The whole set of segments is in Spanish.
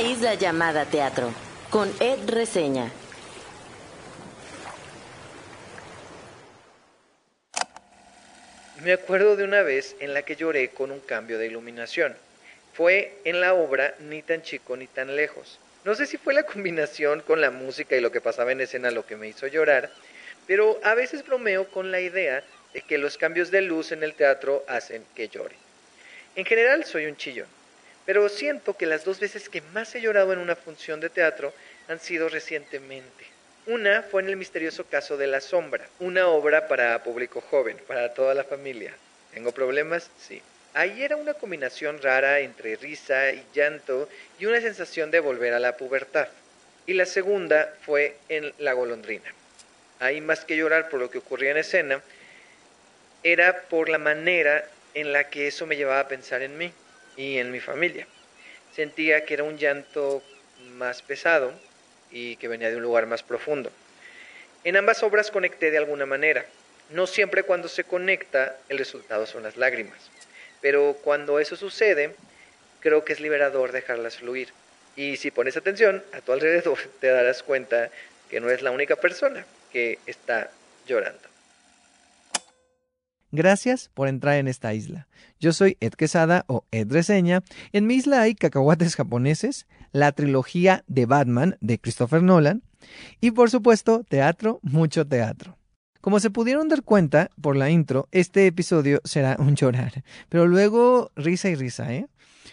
isla llamada teatro, con Ed Reseña. Me acuerdo de una vez en la que lloré con un cambio de iluminación. Fue en la obra Ni tan chico ni tan lejos. No sé si fue la combinación con la música y lo que pasaba en escena lo que me hizo llorar, pero a veces bromeo con la idea de que los cambios de luz en el teatro hacen que llore. En general soy un chillón, pero siento que las dos veces que más he llorado en una función de teatro han sido recientemente. Una fue en el misterioso caso de La Sombra, una obra para público joven, para toda la familia. ¿Tengo problemas? Sí. Ahí era una combinación rara entre risa y llanto y una sensación de volver a la pubertad. Y la segunda fue en La Golondrina. Ahí más que llorar por lo que ocurría en escena, era por la manera en la que eso me llevaba a pensar en mí y en mi familia. Sentía que era un llanto más pesado y que venía de un lugar más profundo. En ambas obras conecté de alguna manera. No siempre cuando se conecta el resultado son las lágrimas, pero cuando eso sucede, creo que es liberador dejarlas fluir. Y si pones atención a tu alrededor, te darás cuenta que no es la única persona que está llorando. Gracias por entrar en esta isla. Yo soy Ed Quesada o Ed Reseña. En mi isla hay cacahuates japoneses, la trilogía de Batman de Christopher Nolan y por supuesto teatro, mucho teatro. Como se pudieron dar cuenta por la intro, este episodio será un llorar, pero luego risa y risa, ¿eh?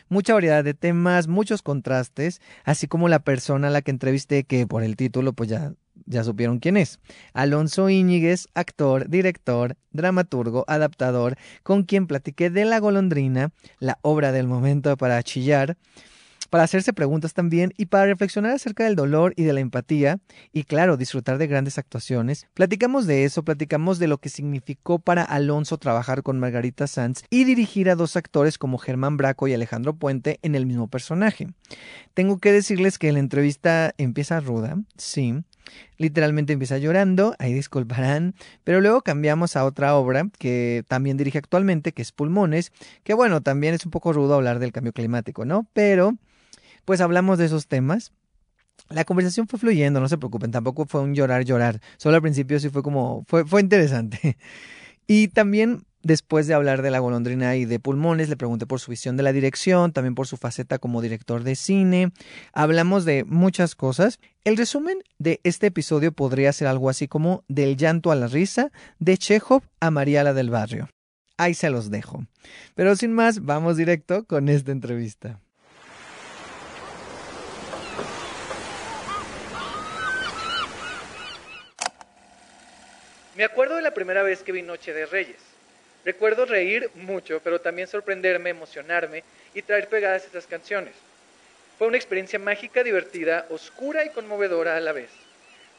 Mucha variedad de temas, muchos contrastes, así como la persona a la que entrevisté que por el título pues ya ya supieron quién es. Alonso Íñiguez, actor, director, dramaturgo, adaptador, con quien platiqué de La Golondrina, la obra del momento para chillar, para hacerse preguntas también y para reflexionar acerca del dolor y de la empatía y claro, disfrutar de grandes actuaciones. Platicamos de eso, platicamos de lo que significó para Alonso trabajar con Margarita Sanz y dirigir a dos actores como Germán Braco y Alejandro Puente en el mismo personaje. Tengo que decirles que la entrevista empieza ruda, sí, Literalmente empieza llorando, ahí disculparán, pero luego cambiamos a otra obra que también dirige actualmente, que es Pulmones, que bueno, también es un poco rudo hablar del cambio climático, ¿no? Pero, pues hablamos de esos temas. La conversación fue fluyendo, no se preocupen, tampoco fue un llorar, llorar, solo al principio sí fue como, fue, fue interesante. Y también Después de hablar de la golondrina y de pulmones, le pregunté por su visión de la dirección, también por su faceta como director de cine. Hablamos de muchas cosas. El resumen de este episodio podría ser algo así como del llanto a la risa, de Chekhov a Mariala del Barrio. Ahí se los dejo. Pero sin más, vamos directo con esta entrevista. Me acuerdo de la primera vez que vi Noche de Reyes. Recuerdo reír mucho, pero también sorprenderme, emocionarme y traer pegadas esas canciones. Fue una experiencia mágica, divertida, oscura y conmovedora a la vez.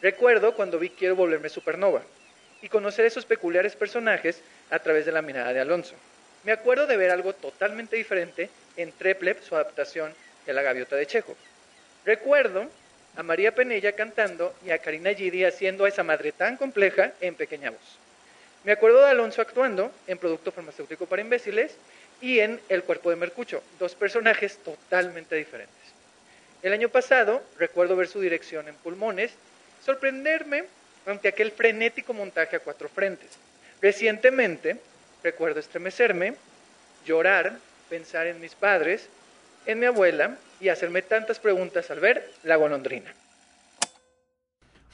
Recuerdo cuando vi Quiero volverme supernova y conocer esos peculiares personajes a través de la mirada de Alonso. Me acuerdo de ver algo totalmente diferente en Treplep, su adaptación de La Gaviota de Chejo. Recuerdo a María Penella cantando y a Karina Gidi haciendo a esa madre tan compleja en pequeña voz. Me acuerdo de Alonso actuando en Producto Farmacéutico para Imbéciles y en El Cuerpo de Mercucho, dos personajes totalmente diferentes. El año pasado recuerdo ver su dirección en Pulmones, sorprenderme ante aquel frenético montaje a cuatro frentes. Recientemente recuerdo estremecerme, llorar, pensar en mis padres, en mi abuela y hacerme tantas preguntas al ver la golondrina.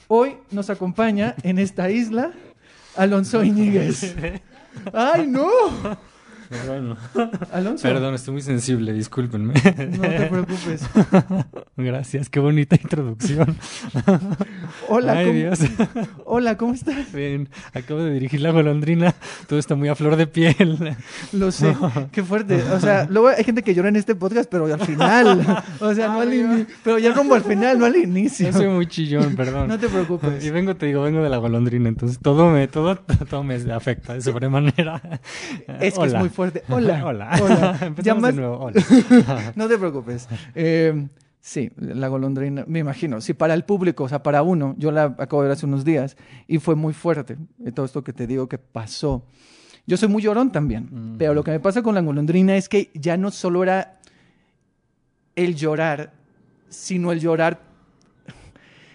Hoy nos acompaña en esta isla Alonso Iñiguez. ¡Ay, no! Bueno. Alonso. Perdón, estoy muy sensible, discúlpenme. No te preocupes. Gracias, qué bonita introducción. Hola, Ay, ¿cómo, Dios. Hola, ¿cómo estás? Bien, acabo de dirigir la golondrina, todo está muy a flor de piel. Lo sé, qué fuerte. O sea, luego hay gente que llora en este podcast, pero al final. O sea, no al ini- Pero ya rumbo al final, no al inicio. Yo soy muy chillón, perdón. No te preocupes. Y vengo, te digo, vengo de la golondrina, entonces todo me, todo, todo me afecta de sobremanera. Es que Hola. es muy fuerte. Hola. Hola. Hola. De nuevo. Hola. No te preocupes. Eh, sí, la golondrina, me imagino. Sí, para el público, o sea, para uno, yo la acabo de ver hace unos días y fue muy fuerte. eh, Todo esto que te digo que pasó. Yo soy muy llorón también, Mm. pero lo que me pasa con la golondrina es que ya no solo era el llorar, sino el llorar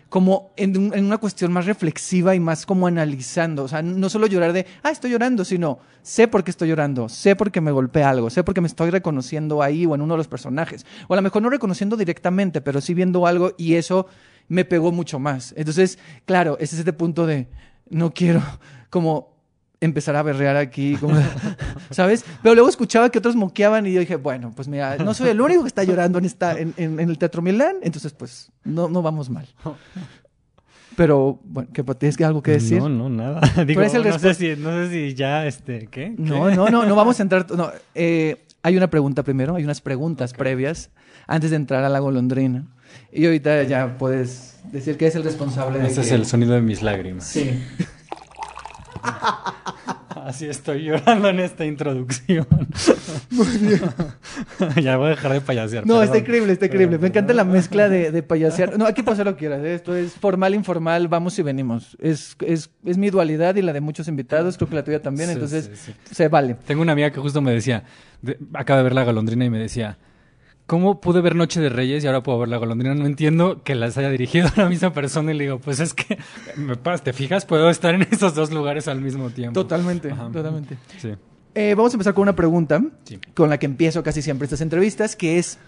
como en, un- en una cuestión más reflexiva y más como analizando. O sea, no solo llorar de, ah, estoy llorando, sino sé por qué estoy llorando, sé por qué me golpea algo, sé por qué me estoy reconociendo ahí o en uno de los personajes. O a lo mejor no reconociendo directamente, pero sí viendo algo y eso me pegó mucho más. Entonces, claro, ese es este punto de, no quiero como empezar a berrear aquí, como- ¿sabes? Pero luego escuchaba que otros moqueaban y yo dije, bueno, pues mira, no soy el único que está llorando en, esta, en, en- en el Teatro Milán, entonces pues no, no vamos mal. Pero, bueno, ¿qué, ¿tienes que- algo que decir? No, no, nada. Digo, el no, sé si, no sé si ya, este, ¿qué? No, ¿Qué? no, no, no vamos a entrar. No, eh, hay una pregunta primero, hay unas preguntas previas antes de entrar a la golondrina. Y ahorita ya puedes decir que es el responsable de Ese es que- el sonido de mis lágrimas. Sí. Así estoy llorando en esta introducción. ya voy a dejar de payasear. No, está perdón. increíble, está increíble. Me encanta la mezcla de, de payasear. No, aquí pasa lo que quieras. ¿eh? Esto es formal, informal, vamos y venimos. Es, es, es mi dualidad y la de muchos invitados, creo que la tuya también, Sí, entonces sí, sí. se vale. Tengo una amiga que justo me decía, de- acaba de ver la golondrina y me decía, ¿cómo pude ver Noche de Reyes y ahora puedo ver la golondrina? No entiendo que las haya dirigido la misma persona y le digo, pues es que, me pas- ¿te fijas? Puedo estar en esos dos lugares al mismo tiempo. Totalmente, Ajá. totalmente. Sí. Eh, vamos a empezar con una pregunta Sí. con la que empiezo casi siempre estas entrevistas, que es,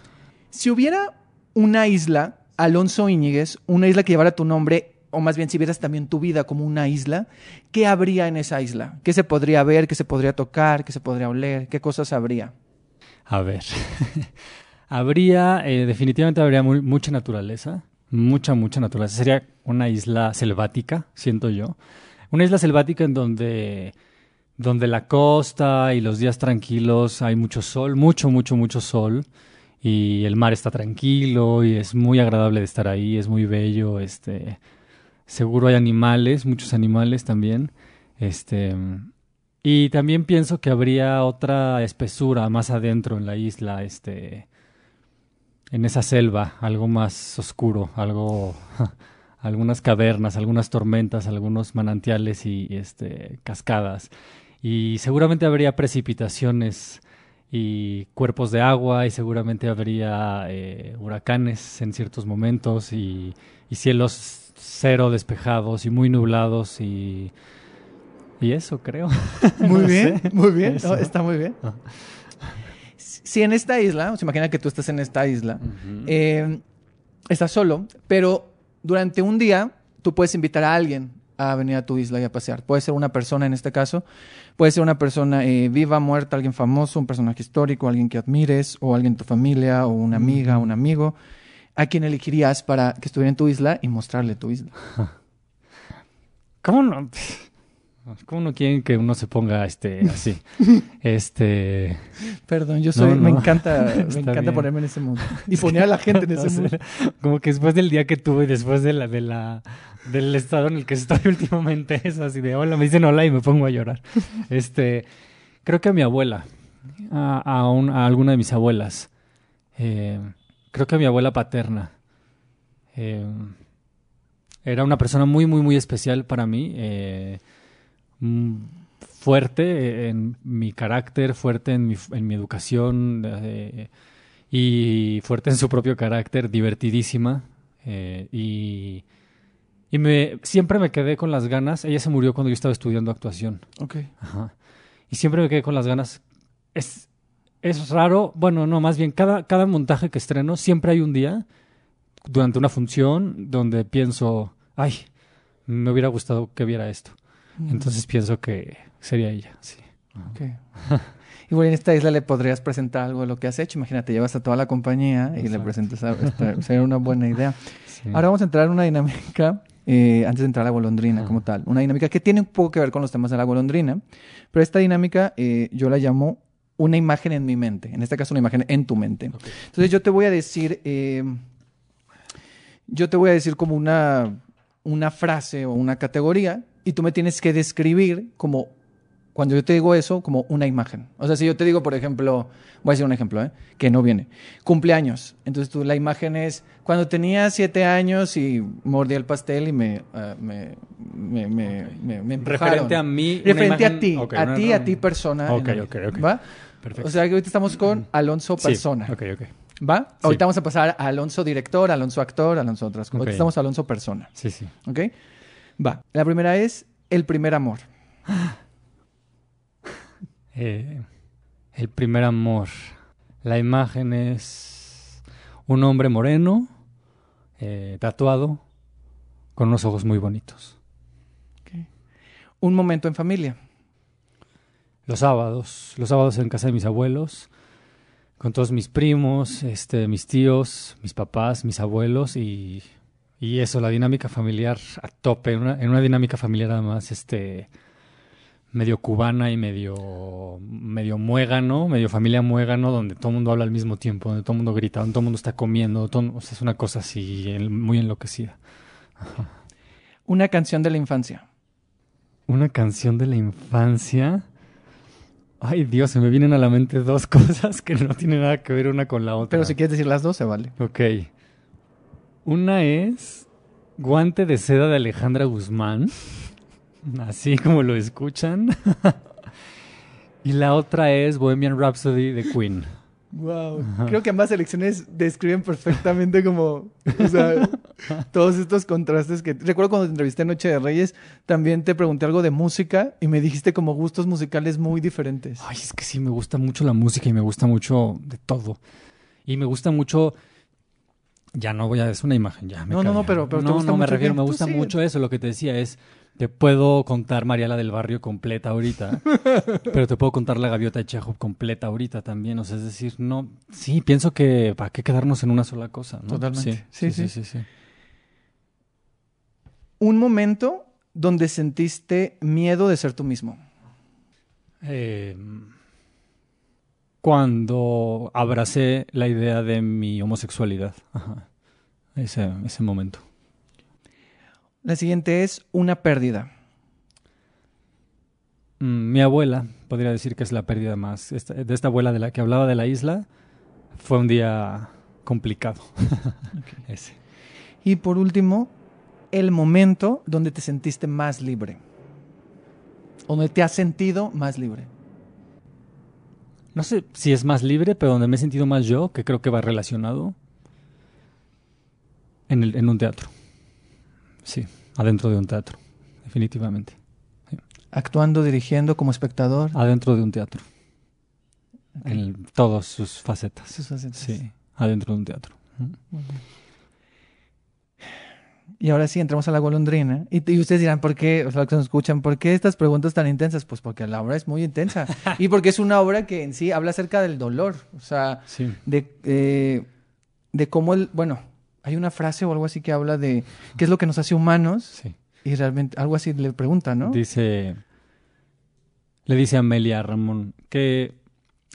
si hubiera una isla, Alonso Íñiguez, una isla que llevara tu nombre, o más bien si vieras también tu vida como una isla, ¿qué habría en esa isla? ¿Qué se podría ver? ¿Qué se podría tocar? ¿Qué se podría oler? ¿Qué cosas habría? A ver. habría, eh, definitivamente habría mu- mucha naturaleza. Mucha, mucha naturaleza. Sería una isla selvática, siento yo. Una isla selvática en donde, donde la costa y los días tranquilos hay mucho sol, mucho, mucho, mucho sol. Y el mar está tranquilo y es muy agradable de estar ahí, es muy bello. Este, seguro hay animales, muchos animales también. Este, y también pienso que habría otra espesura más adentro en la isla, este, en esa selva, algo más oscuro, algo, algunas cavernas, algunas tormentas, algunos manantiales y, este, cascadas. Y seguramente habría precipitaciones y cuerpos de agua y seguramente habría eh, huracanes en ciertos momentos y, y cielos cero despejados y muy nublados y, y eso creo. Muy No bien, sé. muy bien. No, está muy bien. Ah. Si en esta isla, o sea, imagina que tú estás en esta isla, eh, estás solo, pero durante un día tú puedes invitar a alguien a venir a tu isla y a pasear. Puede ser una persona en este caso, puede ser una persona eh, viva, muerta, alguien famoso, un personaje histórico, alguien que admires, o alguien de tu familia, o una amiga, un amigo. ¿A quién elegirías para que estuviera en tu isla y mostrarle tu isla? ¿Cómo no? ¿Cómo no quieren que uno se ponga este así? Este Perdón, yo soy, No, me encanta, me encanta bien. ponerme en ese mundo y poner a la gente en ese O sea, mundo. como que después del día que tuve y después de la, de la, del estado en el que estoy últimamente, es así de hola, me dicen hola y me pongo a llorar. Este, creo que a mi abuela, a, a, un- a alguna de mis abuelas, eh, creo que a mi abuela paterna, eh, era una persona muy, muy, muy especial para mí, eh, fuerte en mi carácter, fuerte en mi, en mi educación, eh, y fuerte en su propio carácter, divertidísima. eh, y y me, siempre me quedé con las ganas. Ella se murió cuando yo estaba estudiando actuación. Ok. Ajá. Y siempre me quedé con las ganas. Es, es raro, bueno, no, más bien, cada, cada montaje que estreno, siempre hay un día durante una función donde pienso, ay, me hubiera gustado que viera esto. Entonces pienso que sería ella, sí. Ok. Igual en esta isla le podrías presentar algo de lo que has hecho. Imagínate, llevas a toda la compañía y le presentas a... esta- sería una buena idea. Sí. Ahora vamos a entrar en una dinámica, eh, antes de entrar a la golondrina como tal. Una dinámica que tiene un poco que ver con los temas de la golondrina. Pero esta dinámica eh, yo la llamo una imagen en mi mente. En este caso, una imagen en tu mente. Entonces yo te voy a decir... eh, yo te voy a decir como una, una frase o una categoría y tú me tienes que describir como, cuando yo te digo eso, como una imagen. O sea, si yo te digo, por ejemplo, voy a decir un ejemplo, ¿eh? que no viene, cumpleaños. Entonces tú la imagen es cuando tenía siete años y mordí el pastel y me, ah, me, me, me, me- me. Referente a mí. Referente a ti, a ti, a ti persona. Ok, ok, ok. ¿Va? Perfecto. O sea que ahorita estamos con Alonso Sí, persona. Ok, ok. ¿Va? Ahorita vamos a pasar a Alonso director, Alonso actor, Alonso otras cosas. Ok. Ahorita estamos a Alonso persona. Sí, sí. ¿Ok? Va. La primera es el primer amor. Eh, el primer amor. La imagen es un hombre moreno, eh, tatuado, con unos ojos muy bonitos. Un momento en familia. Los sábados, los sábados en casa de mis abuelos, con todos mis primos, este, mis tíos, mis papás, mis abuelos y, y eso, la dinámica familiar a tope, en una, en una dinámica familiar además, este, medio cubana y medio, medio muégano, medio familia muégano, donde todo el mundo habla al mismo tiempo, donde todo el mundo grita, donde todo el mundo está comiendo, todo- o sea, es una cosa así muy enloquecida. Una canción de la infancia. Una canción de la infancia. Ay, Dios, se me vienen a la mente dos cosas que no tienen nada que ver una con la otra. Pero si quieres decir las dos, se vale. Ok. Una es Guante de seda de Alejandra Guzmán. Así como lo escuchan. y la otra es Bohemian Rhapsody de Queen. Wow. Creo que ambas elecciones describen perfectamente como, o sea, todos estos contrastes que... Recuerdo cuando te entrevisté en Noche de Reyes, también te pregunté algo de música y me dijiste como gustos musicales muy diferentes. Ay, es que sí, me gusta mucho la música y me gusta mucho de todo. Y me gusta mucho. Ya no voy a. Es una imagen, ya. me No, no, no, pero- pero te no, gusta no, me refiero, me gusta sí. mucho eso. Lo que te decía es. Te puedo contar Mariala del Barrio completa ahorita, pero te puedo contar la Gaviota de Chekhov completa ahorita también. O sea, es decir, no. Sí, pienso que para qué quedarnos en una sola cosa, ¿no? Totalmente. Sí, Sí, sí, sí. sí. sí, sí. Un momento donde sentiste miedo de ser tú mismo. Eh, cuando abracé la idea de mi homosexualidad. Ajá. Ese, ese momento. La siguiente es una pérdida. Mm, Mi abuela, podría decir que es la pérdida más. esta- de esta abuela de la que hablaba de la isla, fue un día complicado. Ese. Y por último, el momento donde te sentiste más libre. O donde te has sentido más libre. No sé si es más libre, pero donde me he sentido más yo, que creo que va relacionado, en, el, en un teatro. Sí, adentro de un teatro, definitivamente. Actuando, dirigiendo como espectador. Adentro de un teatro. En todas sus facetas. Sus facetas. Sí, adentro de un teatro. Y ahora sí, entramos a la golondrina. Y, y ustedes dirán, ¿por qué? O sea, los que nos escuchan, ¿por qué estas preguntas tan intensas? Pues porque la obra es muy intensa. y porque es una obra que en sí habla acerca del dolor. O sea, Sí. de, eh, de cómo el. Bueno, hay una frase o algo así que habla de qué es lo que nos hace humanos. Sí. Y realmente, algo así le pregunta, ¿no? Dice, le dice Amelia a Ramón que,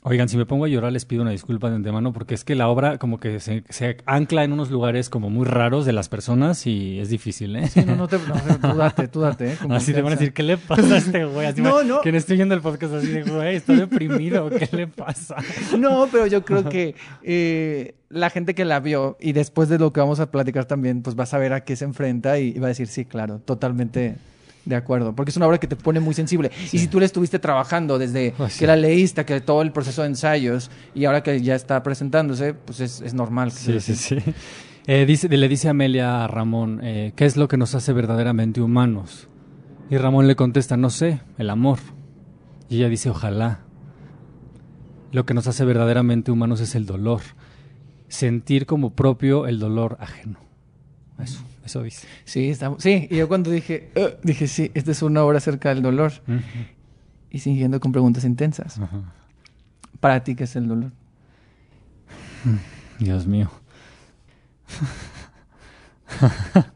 oigan, si me pongo a llorar les pido una disculpa de antemano porque es que la obra como que se, se ancla en unos lugares como muy raros de las personas y es difícil, ¿eh? Sí, no, no te. No, tú date, tú date. ¿eh? Así te van a decir, ¿qué le pasa a este güey? Así No, no. Que no estoy viendo el podcast así de, güey, está deprimido, ¿qué le pasa? No, pero yo creo que eh, la gente que la vio y después de lo que vamos a platicar también, pues va a saber a qué se enfrenta y va a decir, sí, claro, totalmente de acuerdo. Porque es una obra que te pone muy sensible. Y si tú la estuviste trabajando desde sí. que la leíste, que todo el proceso de ensayos y ahora que ya está presentándose, pues es, es normal. Sí, sí, sí. Eh, dice, le dice Amelia a Ramón, eh, ¿qué es lo que nos hace verdaderamente humanos? Y Ramón le contesta, no sé, el amor. Y ella dice, ojalá. Lo que nos hace verdaderamente humanos es el dolor. Sentir como propio el dolor ajeno. Eso, eso dice. Sí, está- sí, y yo cuando dije, "Ugh", dije, sí, esta es una obra acerca del dolor. Y siguiendo con preguntas intensas. Para ti, ¿qué es el dolor? Dios mío.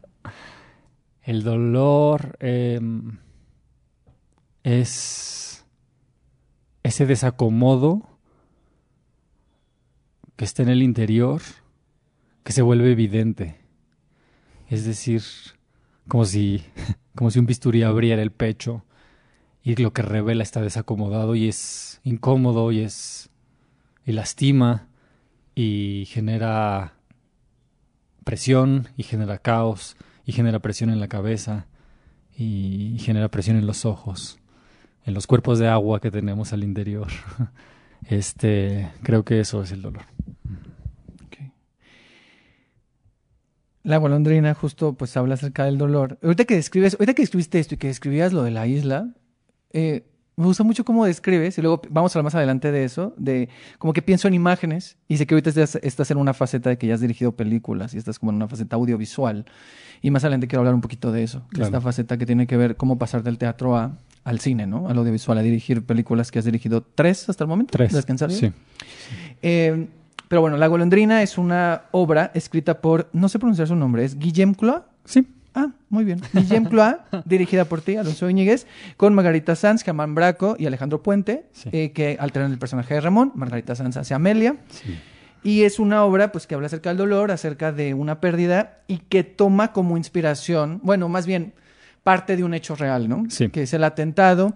El dolor em, es ese desacomodo que está en el interior que se vuelve evidente. Es decir, como si, como si un bisturí abriera el pecho y lo que revela está desacomodado y es incómodo y es y lastima y genera presión y genera caos y genera presión en la cabeza y genera presión en los ojos, en los cuerpos de agua que tenemos al interior. Este, creo que eso es el dolor. La golondrina justo pues habla acerca del dolor. Ahorita que describes, ahorita que escribiste esto y que describías lo de la isla, eh, me gusta mucho cómo describes, y luego vamos a hablar más adelante de eso, de como que pienso en imágenes, y sé que ahorita estás, estás en una faceta de que ya has dirigido películas y estás como en una faceta audiovisual, y más adelante quiero hablar un poquito de eso, de Claro. esta faceta que tiene que ver cómo pasar del teatro a, al cine, ¿no? Al audiovisual, a dirigir películas que has dirigido tres hasta el momento. Tres. ¿Las que han salido? Sí. Eh, pero bueno, La golondrina es una obra escrita por, no sé pronunciar su nombre, es Guillem Cloa. Sí. Ah, muy bien. Guillem Cloa, dirigida por ti, Alonso Íñiguez, con Margarita Sanz, Germán Braco y Alejandro Puente, Sí. eh, que alternan el personaje de Ramón. Margarita Sanz hace Amelia. Sí. Y es una obra pues, que habla acerca del dolor, acerca de una pérdida y que toma como inspiración, bueno, más bien parte de un hecho real, ¿no? Sí. Que es el atentado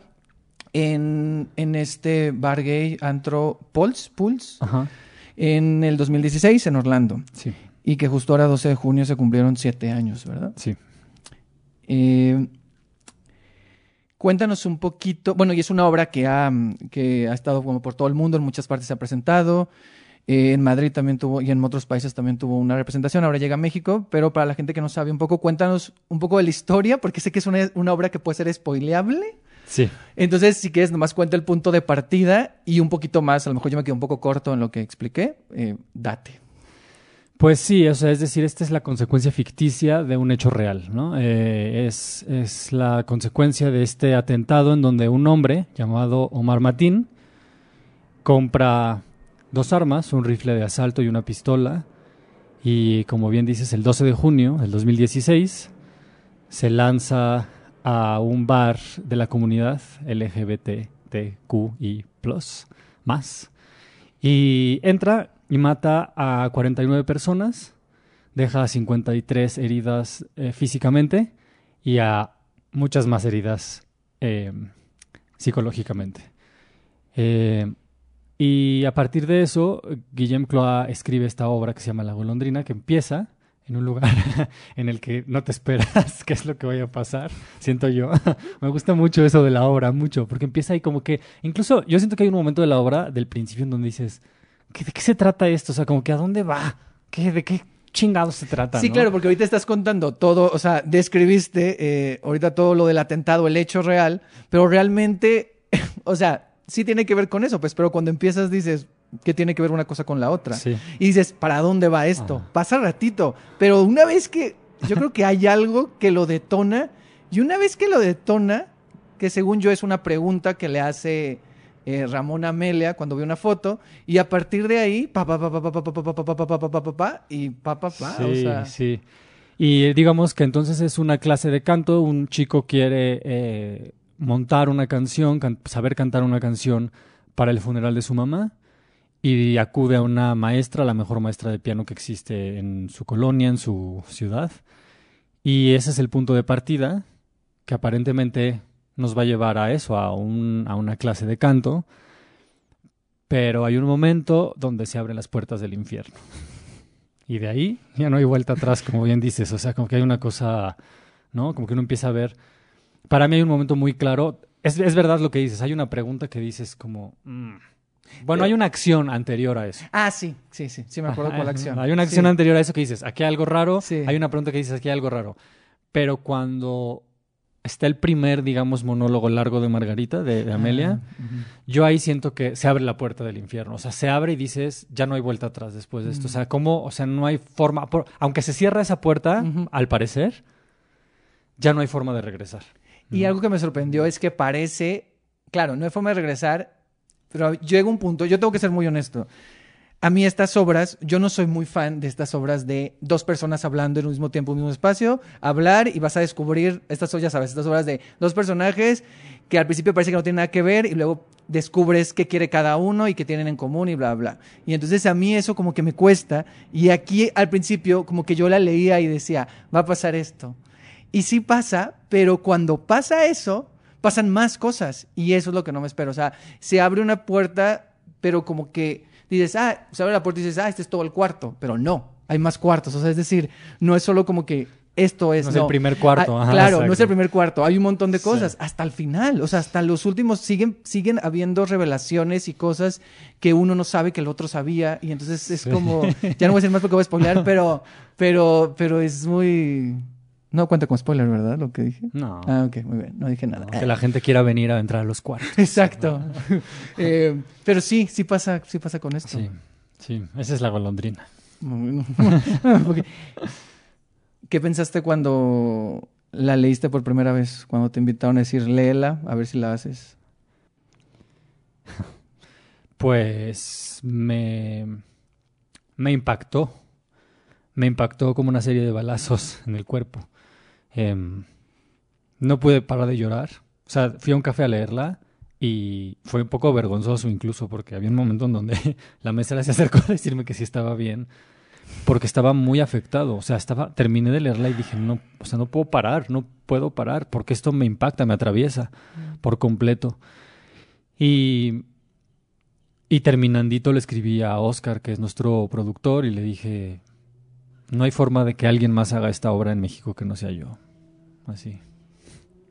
en, en este bar gay antro Pulse, Pulse Ajá. En el 2016 en Orlando. Sí. Y que justo ahora, 12 de junio, se cumplieron siete años, ¿verdad? Sí. Eh, cuéntanos un poquito, bueno, y es una obra que ha, que ha estado como por todo el mundo, en muchas partes se ha presentado, eh, en Madrid también tuvo, y en otros países también tuvo una representación, ahora llega a México, pero para la gente que no sabe un poco, cuéntanos un poco de la historia, porque sé que es una, una obra que puede ser spoileable. Sí. Entonces, si quieres, nomás cuenta el punto de partida y un poquito más, a lo mejor yo me quedé un poco corto en lo que expliqué, eh, date. Pues sí, o sea, es decir, esta es la consecuencia ficticia de un hecho real, ¿no? Eh, es, es la consecuencia de este atentado en donde un hombre llamado Omar Matín compra dos armas, un rifle de asalto y una pistola, y como bien dices, el 12 de junio del 2016 se lanza a un bar de la comunidad LGBTQI+, más, y entra y mata a 49 personas, deja a 53 heridas eh, físicamente y a muchas más heridas eh, psicológicamente. Eh, y a partir de eso, Guillem Cloa escribe esta obra que se llama La golondrina, que empieza en un lugar en el que no te esperas qué es lo que vaya a pasar, siento yo. Me gusta mucho eso de la obra, mucho, porque empieza ahí como que, incluso yo siento que hay un momento de la obra, del principio, en donde dices, ¿qué- ¿de qué se trata esto? O sea, como que ¿a dónde va? ¿Qué, ¿De qué chingados se trata? Sí, no? claro, porque ahorita estás contando todo, o sea, describiste eh, ahorita todo lo del atentado, el hecho real, pero realmente, o sea, sí tiene que ver con eso, pues, pero cuando empiezas dices, ¿qué tiene que ver una cosa con la otra? Sí. Y dices, ¿para dónde va esto? Ah. Pasa ratito, pero una vez que, yo creo que hay algo que lo detona, y una vez que lo detona, que según yo es una pregunta que le hace eh, Ramón Amelia cuando ve una foto, y a partir de ahí, pa, pa, pa, pa, pa, pa, pa, pa, pa, pa, pa, pa, pa, pa, pa, pa, y pa, pa, pa, o Sí, sea... sí. Y eh, digamos que entonces es una clase de canto, un chico quiere eh, montar una canción, can- saber cantar una canción para el funeral de su mamá y acude a una maestra, la mejor maestra de piano que existe en su colonia, en su ciudad. Y ese es el punto de partida que aparentemente nos va a llevar a eso, a, un, a una clase de canto. Pero hay un momento donde se abren las puertas del infierno. Y de ahí ya no hay vuelta atrás, como bien dices. O sea, como que hay una cosa, ¿no? Como que uno empieza a ver. Para mí hay un momento muy claro. Es, es verdad lo que dices. Hay una pregunta que dices como. mm. Bueno, hay una acción anterior a eso. Ah, sí, sí, sí, sí me acuerdo la acción. Hay una acción Sí. anterior a eso que dices, aquí hay algo raro. Sí. Hay una pregunta que dices, aquí hay algo raro. Pero cuando está el primer, digamos, monólogo largo de Margarita, de, de Amelia, Ah, ujú. yo ahí siento que se abre la puerta del infierno. O sea, se abre y dices, ya no hay vuelta atrás después de esto. O sea, ¿cómo? O sea, no hay forma. por- aunque se cierra esa puerta, al parecer, ya no hay forma de regresar. Y algo que me sorprendió es que parece, claro, no hay forma de regresar, pero llega un punto, yo tengo que ser muy honesto. A mí estas obras, yo no soy muy fan de estas obras de dos personas hablando en un mismo tiempo, en un mismo espacio, hablar y vas a descubrir estas, ya sabes, estas obras de dos personajes que al principio parece que no tienen nada que ver y luego descubres qué quiere cada uno y qué tienen en común y bla, bla. Y entonces a mí eso como que me cuesta y aquí al principio como que yo la leía y decía, va a pasar esto. Y sí pasa, pero cuando pasa eso, pasan más cosas. Y eso es lo que no me espero. O sea, se abre una puerta, pero como que dices, ah, se abre la puerta y dices, ah, este es todo el cuarto. Pero no, hay más cuartos. O sea, es decir, no es solo como que esto es. No es el primer cuarto, Ah, ajá, claro, no es el primer cuarto. Hay un montón de Sí. cosas. Hasta el final. O sea, hasta los últimos siguen, siguen habiendo revelaciones y cosas que uno no sabe que el otro sabía. Y entonces es Sí. como. Ya no voy a decir más porque voy a spoilear, pero, pero, pero es muy. No cuenta con spoiler, ¿verdad? Lo que dije. No. Ah, ok, muy bien. No dije nada. Que la gente quiera venir a entrar a los cuartos. Exacto. Eh, pero sí, sí pasa, sí pasa con esto. Sí, sí, esa es la golondrina. ¿Qué pensaste cuando la leíste por primera vez? Cuando te invitaron a decir, léela, a ver si la haces. Pues me, me impactó. Me impactó como una serie de balazos en el cuerpo. Em, no pude parar de llorar. O sea, fui a un café a leerla y fue un poco vergonzoso incluso porque había un momento en donde la mesera se acercó a decirme que sí estaba bien porque estaba muy afectado. O sea, estaba, terminé de leerla y dije, no, o sea, no puedo parar, no puedo parar porque esto me impacta, me atraviesa por completo. Y y terminandito le escribí a Oscar, que es nuestro productor, y le dije, no hay forma de que alguien más haga esta obra en México que no sea yo. Así.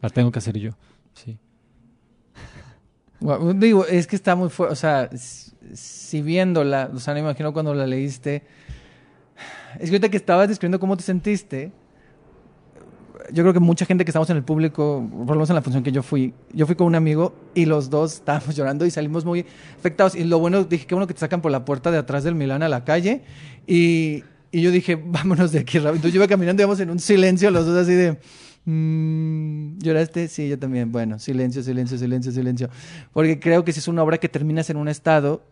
La tengo que hacer yo. Sí. Digo, es que está muy fuerte. O sea, si viéndola, o sea, me imagino cuando la leíste. Es que ahorita que estabas describiendo cómo te sentiste, yo creo que mucha gente que estamos en el público, por lo en la función que yo fui, yo fui con un amigo y los dos estábamos llorando y salimos muy afectados. Y lo bueno, dije, qué bueno que te sacan por la puerta de atrás del Milán a la calle. Y, y yo dije, vámonos de aquí rápido. Entonces yo iba caminando y íbamos en un silencio, los dos así de. mm, ¿Lloraste? Sí, yo también. Bueno, silencio, silencio, silencio, silencio. Porque creo que si es una obra que terminas en un estado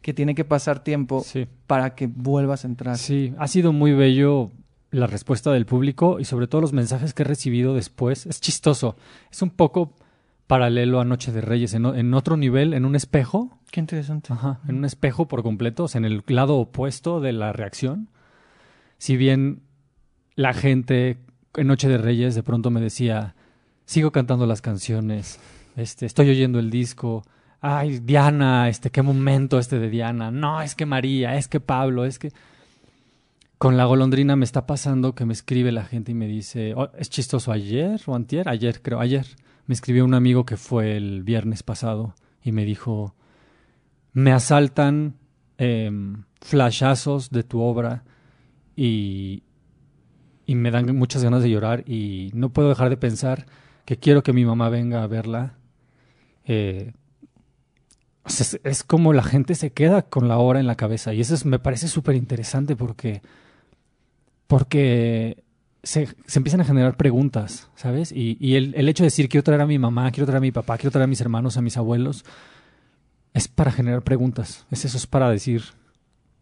que tiene que pasar tiempo Sí. para que vuelvas a entrar. Sí, ha sido muy bello la respuesta del público y sobre todo los mensajes que he recibido después. Es chistoso. Es un poco paralelo a Noche de Reyes, en, en otro nivel, en un espejo. Qué interesante. Ajá, en un espejo por completo, o sea, en el lado opuesto de la reacción. Si bien la gente en Noche de Reyes de pronto me decía, sigo cantando las canciones, este, estoy oyendo el disco, ay, Diana, este, qué momento este de Diana, no, es que María, es que Pablo, es que... Con la golondrina me está pasando que me escribe la gente y me dice, "Oh, es chistoso ayer o antier, ayer creo, ayer. Me escribió un amigo que fue el viernes pasado y me dijo, me asaltan em, flashazos de tu obra y, y me dan muchas ganas de llorar y no puedo dejar de pensar que quiero que mi mamá venga a verla. Eh, es, es como la gente se queda con la obra en la cabeza y eso es- me parece súper interesante porque, porque se, se empiezan a generar preguntas, ¿sabes? Y, y el, el hecho de decir quiero traer a mi mamá, quiero traer a mi papá, quiero traer a mis hermanos, a mis abuelos, es para generar preguntas. Es eso, es para decir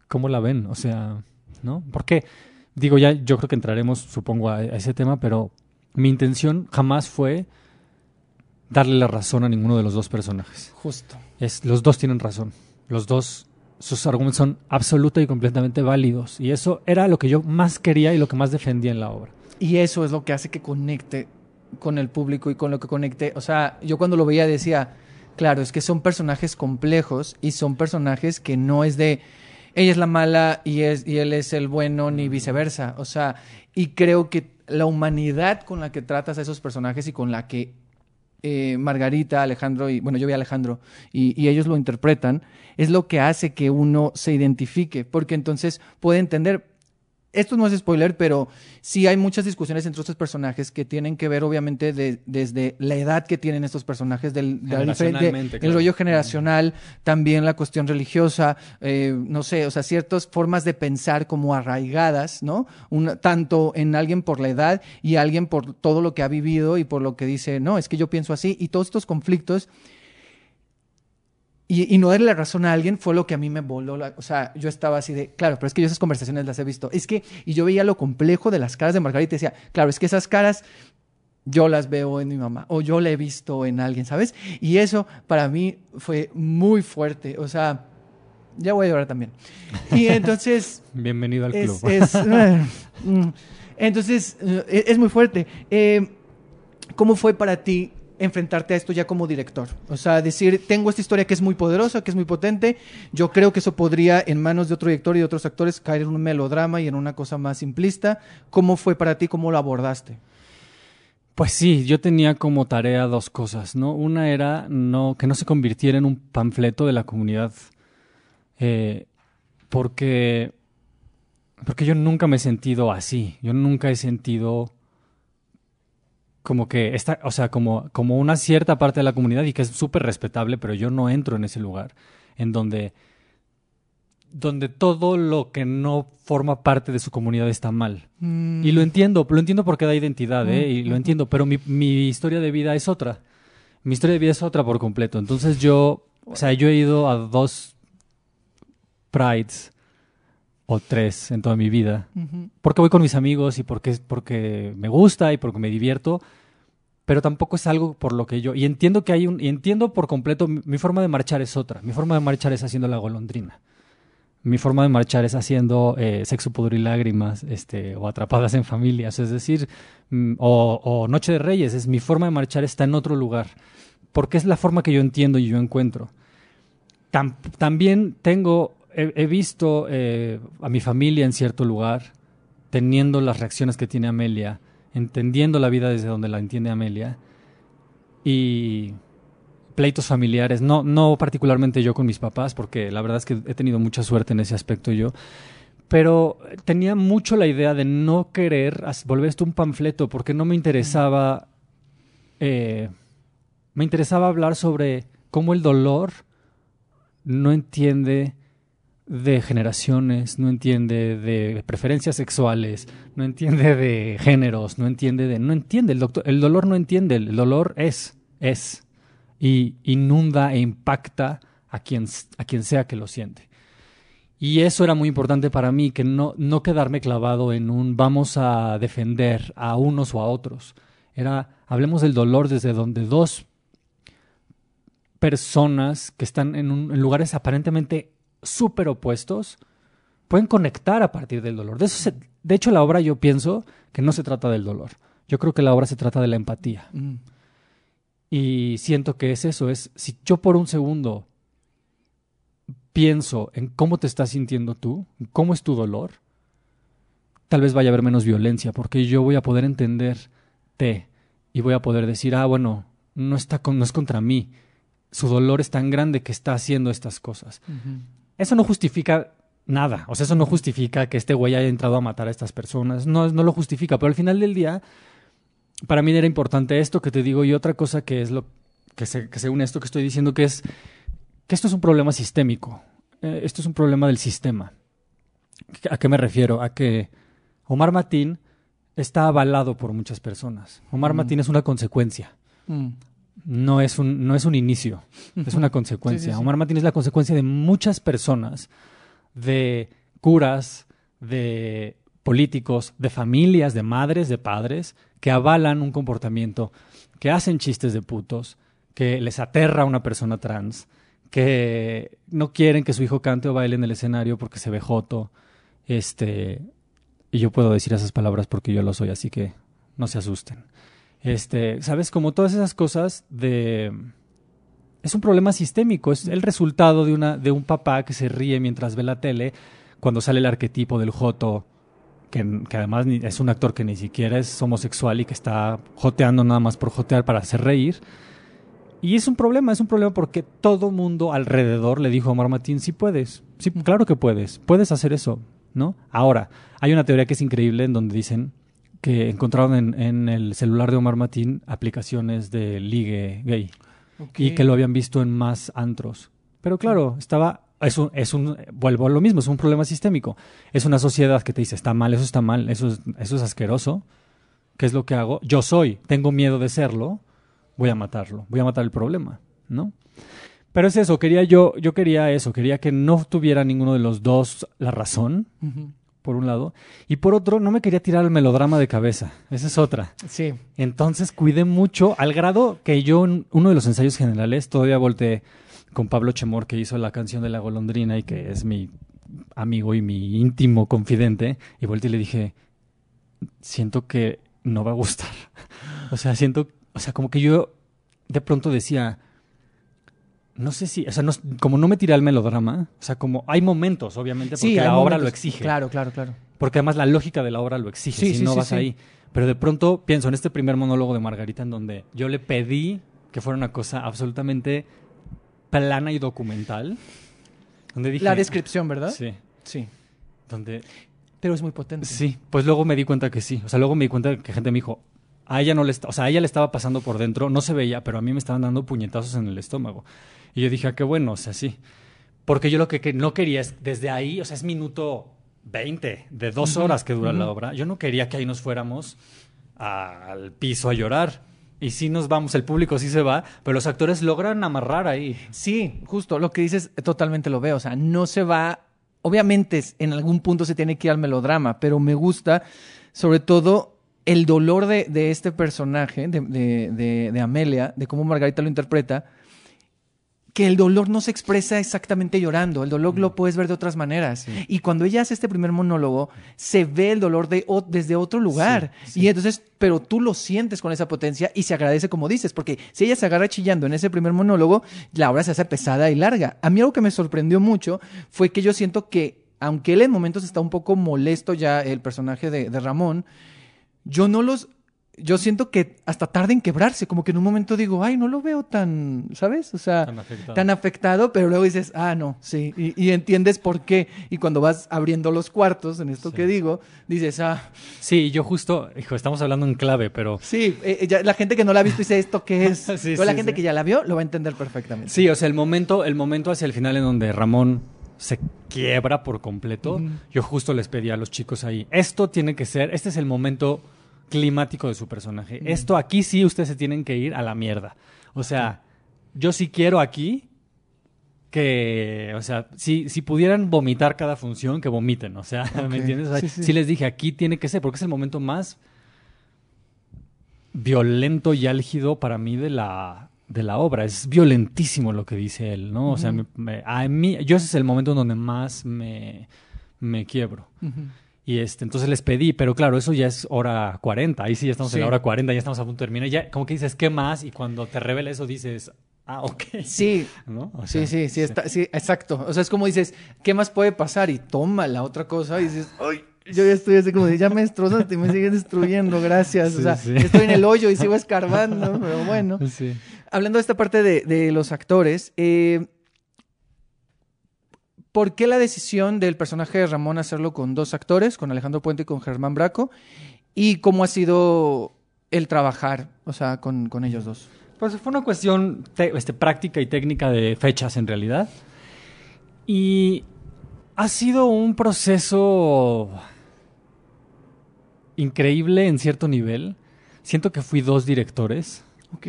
cómo la ven. O sea, ¿no? Porque, digo, ya yo creo que entraremos, supongo, a, a ese tema, pero mi intención jamás fue darle la razón a ninguno de los dos personajes. Justo. Es, los dos tienen razón. Los dos, sus argumentos son absoluta y completamente válidos. Y eso era lo que yo más quería y lo que más defendía en la obra. Y eso es lo que hace que conecte con el público y con lo que conecte. O sea, yo cuando lo veía decía, claro, es que son personajes complejos y son personajes que no es de ella es la mala y, es, y él es el bueno ni viceversa. O sea, y creo que la humanidad con la que tratas a esos personajes y con la que eh, Margarita, Alejandro y bueno, yo vi a Alejandro y, y ellos lo interpretan, es lo que hace que uno se identifique, porque entonces puede entender. Esto no es spoiler, pero sí hay muchas discusiones entre estos personajes que tienen que ver, obviamente, de- desde la edad que tienen estos personajes, del, de el rollo generacional, también la cuestión religiosa, eh, no sé, o sea, ciertas formas de pensar como arraigadas, ¿no? Una- tanto en alguien por la edad y alguien por todo lo que ha vivido y por lo que dice, no, es que yo pienso así, y todos estos conflictos y, y no darle la razón a alguien fue lo que a mí me voló. la- o sea, yo estaba así de, claro, pero es que yo esas conversaciones las he visto. Es que, y yo veía lo complejo de las caras de Margarita y decía, claro, es que esas caras yo las veo en mi mamá o yo la he visto en alguien, ¿sabes? Y eso para mí fue muy fuerte. O sea, ya voy a llorar también. Y entonces Bienvenido al club. es, es, mm, entonces, eh, es muy fuerte. Eh, ¿Cómo fue para ti enfrentarte a esto ya como director. O sea, decir, tengo esta historia que es muy poderosa, que es muy potente, yo creo que eso podría en manos de otro director y de otros actores caer en un melodrama y en una cosa más simplista. ¿Cómo fue para ti? ¿Cómo lo abordaste? Pues sí, yo tenía como tarea dos cosas, ¿no? Una era no, que no se convirtiera en un panfleto de la comunidad, eh, porque, porque yo nunca me he sentido así, yo nunca he sentido como que esta, o sea, como, como una cierta parte de la comunidad y que es súper respetable, pero yo no entro en ese lugar en donde, donde todo lo que no forma parte de su comunidad está mal. Mm. Y lo entiendo, lo entiendo porque da identidad, ¿eh? Mm, Y lo entiendo, pero mi, mi historia de vida es otra. Mi historia de vida es otra por completo. Entonces yo, o sea, yo he ido a dos prides o tres en toda mi vida Ujú. porque voy con mis amigos y porque, porque me gusta y porque me divierto, pero tampoco es algo por lo que yo... Y entiendo que hay un... Y entiendo por completo, mi, mi forma de marchar es otra. Mi forma de marchar es haciendo la golondrina. Mi forma de marchar es haciendo eh, sexo, pudor y lágrimas, este, o atrapadas en familias, es decir, mm, o, o Noche de Reyes, es mi forma de marchar está en otro lugar, porque es la forma que yo entiendo y yo encuentro. Tam- también tengo, he, visto eh, a mi familia en cierto lugar, teniendo las reacciones que tiene Amelia, entendiendo la vida desde donde la entiende Amelia, y pleitos familiares, no, no particularmente yo con mis papás, porque la verdad es que he tenido mucha suerte en ese aspecto yo, pero tenía mucho la idea de no querer volver esto un panfleto, porque no me interesaba, eh, me interesaba hablar sobre cómo el dolor no entiende de generaciones, no entiende de preferencias sexuales, no entiende de géneros, no entiende de... No entiende, el, doctor, el dolor no entiende, el dolor es, es, y inunda e impacta a quien, a quien sea que lo siente. Y eso era muy importante para mí, que no, no quedarme clavado en un vamos a defender a unos o a otros. Era, hablemos del dolor desde donde dos personas que están en, en lugares aparentemente súper opuestos pueden conectar a partir del dolor. De, eso se- de hecho, la obra yo pienso que no se trata del dolor. Yo creo que la obra se trata de la empatía. Mm. Y siento que es eso, es si yo por un segundo pienso en cómo te estás sintiendo tú, cómo es tu dolor, tal vez vaya a haber menos violencia, porque yo voy a poder entenderte y voy a poder decir, ah, bueno, no, está con, no es contra mí, su dolor es tan grande que está haciendo estas cosas. Eso no justifica nada, o sea, eso no justifica que este güey haya entrado a matar a estas personas, no, no lo justifica, pero al final del día, para mí era importante esto que te digo y otra cosa que es lo que se, que se une a esto que estoy diciendo, que es que esto es un problema sistémico, Eh, esto es un problema del sistema. ¿A qué me refiero? A que Omar Matín está avalado por muchas personas. Omar Mm. Matín es una consecuencia Mm. No es un, no es un inicio, es una consecuencia. Sí, sí, sí. Omar Martín es la consecuencia de muchas personas, de curas, de políticos, de familias, de madres, de padres, que avalan un comportamiento, que hacen chistes de putos, que les aterra a una persona trans, que no quieren que su hijo cante o baile en el escenario porque se ve joto. Este, y yo puedo decir esas palabras porque yo lo soy, así que no se asusten. Este, ¿sabes? Como todas esas cosas de... Es un problema sistémico, es el resultado de, una, de un papá que se ríe mientras ve la tele, cuando sale el arquetipo del joto, que, que además es un actor que ni siquiera es homosexual y que está joteando nada más por jotear para hacer reír. Y es un problema, es un problema porque todo mundo alrededor le dijo a Omar Matín, sí puedes, sí, claro que puedes, puedes hacer eso, ¿no? Ahora, hay una teoría que es increíble en donde dicen que encontraron en, en el celular de Omar Matín aplicaciones de ligue gay Ok. y que lo habían visto en más antros. Pero claro, estaba es un, es un vuelvo a lo mismo, es un problema sistémico. Es una sociedad que te dice, está mal, eso está mal, eso es, eso es asqueroso. ¿Qué es lo que hago? Yo soy, tengo miedo de serlo, voy a matarlo, voy a matar el problema, ¿no? Pero es eso, quería yo, yo quería eso, quería que no tuviera ninguno de los dos la razón, Ujú. Por un lado, y por otro, no me quería tirar el melodrama de cabeza, esa es otra. Sí. Entonces cuidé mucho, al grado que yo en uno de los ensayos generales todavía volteé con Pablo Chemor, que hizo la canción de la golondrina y que es mi amigo y mi íntimo confidente, y volteé y le dije, siento que no va a gustar. O sea, siento, o sea, como que yo de pronto decía, no sé si, o sea, no- como no me tiré al melodrama, o sea, como hay momentos, obviamente, porque Sí, la obra lo exige. Claro, claro, claro. Porque además la lógica de la obra lo exige, Sí, si sí, no vas ahí. Pero de pronto pienso en este primer monólogo de Margarita en donde yo le pedí que fuera una cosa absolutamente plana y documental. Donde dije, La descripción, ¿verdad? Sí. Sí. Donde, Pero es muy potente. sí, pues luego me di cuenta que sí. O sea, luego me di cuenta que gente me dijo, a ella no le o sea, a ella le estaba pasando por dentro, no se veía, pero a mí me estaban dando puñetazos en el estómago. Y yo dije, ah, qué bueno, o sea, sí. Porque yo lo que, que no quería es, desde ahí, o sea, es minuto 20 de dos horas que dura la obra. Yo no quería que ahí nos fuéramos a- al piso a llorar. Y sí nos vamos, el público sí se va, pero los actores logran amarrar ahí. Sí, justo, lo que dices eh, totalmente lo veo, o sea, no se va, obviamente en algún punto se tiene que ir al melodrama, pero me gusta sobre todo el dolor de, de este personaje, de, de- de- de Amelia, de cómo Margarita lo interpreta, que el dolor no se expresa exactamente llorando, el dolor lo puedes ver de otras maneras. Y cuando ella hace este primer monólogo, se ve el dolor de, o- desde otro lugar. Y entonces, pero tú lo sientes con esa potencia y se agradece como dices, porque si ella se agarra chillando en ese primer monólogo, la obra se hace pesada y larga. A mí algo que me sorprendió mucho fue que yo siento que, aunque él en momentos está un poco molesto ya, el personaje de, de Ramón, yo no los... Yo siento que hasta tarda en quebrarse, como que en un momento digo, ay, no lo veo tan, ¿sabes? O sea, Tan afectado. tan afectado, pero luego dices, ah, no, sí, y, y entiendes por qué. Y cuando vas abriendo los cuartos, en esto Sí. que digo, dices, ah, Sí, yo justo, hijo, estamos hablando en clave, pero sí, eh, ya la gente que no la ha visto dice, ¿esto qué es? Sí, pero la sí, gente sí. que ya la vio lo va a entender perfectamente. Sí, o sea, el momento, el momento hacia el final en donde Ramón se quiebra por completo, yo justo les pedí a los chicos ahí, esto tiene que ser, este es el momento climático de su personaje. Esto aquí sí ustedes se tienen que ir a la mierda. O sea, yo sí quiero aquí que, o sea, si, si pudieran vomitar cada función, que vomiten, o sea. ¿me entiendes? O sea, Sí, sí, sí. les dije, aquí tiene que ser, porque es el momento más violento y álgido para mí de la, de la obra. Es violentísimo lo que dice él, ¿no? O sea, me- me- a mí, yo ese es el momento en donde más me, me quiebro. Y este, entonces les pedí, pero claro, eso ya es hora 40. Ahí sí ya estamos Sí. en la hora 40, ya estamos a punto de terminar. Ya como que dices, ¿qué más? Y cuando te revela eso dices, ah, ok. Sí, ¿No? O sí, sí, sí, está, sí, exacto. O sea, es como dices, ¿qué más puede pasar? Y toma la otra cosa y dices, ay, yo ya estoy así como de, ya me destrozaste y me sigues destruyendo, gracias. o sea, sí. estoy en el hoyo y sigo escarbando, pero bueno. Sí. Hablando de esta parte de, de los actores, eh, ¿por qué la decisión del personaje de Ramón hacerlo con dos actores, con Alejandro Puente y con Germán Braco? ¿Y cómo ha sido el trabajar, o sea, con, con ellos dos? Pues fue una cuestión te- este, práctica y técnica de fechas en realidad. Y ha sido un proceso increíble en cierto nivel. Siento que fui dos directores. Ok.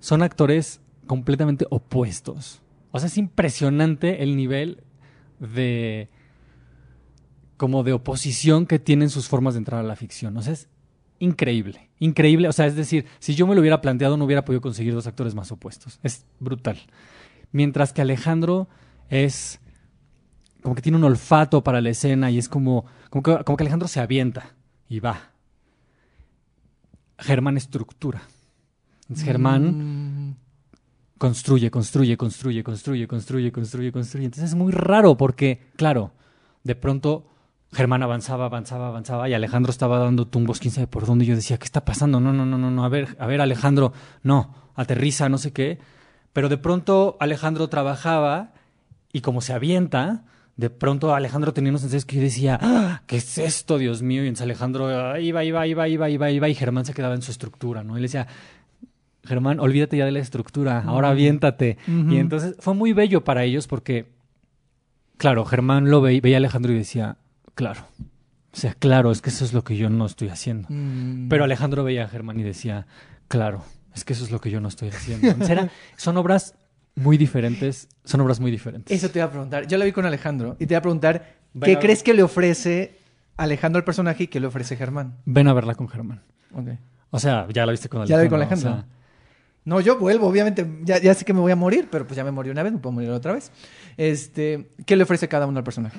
Son actores completamente opuestos. O sea, es impresionante el nivel de como de oposición que tienen sus formas de entrar a la ficción. O sea, es increíble, increíble. O sea, es decir, si yo me lo hubiera planteado, no hubiera podido conseguir dos actores más opuestos. Es brutal. Mientras que Alejandro es como que tiene un olfato para la escena y es como, como, que, como que Alejandro se avienta y va. Germán estructura. Germán Mm, construye, construye, construye, construye, construye, construye, construye. Entonces es muy raro porque, claro, de pronto Germán avanzaba, avanzaba, avanzaba y Alejandro estaba dando tumbos, quién sabe por dónde. Yo decía, ¿qué está pasando? No, no, no, no, no. A ver, a ver, Alejandro, no, aterriza, no sé qué. Pero de pronto Alejandro trabajaba y como se avienta, de pronto Alejandro tenía unos sensaciones que yo decía, "Ah, ¿qué es esto, Dios mío? Y entonces Alejandro ah, iba, iba, iba, iba, iba, iba, y Germán se quedaba en su estructura, ¿no? Y le decía, Germán, olvídate ya de la estructura, ahora aviéntate. Y entonces fue muy bello para ellos porque, claro, Germán lo veía, veía a Alejandro y decía, claro, o sea, claro, es que eso es lo que yo no estoy haciendo. mm. Pero Alejandro veía a Germán y decía, claro, es que eso es lo que yo no estoy haciendo. Entonces era- son obras muy diferentes, son obras muy diferentes. Eso te iba a preguntar. Yo la vi con Alejandro y te iba a preguntar, ¿qué crees que le ofrece Alejandro al personaje y qué le ofrece Germán? Ven a verla con Germán. Ok. O sea, ya la viste con Ya Alejandro. la vi con o Alejandro. sea, No, yo vuelvo, obviamente. Ya, sé que me voy a morir, pero pues ya me morí una vez, me puedo morir otra vez. Este, ¿Qué le ofrece cada uno al personaje?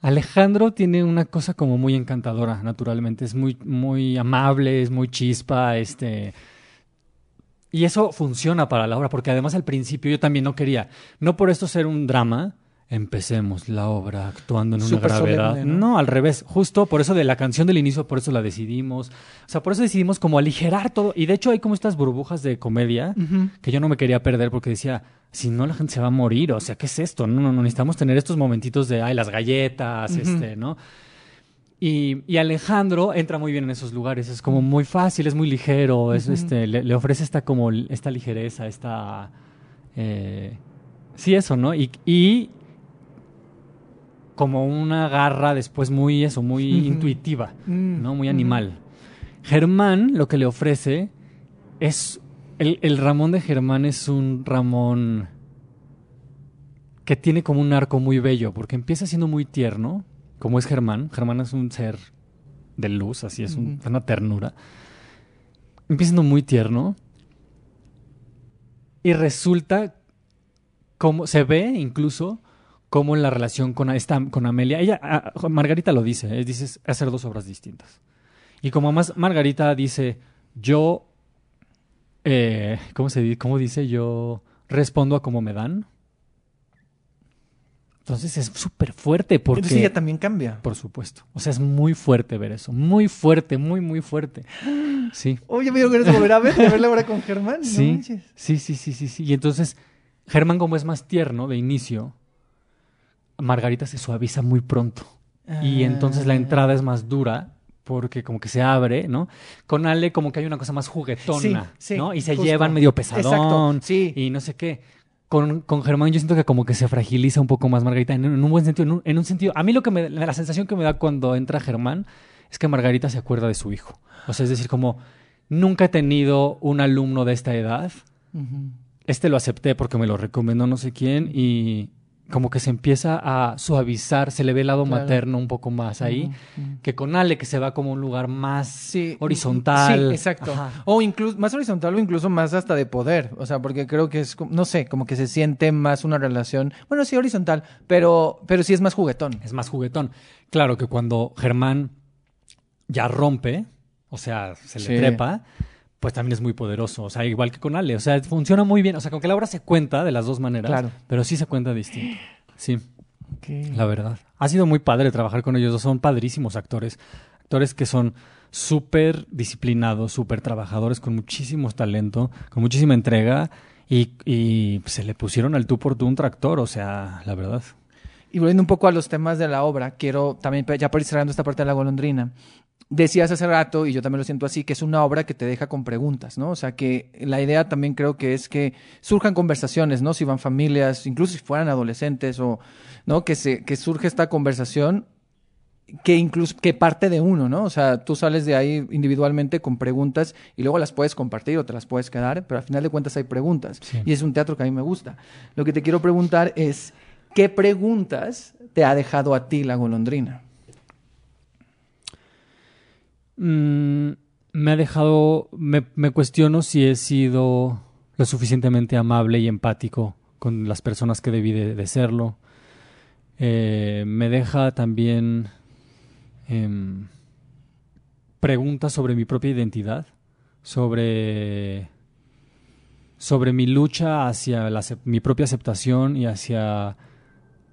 Alejandro tiene una cosa como muy encantadora, naturalmente. Es muy, muy amable, es muy chispa, este. y eso funciona para la obra, porque además al principio yo también no quería, no por esto ser un drama, empecemos la obra actuando en una Súper gravedad. solemne, ¿no? ¿no? al revés, justo por eso de la canción del inicio, por eso la decidimos. O sea, por eso decidimos como aligerar todo. Y de hecho hay como estas burbujas de comedia que yo no me quería perder porque decía, si no la gente se va a morir, o sea, ¿qué es esto? No, no, no, necesitamos tener estos momentitos de, ay, las galletas, este, ¿no? Y, y Alejandro entra muy bien en esos lugares, es como muy fácil, es muy ligero, es, este, le, le ofrece esta como esta ligereza, esta eh, sí eso, ¿no? Y, y como una garra después muy eso, muy intuitiva, Mm, ¿no? Muy ujú. animal. Germán lo que le ofrece es el, el Ramón de Germán es un Ramón que tiene como un arco muy bello, porque empieza siendo muy tierno, como es Germán. Germán es un ser de luz, así es un- una ternura. Empieza siendo muy tierno. Y resulta como se ve incluso como en la relación con, esta, con Amelia. Ella, a- a- Margarita lo dice, es, dice, hacer dos obras distintas. Y como más Margarita dice, yo, eh, ¿cómo se dice? ¿Cómo dice? Yo respondo a como me dan. Entonces es súper fuerte porque... Entonces ella también cambia. Por supuesto. O sea, es muy fuerte ver eso. Muy fuerte, muy, muy fuerte. Sí. Oye, me dio ganas volver a ver, verla ahora con Germán. sí, sí, sí, sí, sí. Y entonces, Germán, como es más tierno de inicio, Margarita se suaviza muy pronto. Y entonces la Ah. entrada es más dura porque como que se abre, ¿no? Con Ale como que hay una cosa más juguetona, Sí, sí, ¿no? Y se justo. llevan medio pesadón Exacto, sí. y no sé qué. Con, con Germán yo siento que como que se fragiliza un poco más Margarita, en, en un buen sentido, en un, en un sentido... A mí lo que me... La sensación que me da cuando entra Germán es que Margarita se acuerda de su hijo. O sea, es decir, como nunca he tenido un alumno de esta edad este lo acepté porque me lo recomendó no sé quién y como que se empieza a suavizar, se le ve el lado Claro. materno un poco más ahí, que con Ale que se va como un lugar más Sí, horizontal. Sí, exacto. Ajá. O incluso más horizontal o incluso más hasta de poder. O sea, porque creo que es, no sé, como que se siente más una relación. Bueno, sí, horizontal, pero, pero sí es más juguetón. Es más juguetón. Claro que cuando Germán ya rompe, o sea, se le Sí. trepa, pues también es muy poderoso. O sea, igual que con Ale. O sea, funciona muy bien. O sea, con que la obra se cuenta de las dos maneras, Claro. pero sí se cuenta distinto. Sí. La verdad. Ha sido muy padre trabajar con ellos. dos. Son padrísimos actores. Actores que son súper disciplinados, súper trabajadores, con muchísimo talento, con muchísima entrega. Y, y se le pusieron al tú por tú un tractor. O sea, la verdad. Y volviendo un poco a los temas de la obra, quiero también, ya para ir cerrando esta parte de la golondrina, decías hace rato, y yo también lo siento así, que es una obra que te deja con preguntas, ¿no? O sea, que la idea también creo que es que surjan conversaciones, ¿no? Si van familias, incluso si fueran adolescentes, o, ¿no? Que, se, que surge esta conversación que incluso que parte de uno, ¿no? O sea, tú sales de ahí individualmente con preguntas y luego las puedes compartir o te las puedes quedar, pero al final de cuentas hay preguntas. Sí. Y es un teatro que a mí me gusta. Lo que te quiero preguntar es, ¿qué preguntas te ha dejado a ti la golondrina? Mm, me ha dejado. Me, cuestiono si he sido lo suficientemente amable y empático con las personas que debí de, serlo. Eh, me deja también em, preguntas sobre mi propia identidad, sobre, sobre mi lucha hacia mi propia aceptación y hacia,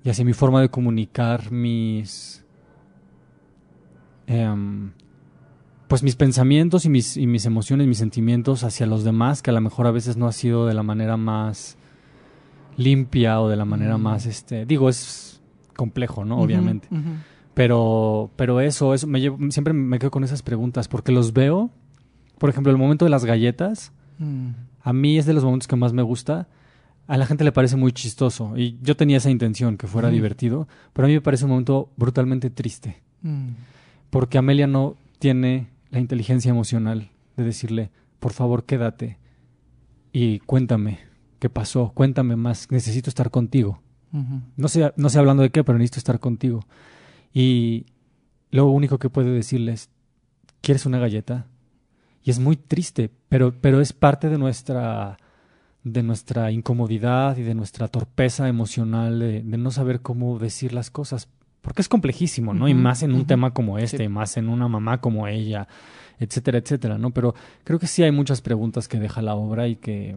y hacia mi forma de comunicar mis, em, pues mis pensamientos y mis, y mis emociones, mis sentimientos hacia los demás, que a lo mejor a veces no ha sido de la manera más limpia o de la manera Mm. más, este, digo, es complejo, ¿no? Obviamente. Pero, pero eso, eso me llevo- siempre me quedo con esas preguntas, porque los veo, por ejemplo, el momento de las galletas, Mm. a mí es de los momentos que más me gusta. A la gente le parece muy chistoso y yo tenía esa intención, que fuera divertido, pero a mí me parece un momento brutalmente triste, Mm. porque Amelia no tiene la inteligencia emocional de decirle, por favor, quédate y cuéntame qué pasó, cuéntame más, necesito estar contigo. No sé, no sé hablando de qué, pero necesito estar contigo. Y lo único que puede decirle es, ¿quieres una galleta? Y es muy triste, pero, pero es parte de nuestra, de nuestra incomodidad y de nuestra torpeza emocional, de, de no saber cómo decir las cosas. Porque es complejísimo, ¿no? Y más en un tema como este, Sí. más en una mamá como ella, etcétera, etcétera, ¿no? Pero creo que sí hay muchas preguntas que deja la obra y que,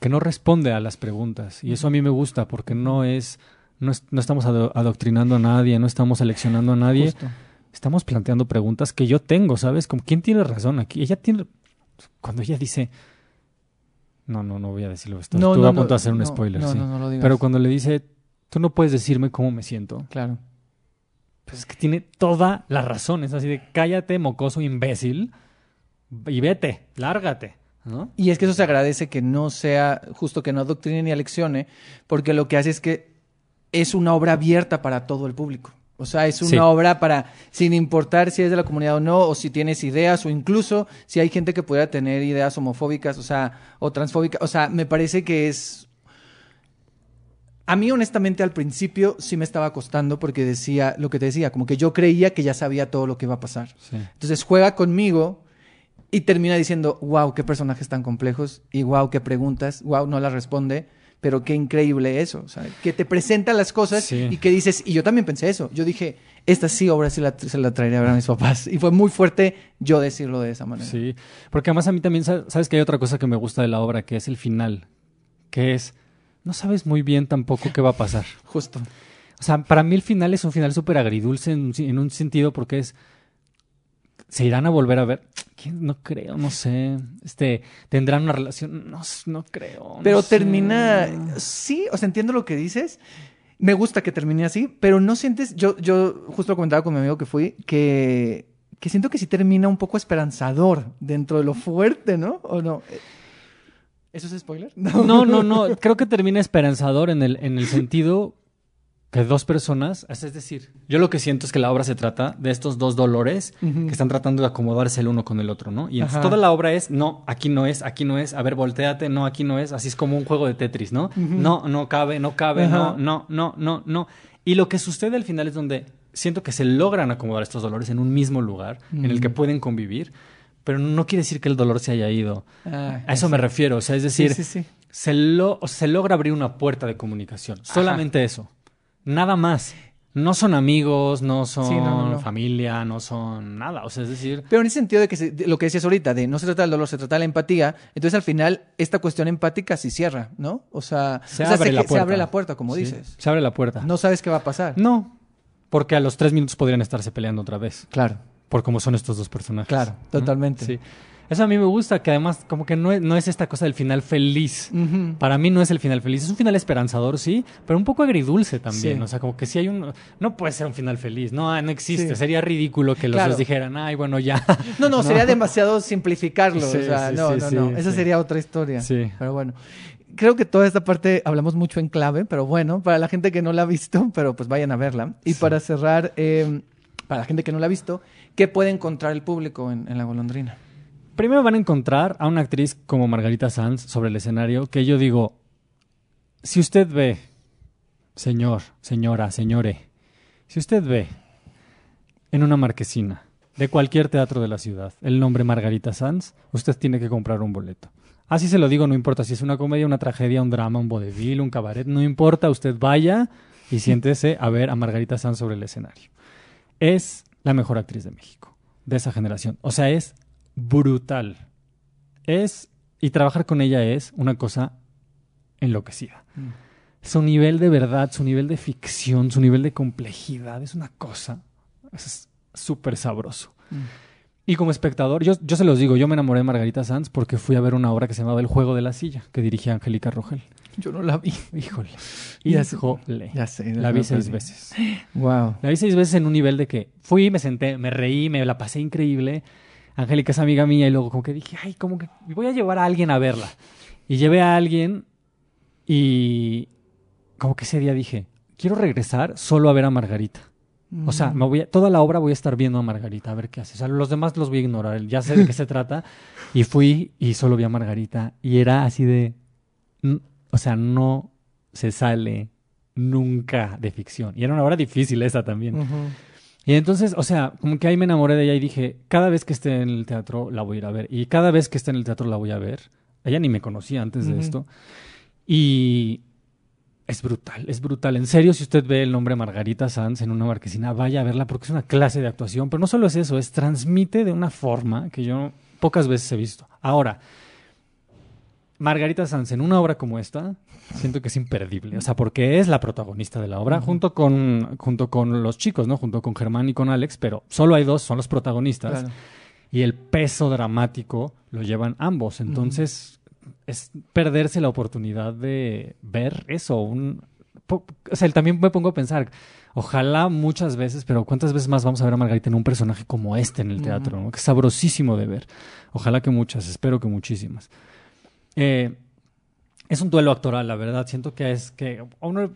que no responde a las preguntas. Y eso a mí me gusta porque no es, no, es- no estamos ado- adoctrinando a nadie, no estamos seleccionando a nadie, Justo. estamos planteando preguntas que yo tengo, ¿sabes? Como, ¿quién tiene razón aquí? Ella tiene, cuando ella dice, no, no, no voy a decirlo, esto, No, estuve no, a punto no, de hacer un spoiler, sí. no, no lo digas. Pero cuando le dice, tú no puedes decirme cómo me siento, Claro. pues es que tiene toda la razón. Es así de cállate, mocoso imbécil, y vete, lárgate, ¿no? Y es que eso se agradece que no sea, justo que no adoctrine ni aleccione, porque lo que hace es que es una obra abierta para todo el público. O sea, es una Sí. obra para, sin importar si es de la comunidad o no, o si tienes ideas, o incluso si hay gente que pudiera tener ideas homofóbicas, o sea, o transfóbicas. O sea, me parece que es. A mí, honestamente, al principio sí me estaba costando porque decía lo que te decía, como que yo creía que ya sabía todo lo que iba a pasar. Sí. Entonces juega conmigo y termina diciendo, wow, qué personajes tan complejos y wow, qué preguntas, wow, no las responde, pero qué increíble eso, o sea, que te presenta las cosas Sí. y que dices, y yo también pensé eso, yo dije, esta sí obra sí la, se la traería a ver a mis papás y fue muy fuerte yo decirlo de esa manera. Sí, porque además a mí también, sa- sabes que hay otra cosa que me gusta de la obra, que es el final, que es, no sabes muy bien tampoco qué va a pasar. Justo. O sea, para mí el final es un final súper agridulce en, en un sentido porque es, se irán a volver a ver. ¿Quién? No creo, no sé. Este, tendrán una relación, no, no creo. no Pero sé. termina, sí, o sea, entiendo lo que dices. Me gusta que termine así, pero no sientes, yo, yo justo lo comentaba con mi amigo que fui, que, que siento que sí termina un poco esperanzador dentro de lo fuerte, ¿no? ¿O no? ¿Eso es spoiler? No, no, no. Creo que termina esperanzador en el, en el sentido que dos personas, es decir, yo lo que siento es que la obra se trata de estos dos dolores que están tratando de acomodarse el uno con el otro, ¿no? Y entonces toda la obra es, no, aquí no es, aquí no es, a ver, volteate, no, aquí no es, así es como un juego de Tetris, ¿no? No, no cabe, no cabe, Ajá. no, no, no, no, no. Y lo que sucede al final es donde siento que se logran acomodar estos dolores en un mismo lugar, en el que pueden convivir, pero no quiere decir que el dolor se haya ido. Ah, A eso me refiero, o sea, es decir, sí, sí, sí. se, lo, se logra abrir una puerta de comunicación. Solamente eso. Nada más. No son amigos, no son Sí, no, no, no. familia, no son nada. O sea, es decir, Pero en ese sentido de que se- de lo que decías ahorita, de no se trata del dolor, se trata de la empatía, entonces al final esta cuestión empática sí cierra, ¿no? O sea, se o sea, abre se, la se puerta. abre la puerta, como Sí, dices. Se abre la puerta. No sabes qué va a pasar. No, porque a los tres minutos podrían estarse peleando otra vez. Claro, Por cómo son estos dos personajes. claro, ¿no? totalmente. Sí. Eso a mí me gusta, que además como que no es, no es esta cosa del final feliz. Para mí no es el final feliz, es un final esperanzador, sí, pero un poco agridulce también. Sí. O sea, como que si hay un... No puede ser un final feliz, no, ah, no existe. Sí. Sería ridículo que los Claro. dos dijeran, ay, bueno, ya. No, no, sería demasiado simplificarlo. Sí, o sea, no, no, no. Esa sería otra historia. Sí. Pero bueno. Creo que toda esta parte hablamos mucho en clave, pero bueno, para la gente que no la ha visto, pero pues vayan a verla. Y Sí. para cerrar, eh, para la gente que no la ha visto, ¿qué puede encontrar el público en, La Golondrina? Primero van a encontrar a una actriz como Margarita Sanz sobre el escenario, que yo digo, si usted ve, señor, señora, señore, si usted ve en una marquesina de cualquier teatro de la ciudad el nombre Margarita Sanz, usted tiene que comprar un boleto. Así se lo digo, no importa si es una comedia, una tragedia, un drama, un vodevil, un cabaret, no importa, usted vaya y siéntese a ver a Margarita Sanz sobre el escenario. Es la mejor actriz de México, de esa generación. O sea, es brutal. Es, y trabajar con ella es una cosa enloquecida. Su nivel de verdad, su nivel de ficción, su nivel de complejidad es una cosa es súper sabroso. Y como espectador, yo, yo se los digo, yo me enamoré de Margarita Sanz porque fui a ver una obra que se llamaba El Juego de la Silla, que dirigía Angélica Rogel. Yo no la vi. Híjole. Híjole. Ya sé. La vi seis veces. Wow. La vi seis veces en un nivel de que fui, me senté, me reí, me la pasé increíble. Angélica es amiga mía y luego como que dije, ay, como que voy a llevar a alguien a verla. Y llevé a alguien y como que ese día dije, quiero regresar solo a ver a Margarita. O sea, me voy a- toda la obra voy a estar viendo a Margarita, a ver qué hace. O sea, los demás los voy a ignorar, ya sé de qué se trata. Y fui y solo vi a Margarita. Y era así de... O sea, no se sale nunca de ficción. Y era una obra difícil esa también. Y entonces, o sea, como que ahí me enamoré de ella y dije, cada vez que esté en el teatro la voy a ir a ver. Y cada vez que esté en el teatro la voy a ver. Ella ni me conocía antes de esto. Y es brutal, es brutal. En serio, si usted ve el nombre Margarita Sanz en una marquesina, vaya a verla porque es una clase de actuación. Pero no solo es eso, es transmite de una forma que yo pocas veces he visto. Ahora, Margarita Sanz en una obra como esta, siento que es imperdible. O sea, porque es la protagonista de la obra, junto, con, junto con los chicos, ¿no? Junto con Germán y con Alex, pero solo hay dos, son los protagonistas. Claro. Y el peso dramático lo llevan ambos. Entonces, es perderse la oportunidad de ver eso. Un, o sea, también me pongo a pensar, ojalá muchas veces, pero ¿cuántas veces más vamos a ver a Margarita en un personaje como este en el teatro? ¿no? Que es sabrosísimo de ver. Ojalá que muchas, espero que muchísimas. Eh, es un duelo actoral, la verdad. Siento que es que uno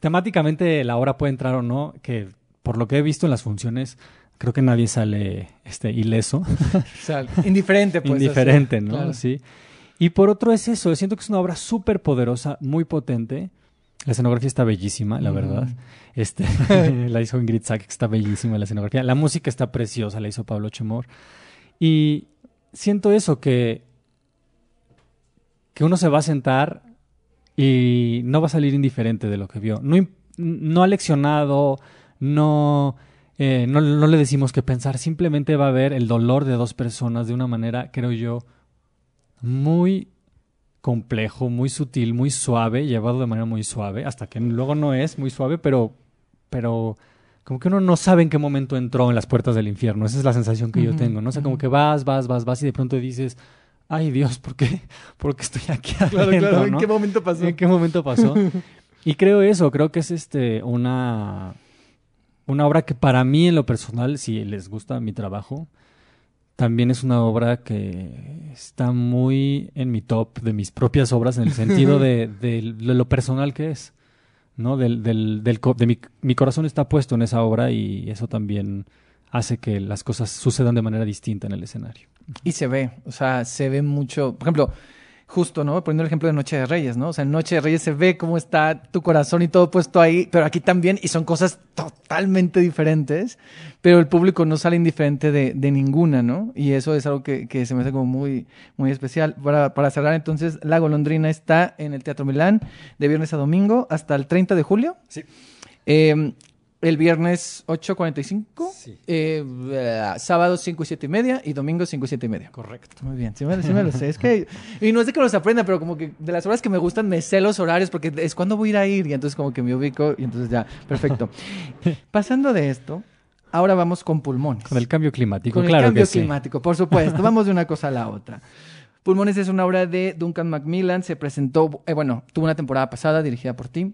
temáticamente la obra puede entrar o no, que por lo que he visto en las funciones, creo que nadie sale este ileso. O sea, indiferente, pues. indiferente, así. ¿no? Claro. Sí. Y por otro es eso, siento que es una obra súper poderosa, muy potente. La escenografía está bellísima, la Mm. verdad. Este, la hizo Ingrid Sack, que está bellísima la escenografía. La música está preciosa, la hizo Pablo Chemor. Y siento eso, que, que uno se va a sentar y no va a salir indiferente de lo que vio. No, no ha leccionado, no, eh, no, no le decimos qué pensar, simplemente va a ver el dolor de dos personas de una manera, creo yo, muy complejo, muy sutil, muy suave, llevado de manera muy suave, hasta que luego no es muy suave, pero, pero como que uno no sabe en qué momento entró en las puertas del infierno. Esa es la sensación que yo tengo, ¿no? O sea, como que vas, vas, vas, vas y de pronto dices, ay Dios, ¿por qué, ¿por qué estoy aquí Claro, adentro, claro. ¿En no? qué momento pasó? ¿En qué momento pasó? y creo eso, creo que es este una una obra que para mí en lo personal, si les gusta mi trabajo, también es una obra que está muy en mi top de mis propias obras en el sentido de, de- de lo personal que es, ¿no? Del, del, del co- de mi, mi corazón está puesto en esa obra y eso también hace que las cosas sucedan de manera distinta en el escenario. Y se ve, o sea, se ve mucho. Por ejemplo, justo, ¿no? Poniendo el ejemplo de Noche de Reyes, ¿no? O sea, en Noche de Reyes se ve cómo está tu corazón y todo puesto ahí, pero aquí también, y son cosas totalmente diferentes, pero el público no sale indiferente de, de ninguna, ¿no? Y eso es algo que, que se me hace como muy, muy especial. Para, para cerrar, entonces, La Golondrina está en el Teatro Milán de viernes a domingo hasta el 30 de julio. Sí. Eh, el viernes 8.45, Sí. eh, eh, sábado 5 y 7 y media y domingo 5 y 7 y media. Correcto. Muy bien, sí me, sí me lo sé. Es que, y no es de que los aprenda, pero como que de las horas que me gustan me sé los horarios porque es cuando voy a ir a ir y entonces como que me ubico y entonces ya, perfecto. Pasando de esto, ahora vamos con pulmones. Con el cambio climático, Con el claro cambio que sí. climático, por supuesto. Vamos de una cosa a la otra. Pulmones es una obra de Duncan Macmillan, se presentó, eh, bueno, tuvo una temporada pasada dirigida por ti.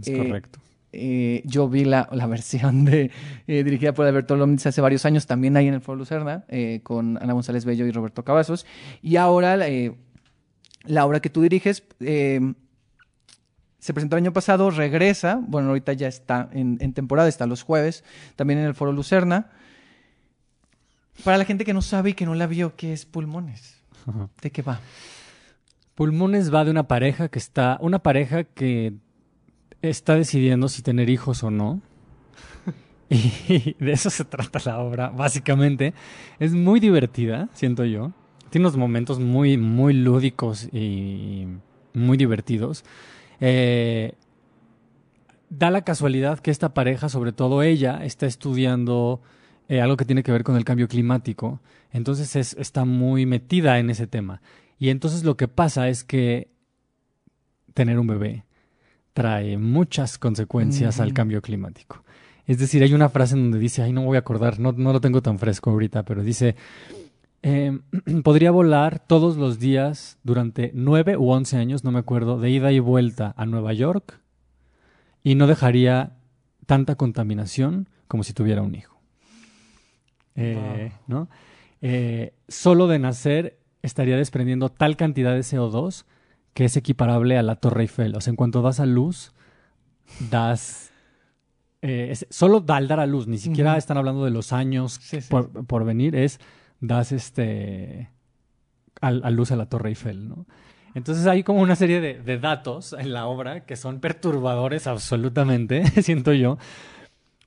Es Eh, correcto. Eh, yo vi la, la versión de eh, dirigida por Alberto Lomnitz hace varios años, también ahí en el Foro Lucerna, eh, con Ana González Bello y Roberto Cavazos. Y ahora la obra que tú diriges se presentó el año pasado, regresa, bueno, ahorita ya está en, en temporada, está los jueves, también en el Foro Lucerna. Para la gente que no sabe y que no la vio, ¿qué es Pulmones? ¿De qué va? Pulmones va de una pareja que está, una pareja que está decidiendo si tener hijos o no. Y de eso se trata la obra, básicamente. Es muy divertida, siento yo. Tiene unos momentos muy, muy lúdicos y muy divertidos. Eh, da la casualidad que esta pareja, sobre todo ella, está estudiando eh, algo que tiene que ver con el cambio climático. Entonces es- está muy metida en ese tema. Y entonces lo que pasa es que tener un bebé trae muchas consecuencias al cambio climático. Es decir, hay una frase en donde dice, ay, no me voy a acordar, no, no lo tengo tan fresco ahorita, pero dice, eh, podría volar todos los días durante nueve u once años, no me acuerdo, de ida y vuelta a Nueva York y no dejaría tanta contaminación como si tuviera un hijo. Eh, ¿no? Eh, solo de nacer estaría desprendiendo tal cantidad de CO2 que es equiparable a la Torre Eiffel. O sea, en cuanto das a luz, das... eh, es- solo da- al dar a luz, ni siquiera están hablando de los años Sí, sí. por, por venir, es das este a, luz a la Torre Eiffel, ¿no? Entonces hay como una serie de, de datos en la obra que son perturbadores absolutamente, siento yo,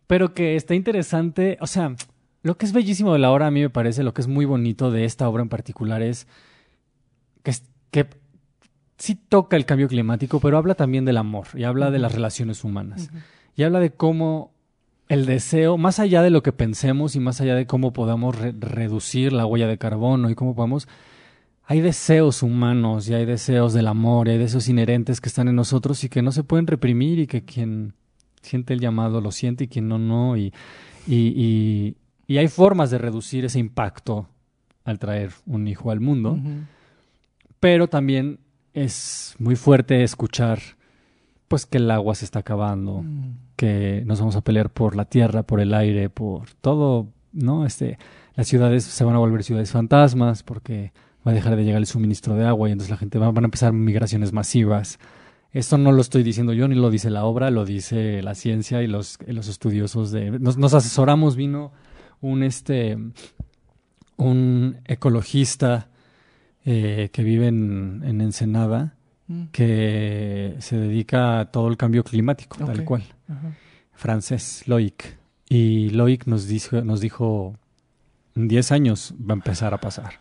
pero que está interesante, o sea, lo que es bellísimo de la obra a mí me parece, lo que es muy bonito de esta obra en particular es que, es- que sí toca el cambio climático, pero habla también del amor y habla de las relaciones humanas. Y habla de cómo el deseo, más allá de lo que pensemos y más allá de cómo podamos re- reducir la huella de carbono y cómo podamos, hay deseos humanos y hay deseos del amor y hay deseos inherentes que están en nosotros y que no se pueden reprimir y que quien siente el llamado lo siente y quien no, no. Y, y, y, y hay formas de reducir ese impacto al traer un hijo al mundo pero también es muy fuerte escuchar pues que el agua se está acabando, Mm. que nos vamos a pelear por la tierra, por el aire, por todo, ¿no? Este, las ciudades se van a volver ciudades fantasmas porque va a dejar de llegar el suministro de agua y entonces la gente va, van a empezar migraciones masivas. Esto no lo estoy diciendo yo, ni lo dice la obra, lo dice la ciencia y los, los estudiosos de... Nos, nos asesoramos, vino un, este, un ecologista eh, que vive en, en Ensenada, Mm. que se dedica a todo el cambio climático, tal cual. Francés, Loic. Y Loic nos dijo, nos dijo, en 10 años va a empezar a pasar.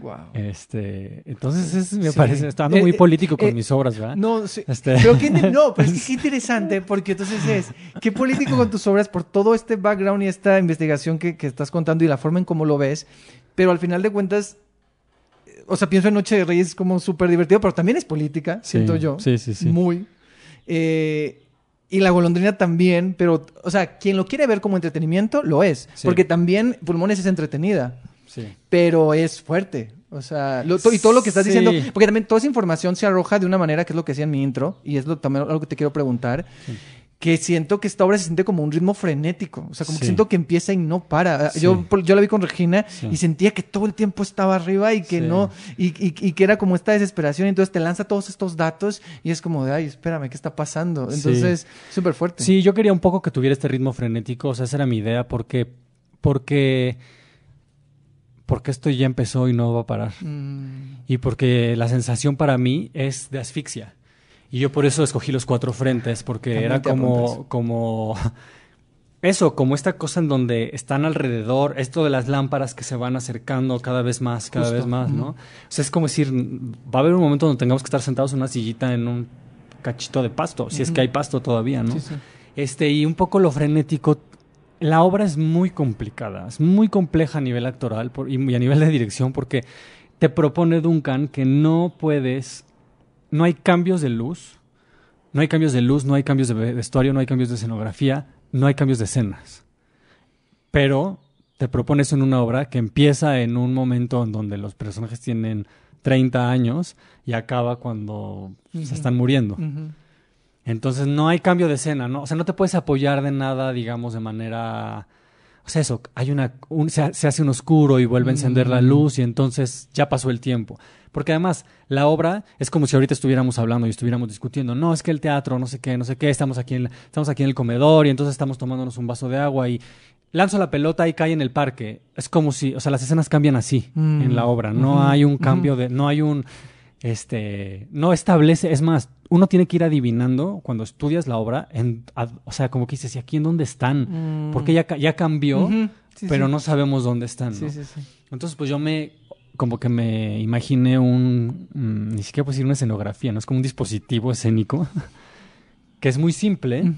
Wow. Este, entonces es- me Sí. parece, está Eh, muy eh, político con eh, mis obras, ¿verdad? No, sí. Este- Pero qué, no, pero es qué interesante, porque entonces es, qué político con tus obras por todo este background y esta investigación que, que estás contando y la forma en cómo lo ves, pero al final de cuentas, o sea, pienso en Noche de Reyes como súper divertido, pero también es política, Sí, siento yo. Sí, sí, sí. Muy. Eh, y la golondrina también, pero, o sea, quien lo quiere ver como entretenimiento, lo es, Sí. porque también Pulmones es entretenida Sí. pero es fuerte. O sea, lo- to- y todo lo que estás Sí. diciendo, porque también toda esa información se arroja de una manera que es lo que decía en mi intro, y es lo, también algo que te quiero preguntar, que siento que esta obra se siente como un ritmo frenético, o sea, como que siento que empieza y no para. Sí. Yo, yo la vi con Regina Sí. y sentía que todo el tiempo estaba arriba y que no, y, y- y que era como esta desesperación, entonces te lanza todos estos datos y es como de, ay, espérame, ¿qué está pasando? Entonces, súper fuerte. Sí, yo quería un poco que tuviera este ritmo frenético, o sea, esa era mi idea, porque, porque, porque esto ya empezó y no va a parar. Mm, Y porque la sensación para mí es de asfixia. Y yo por eso escogí los cuatro frentes, porque También era como, como eso, como esta cosa en donde están alrededor, esto de las lámparas que se van acercando cada vez más, cada Justo. vez más, ¿no? O sea, es como decir, va a haber un momento donde tengamos que estar sentados en una sillita en un cachito de pasto, si es que hay pasto todavía, ¿no? sí, sí. Este, y un poco lo frenético. La obra es muy complicada, es muy compleja a nivel actoral por- y, y a nivel de dirección porque te propone Duncan que no puedes, no hay cambios de luz, no hay cambios de luz, no hay cambios de ve- vestuario, no hay cambios de escenografía, no hay cambios de escenas. Pero te propone eso en una obra que empieza en un momento en donde los personajes tienen 30 años y acaba cuando se están muriendo. Entonces no hay cambio de escena, ¿no? O sea, no te puedes apoyar de nada, digamos, de manera... O sea, eso, hay una... un- se, se hace un oscuro y vuelve a encender la Mm. luz y entonces ya pasó el tiempo. Porque además, la obra es como si ahorita estuviéramos hablando y estuviéramos discutiendo. No, es que el teatro, no sé qué, no sé qué, estamos aquí en, la- estamos aquí en el comedor y entonces estamos tomándonos un vaso de agua y lanzo la pelota y cae en el parque. Es como si, o sea, las escenas cambian así Mm. en la obra. No hay un cambio de... No hay un este, no establece, es más, uno tiene que ir adivinando cuando estudias la obra, en, ad- o sea, como que dices, ¿y aquí en dónde están? Mm. Porque ya, ya cambió. Sí, pero sí. no sabemos dónde están, ¿no? Sí, sí, sí. Entonces, pues yo me, como que me imaginé un, mm, ni siquiera puedo decir una escenografía, ¿no? Es como un dispositivo escénico, que es muy simple,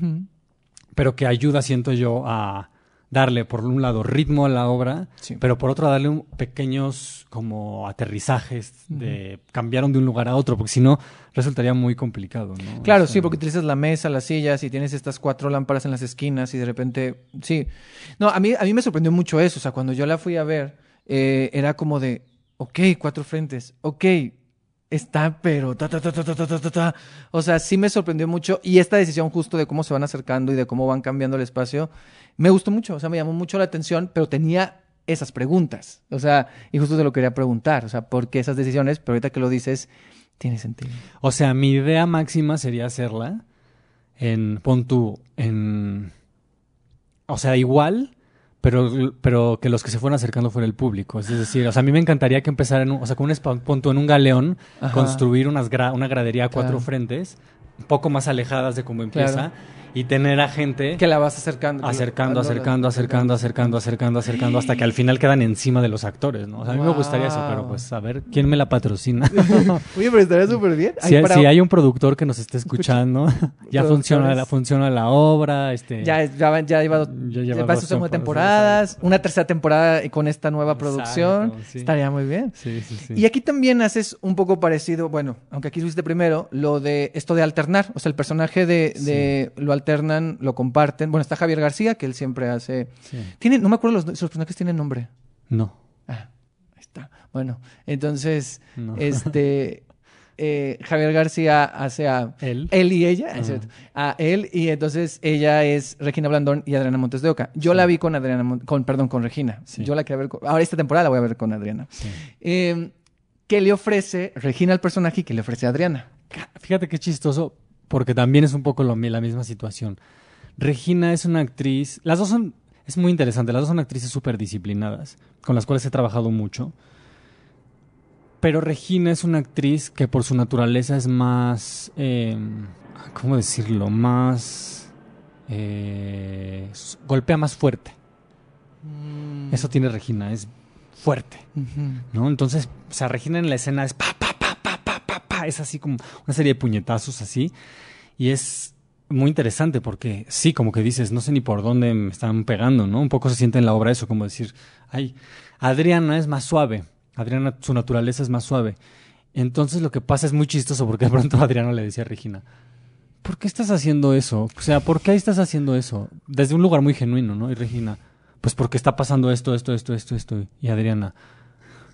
pero que ayuda, siento yo, a darle, por un lado, ritmo a la obra, Sí. pero por otro darle un- pequeños como aterrizajes de cambiaron de un lugar a otro, porque si no resultaría muy complicado, ¿no? Claro, O sea, sí, porque utilizas la mesa, las sillas y tienes estas cuatro lámparas en las esquinas y de repente, sí. No, a mí, a mí me sorprendió mucho eso, o sea, cuando yo la fui a ver, eh, era como de, ok, cuatro frentes, ok, está, pero ta, ta, ta, ta, ta, ta, ta, ta. O sea, sí me sorprendió mucho. Y esta decisión justo de cómo se van acercando y de cómo van cambiando el espacio, me gustó mucho. O sea, me llamó mucho la atención, pero tenía esas preguntas. O sea, y justo te lo quería preguntar. O sea, ¿por qué esas decisiones? Pero ahorita que lo dices, tiene sentido. O sea, mi idea máxima sería hacerla en, pon tú, en... O sea, igual pero, pero que los que se fueran acercando fuera el público. Es decir, o sea, a mí me encantaría que empezara en un, o sea, con un tú, en un galeón, Ajá. construir unas gra- una gradería a cuatro Claro. frentes, un poco más alejadas de cómo empieza, Claro. Y tener a gente Que la vas acercando. acercando, acercando, acercando, acercando, acercando, acercando, hasta que al final quedan encima de los actores, ¿no? O sea, a mí me gustaría eso, pero pues a ver quién me la patrocina. Oye, pero estaría súper bien. si, Ay, para- si hay un productor que nos esté escuchando, ya funciona la, funciona la obra, este... Ya, ya, ya iba, Ya lleva va dos su segunda temporadas, temporada, una tercera temporada con esta nueva Exacto, producción. sí. Estaría muy bien. Sí, sí, sí. Y aquí también haces un poco parecido, bueno, aunque aquí subiste primero, lo de esto de alternar. O sea, el personaje de, de lo alternan, lo comparten. Bueno, está Javier García, que él siempre hace. Sí. Tiene, no me acuerdo, los, los personajes tienen nombre. No, Ah, ahí está. Bueno, entonces, no. este. eh, Javier García hace a Él. él y ella, es cierto, a él y entonces ella es Regina Blandón y Adriana Montes de Oca. Yo Sí. la vi con Adriana, Mon- con perdón, con Regina. Sí. Yo la quería ver con, ahora esta temporada la voy a ver con Adriana. Sí. Eh, ¿Qué le ofrece Regina al personaje y qué le ofrece Adriana? Fíjate qué chistoso, porque también es un poco lo, la misma situación. Regina es una actriz, las dos son, es muy interesante, las dos son actrices súper disciplinadas, con las cuales he trabajado mucho. Pero Regina es una actriz que por su naturaleza es más, eh, ¿cómo decirlo? Más, eh, golpea más fuerte. Eso tiene Regina, es fuerte. ¿no? Entonces, o sea, Regina en la escena es pa, pa, es así como una serie de puñetazos así. Y es muy interesante porque sí, como que dices, no sé ni por dónde me están pegando, ¿no? Un poco se siente en la obra eso, como decir, ay, Adriana es más suave. Adriana, su naturaleza es más suave. Entonces lo que pasa es muy chistoso porque de pronto Adriana le decía a Regina, ¿por qué estás haciendo eso? O sea, ¿por qué estás haciendo eso? Desde un lugar muy genuino, ¿no? Y Regina, pues porque está pasando esto, esto, esto, esto, esto. Y Adriana,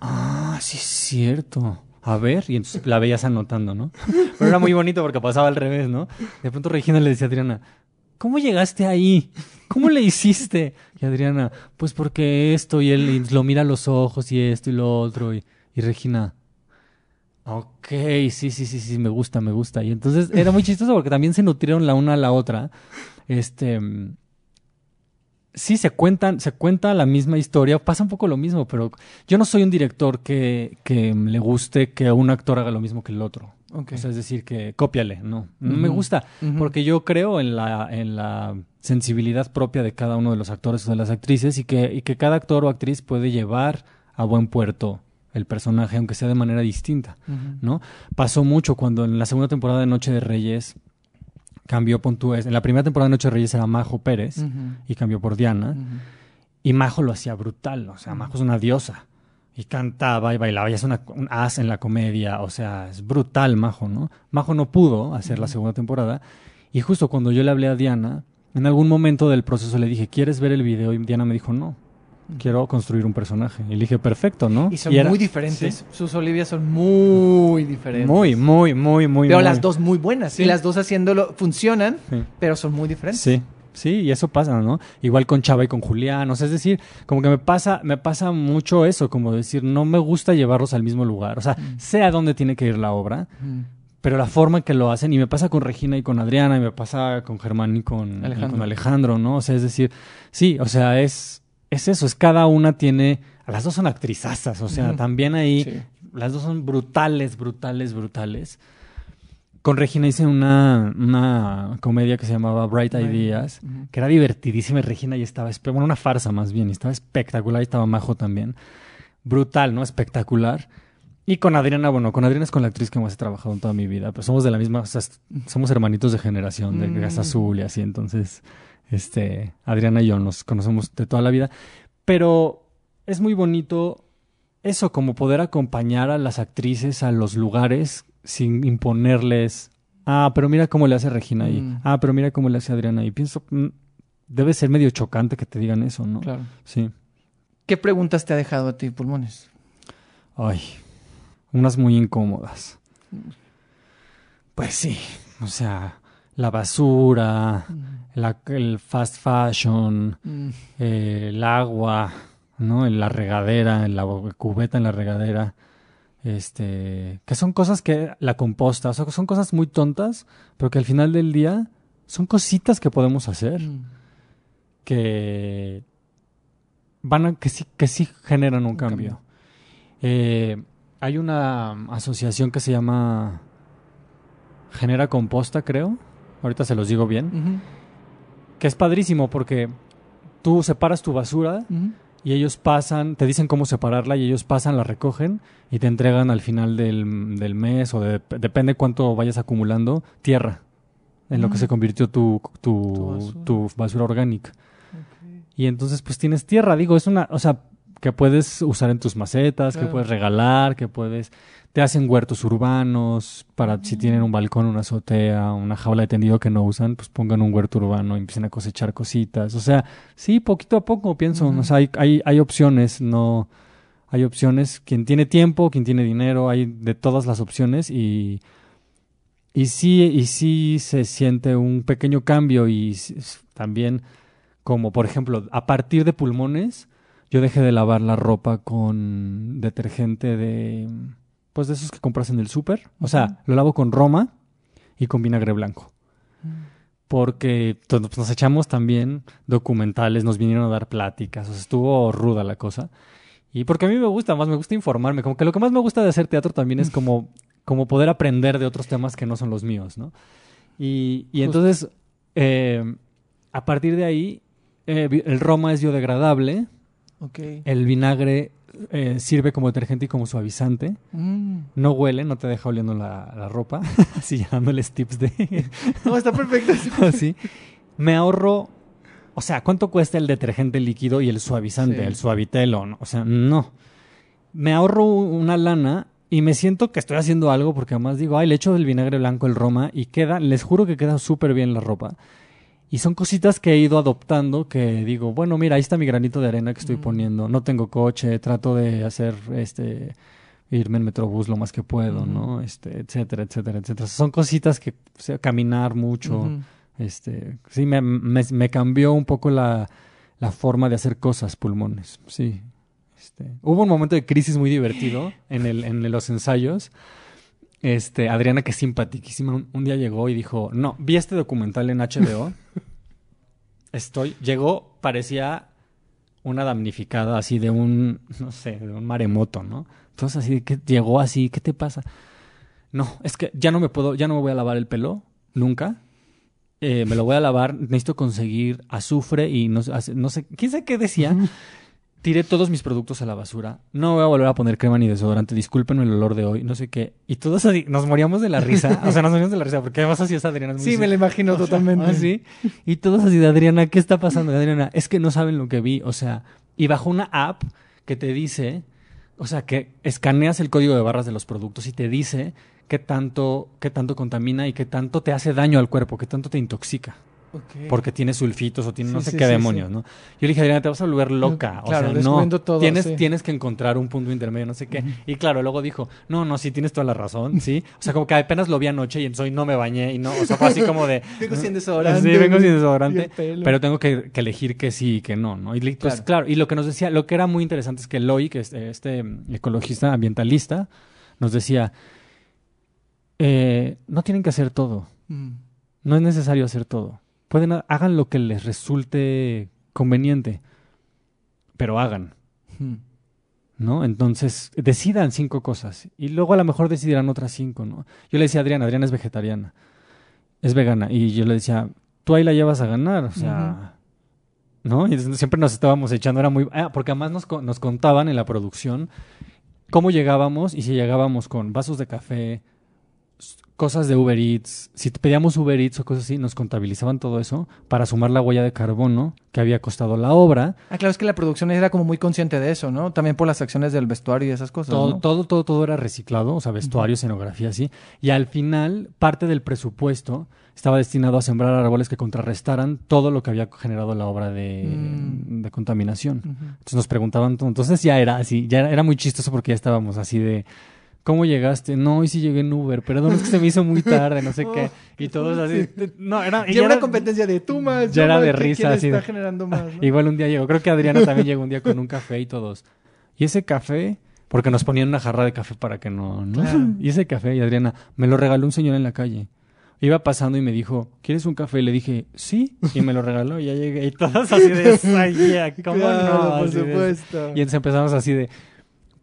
ah, sí es cierto. A ver, y entonces la veías anotando, ¿no? Pero era muy bonito porque pasaba al revés, ¿no? De pronto Regina le decía a Adriana, ¿cómo llegaste ahí? ¿Cómo le hiciste? Y Adriana, pues porque esto, y él lo mira a los ojos y esto y lo otro. Y, y Regina, ok, sí, sí, sí, sí, me gusta, me gusta. Y entonces era muy chistoso porque también se nutrieron la una a la otra. Este. Sí, se cuentan, se cuenta la misma historia, pasa un poco lo mismo, pero yo no soy un director que, que le guste que un actor haga lo mismo que el otro. O sea, es decir, que cópiale, no, no me gusta, porque yo creo en la, en la sensibilidad propia de cada uno de los actores o de las actrices y que, y que cada actor o actriz puede llevar a buen puerto el personaje, aunque sea de manera distinta. ¿no? Pasó mucho cuando en la segunda temporada de Noche de Reyes cambió Pontúes. En la primera temporada de Noche de Reyes era Majo Pérez y cambió por Diana. Y Majo lo hacía brutal, o sea, Majo es una diosa. Y cantaba y bailaba, y es una, un as en la comedia, o sea, es brutal Majo, ¿no? Majo no pudo hacer la segunda temporada. Y justo cuando yo le hablé a Diana, en algún momento del proceso le dije, ¿quieres ver el video? Y Diana me dijo, no, quiero construir un personaje. Y dije, perfecto, ¿no? Y son era- muy diferentes. Sus Olivias son muy diferentes. muy, muy, muy, muy. Pero muy. las dos muy buenas. Sí. Y las dos haciéndolo funcionan, Sí. pero son muy diferentes. Sí, sí, y eso pasa, ¿no? Igual con Chava y con Julián, o sea, es decir, como que me pasa, me pasa mucho eso, como decir, no me gusta llevarlos al mismo lugar, o sea, sé a dónde tiene que ir la obra, Mm. pero la forma en que lo hacen, y me pasa con Regina y con Adriana, y me pasa con Germán y con y Alejandro. con Alejandro, ¿no? O sea, es decir, sí, o sea, es, es eso, es cada una tiene, las dos son actrizazas, o sea, también ahí, Sí. las dos son brutales, brutales, brutales. Con Regina hice una, una comedia que se llamaba Bright Ideas, que era divertidísima y Regina y estaba, bueno, una farsa más bien, y estaba espectacular y estaba Majo también. Brutal, ¿no? Espectacular. Y con Adriana, bueno, con Adriana es con la actriz que más he trabajado en toda mi vida, pero somos de la misma, o sea, somos hermanitos de generación, de Mm. Gas Azul y así, entonces, este, Adriana y yo nos conocemos de toda la vida, pero es muy bonito eso, como poder acompañar a las actrices a los lugares sin imponerles, ah, pero mira cómo le hace Regina ahí, Mm. ah, pero mira cómo le hace Adriana ahí. Pienso, mm, debe ser medio chocante que te digan eso, ¿no? Claro. Sí. ¿Qué preguntas te ha dejado a ti, Pulmones? Ay, unas muy incómodas. Pues sí, o sea, la basura, la- el fast fashion, Mm. eh, el agua, ¿no? En la regadera, en la cubeta en la regadera. Este, que son cosas que la composta, o sea, son cosas muy tontas, pero que al final del día son cositas que podemos hacer Mm. que van a, que sí, que sí generan un, Un cambio. cambio. Eh, hay una asociación que se llama Genera Composta, creo. Ahorita se los digo bien. Que es padrísimo porque tú separas tu basura y ellos pasan, te dicen cómo separarla y ellos pasan, la recogen y te entregan al final del, del mes o de- depende cuánto vayas acumulando, tierra, en lo que se convirtió tu, tu, Tu basura. tu basura orgánica. Y entonces pues tienes tierra, digo, es una, o sea, que puedes usar en tus macetas, que puedes regalar, que puedes, te hacen huertos urbanos para si tienen un balcón, una azotea, una jaula de tendido que no usan, pues pongan un huerto urbano y empiecen a cosechar cositas. O sea, sí, poquito a poco pienso, o sea, hay, hay, hay opciones, no, hay opciones, quien tiene tiempo, quien tiene dinero, hay de todas las opciones y, y sí, y sí se siente un pequeño cambio y también como por ejemplo, a partir de pulmones, yo dejé de lavar la ropa con detergente de pues de esos que compras en el súper, o sea, lo lavo con Roma y con vinagre blanco. Porque to- pues, nos echamos también documentales, nos vinieron a dar pláticas, o sea, estuvo ruda la cosa. Y porque a mí me gusta más, me gusta informarme, como que lo que más me gusta de hacer teatro también es como, como poder aprender de otros temas que no son los míos, ¿no? Y, entonces, eh, a partir de ahí, eh, el Roma es biodegradable, el vinagre eh, sirve como detergente y como suavizante, Mm. no huele, no te deja oliendo la, la ropa, así ya dándoles tips de... No, está perfecto. así. Me ahorro, o sea, ¿cuánto cuesta el detergente líquido y el suavizante, Sí. el suavitelo? no? O sea, no. Me ahorro una lana y me siento que estoy haciendo algo porque además digo, ay, le echo el vinagre blanco, el Roma y queda, les juro que queda súper bien la ropa. Y son cositas que he ido adoptando que digo, bueno, mira, ahí está mi granito de arena que estoy Mm. poniendo. No tengo coche, trato de hacer este irme en metrobús lo más que puedo. ¿no? Este, etcétera, etcétera, etcétera. Son cositas que, o sea, caminar mucho, este, sí, me, me, me cambió un poco la, la forma de hacer cosas, pulmones, sí. Este, hubo un momento de crisis muy divertido en, el, en los ensayos. Este, Adriana, que es simpaticísima, un, un día llegó y dijo, no, vi este documental en HBO. Estoy, llegó, parecía una damnificada así de un, no sé, de un maremoto, ¿no? Entonces así, que llegó así, ¿qué te pasa? No, es que ya no me puedo, ya no me voy a lavar el pelo, nunca. Eh, me lo voy a lavar, necesito conseguir azufre y no, sé- no sé, quién sabe qué decía. Tiré todos mis productos a la basura. No voy a volver a poner crema ni desodorante. Discúlpenme el olor de hoy, no sé qué. Y todos así, nos moríamos de la risa. O sea, nos moríamos de la risa porque además así es Adriana. es muy Sí, me lo imagino totalmente. Ah, sí. Y todos así de Adriana, ¿qué está pasando? Adriana, es que no saben lo que vi. O sea, y bajo una app que te dice, o sea, que escaneas el código de barras de los productos y te dice qué tanto, qué tanto contamina y qué tanto te hace daño al cuerpo, qué tanto te intoxica. Porque tiene sulfitos o tiene no sé sí, qué sí, demonios. ¿no? Yo le dije, Adriana, te vas a volver loca. O Claro, sea, no. todo, tienes, tienes que encontrar un punto intermedio, no sé qué. Y claro, luego dijo, no, no, sí, tienes toda la razón, ¿sí? O sea, como que apenas lo vi anoche y entonces hoy no me bañé y no, o sea, fue así como de... Vengo sin desodorante. Sí, vengo sin desodorante. Pero tengo que, que elegir que sí y que no, ¿no? Y pues Claro. claro. y lo que nos decía, lo que era muy interesante es que Loy, que es este mm, ecologista ambientalista, nos decía, eh, no tienen que hacer todo, Mm. no es necesario hacer todo. Pueden, ha- hagan lo que les resulte conveniente, pero hagan. ¿no? Entonces, decidan cinco cosas y luego a lo mejor decidirán otras cinco, ¿no? Yo le decía a Adriana, Adriana es vegetariana, es vegana, y yo le decía, tú ahí la llevas a ganar, o sea, ¿no? Y siempre nos estábamos echando, era muy... Ah, porque además nos, nos contaban en la producción cómo llegábamos y si llegábamos con vasos de café, cosas de Uber Eats, si pedíamos Uber Eats o cosas así, nos contabilizaban todo eso para sumar la huella de carbono que había costado la obra. Ah, claro, es que la producción era como muy consciente de eso, ¿no? También por las acciones del vestuario y esas cosas. Todo, ¿no? todo, todo, todo era reciclado, o sea, vestuario, escenografía, así. Y al final, parte del presupuesto estaba destinado a sembrar árboles que contrarrestaran todo lo que había generado la obra de, Mm. de contaminación. Entonces nos preguntaban, todo. entonces ya era así, ya era, era muy chistoso porque ya estábamos así de, ¿cómo llegaste? No, hoy sí llegué en Uber, perdón, es que se me hizo muy tarde, no sé qué. Y todos así, no, era, y Ya una competencia de tú más. ya era de ¿quién- risa, así está generando más, ¿no? Igual un día llegó, creo que Adriana también llegó un día con un café y todos. ¿Y ese café? Porque nos ponían una jarra de café para que no, ¿no? Claro. Y ese café, y Adriana, me lo regaló un señor en la calle. Iba pasando y me dijo, ¿quieres un café? Y le dije, sí, y me lo regaló y ya llegué. Y todos así de, "Ay, ya, ¿cómo Claro, no? por Así de- supuesto. y entonces empezamos así de,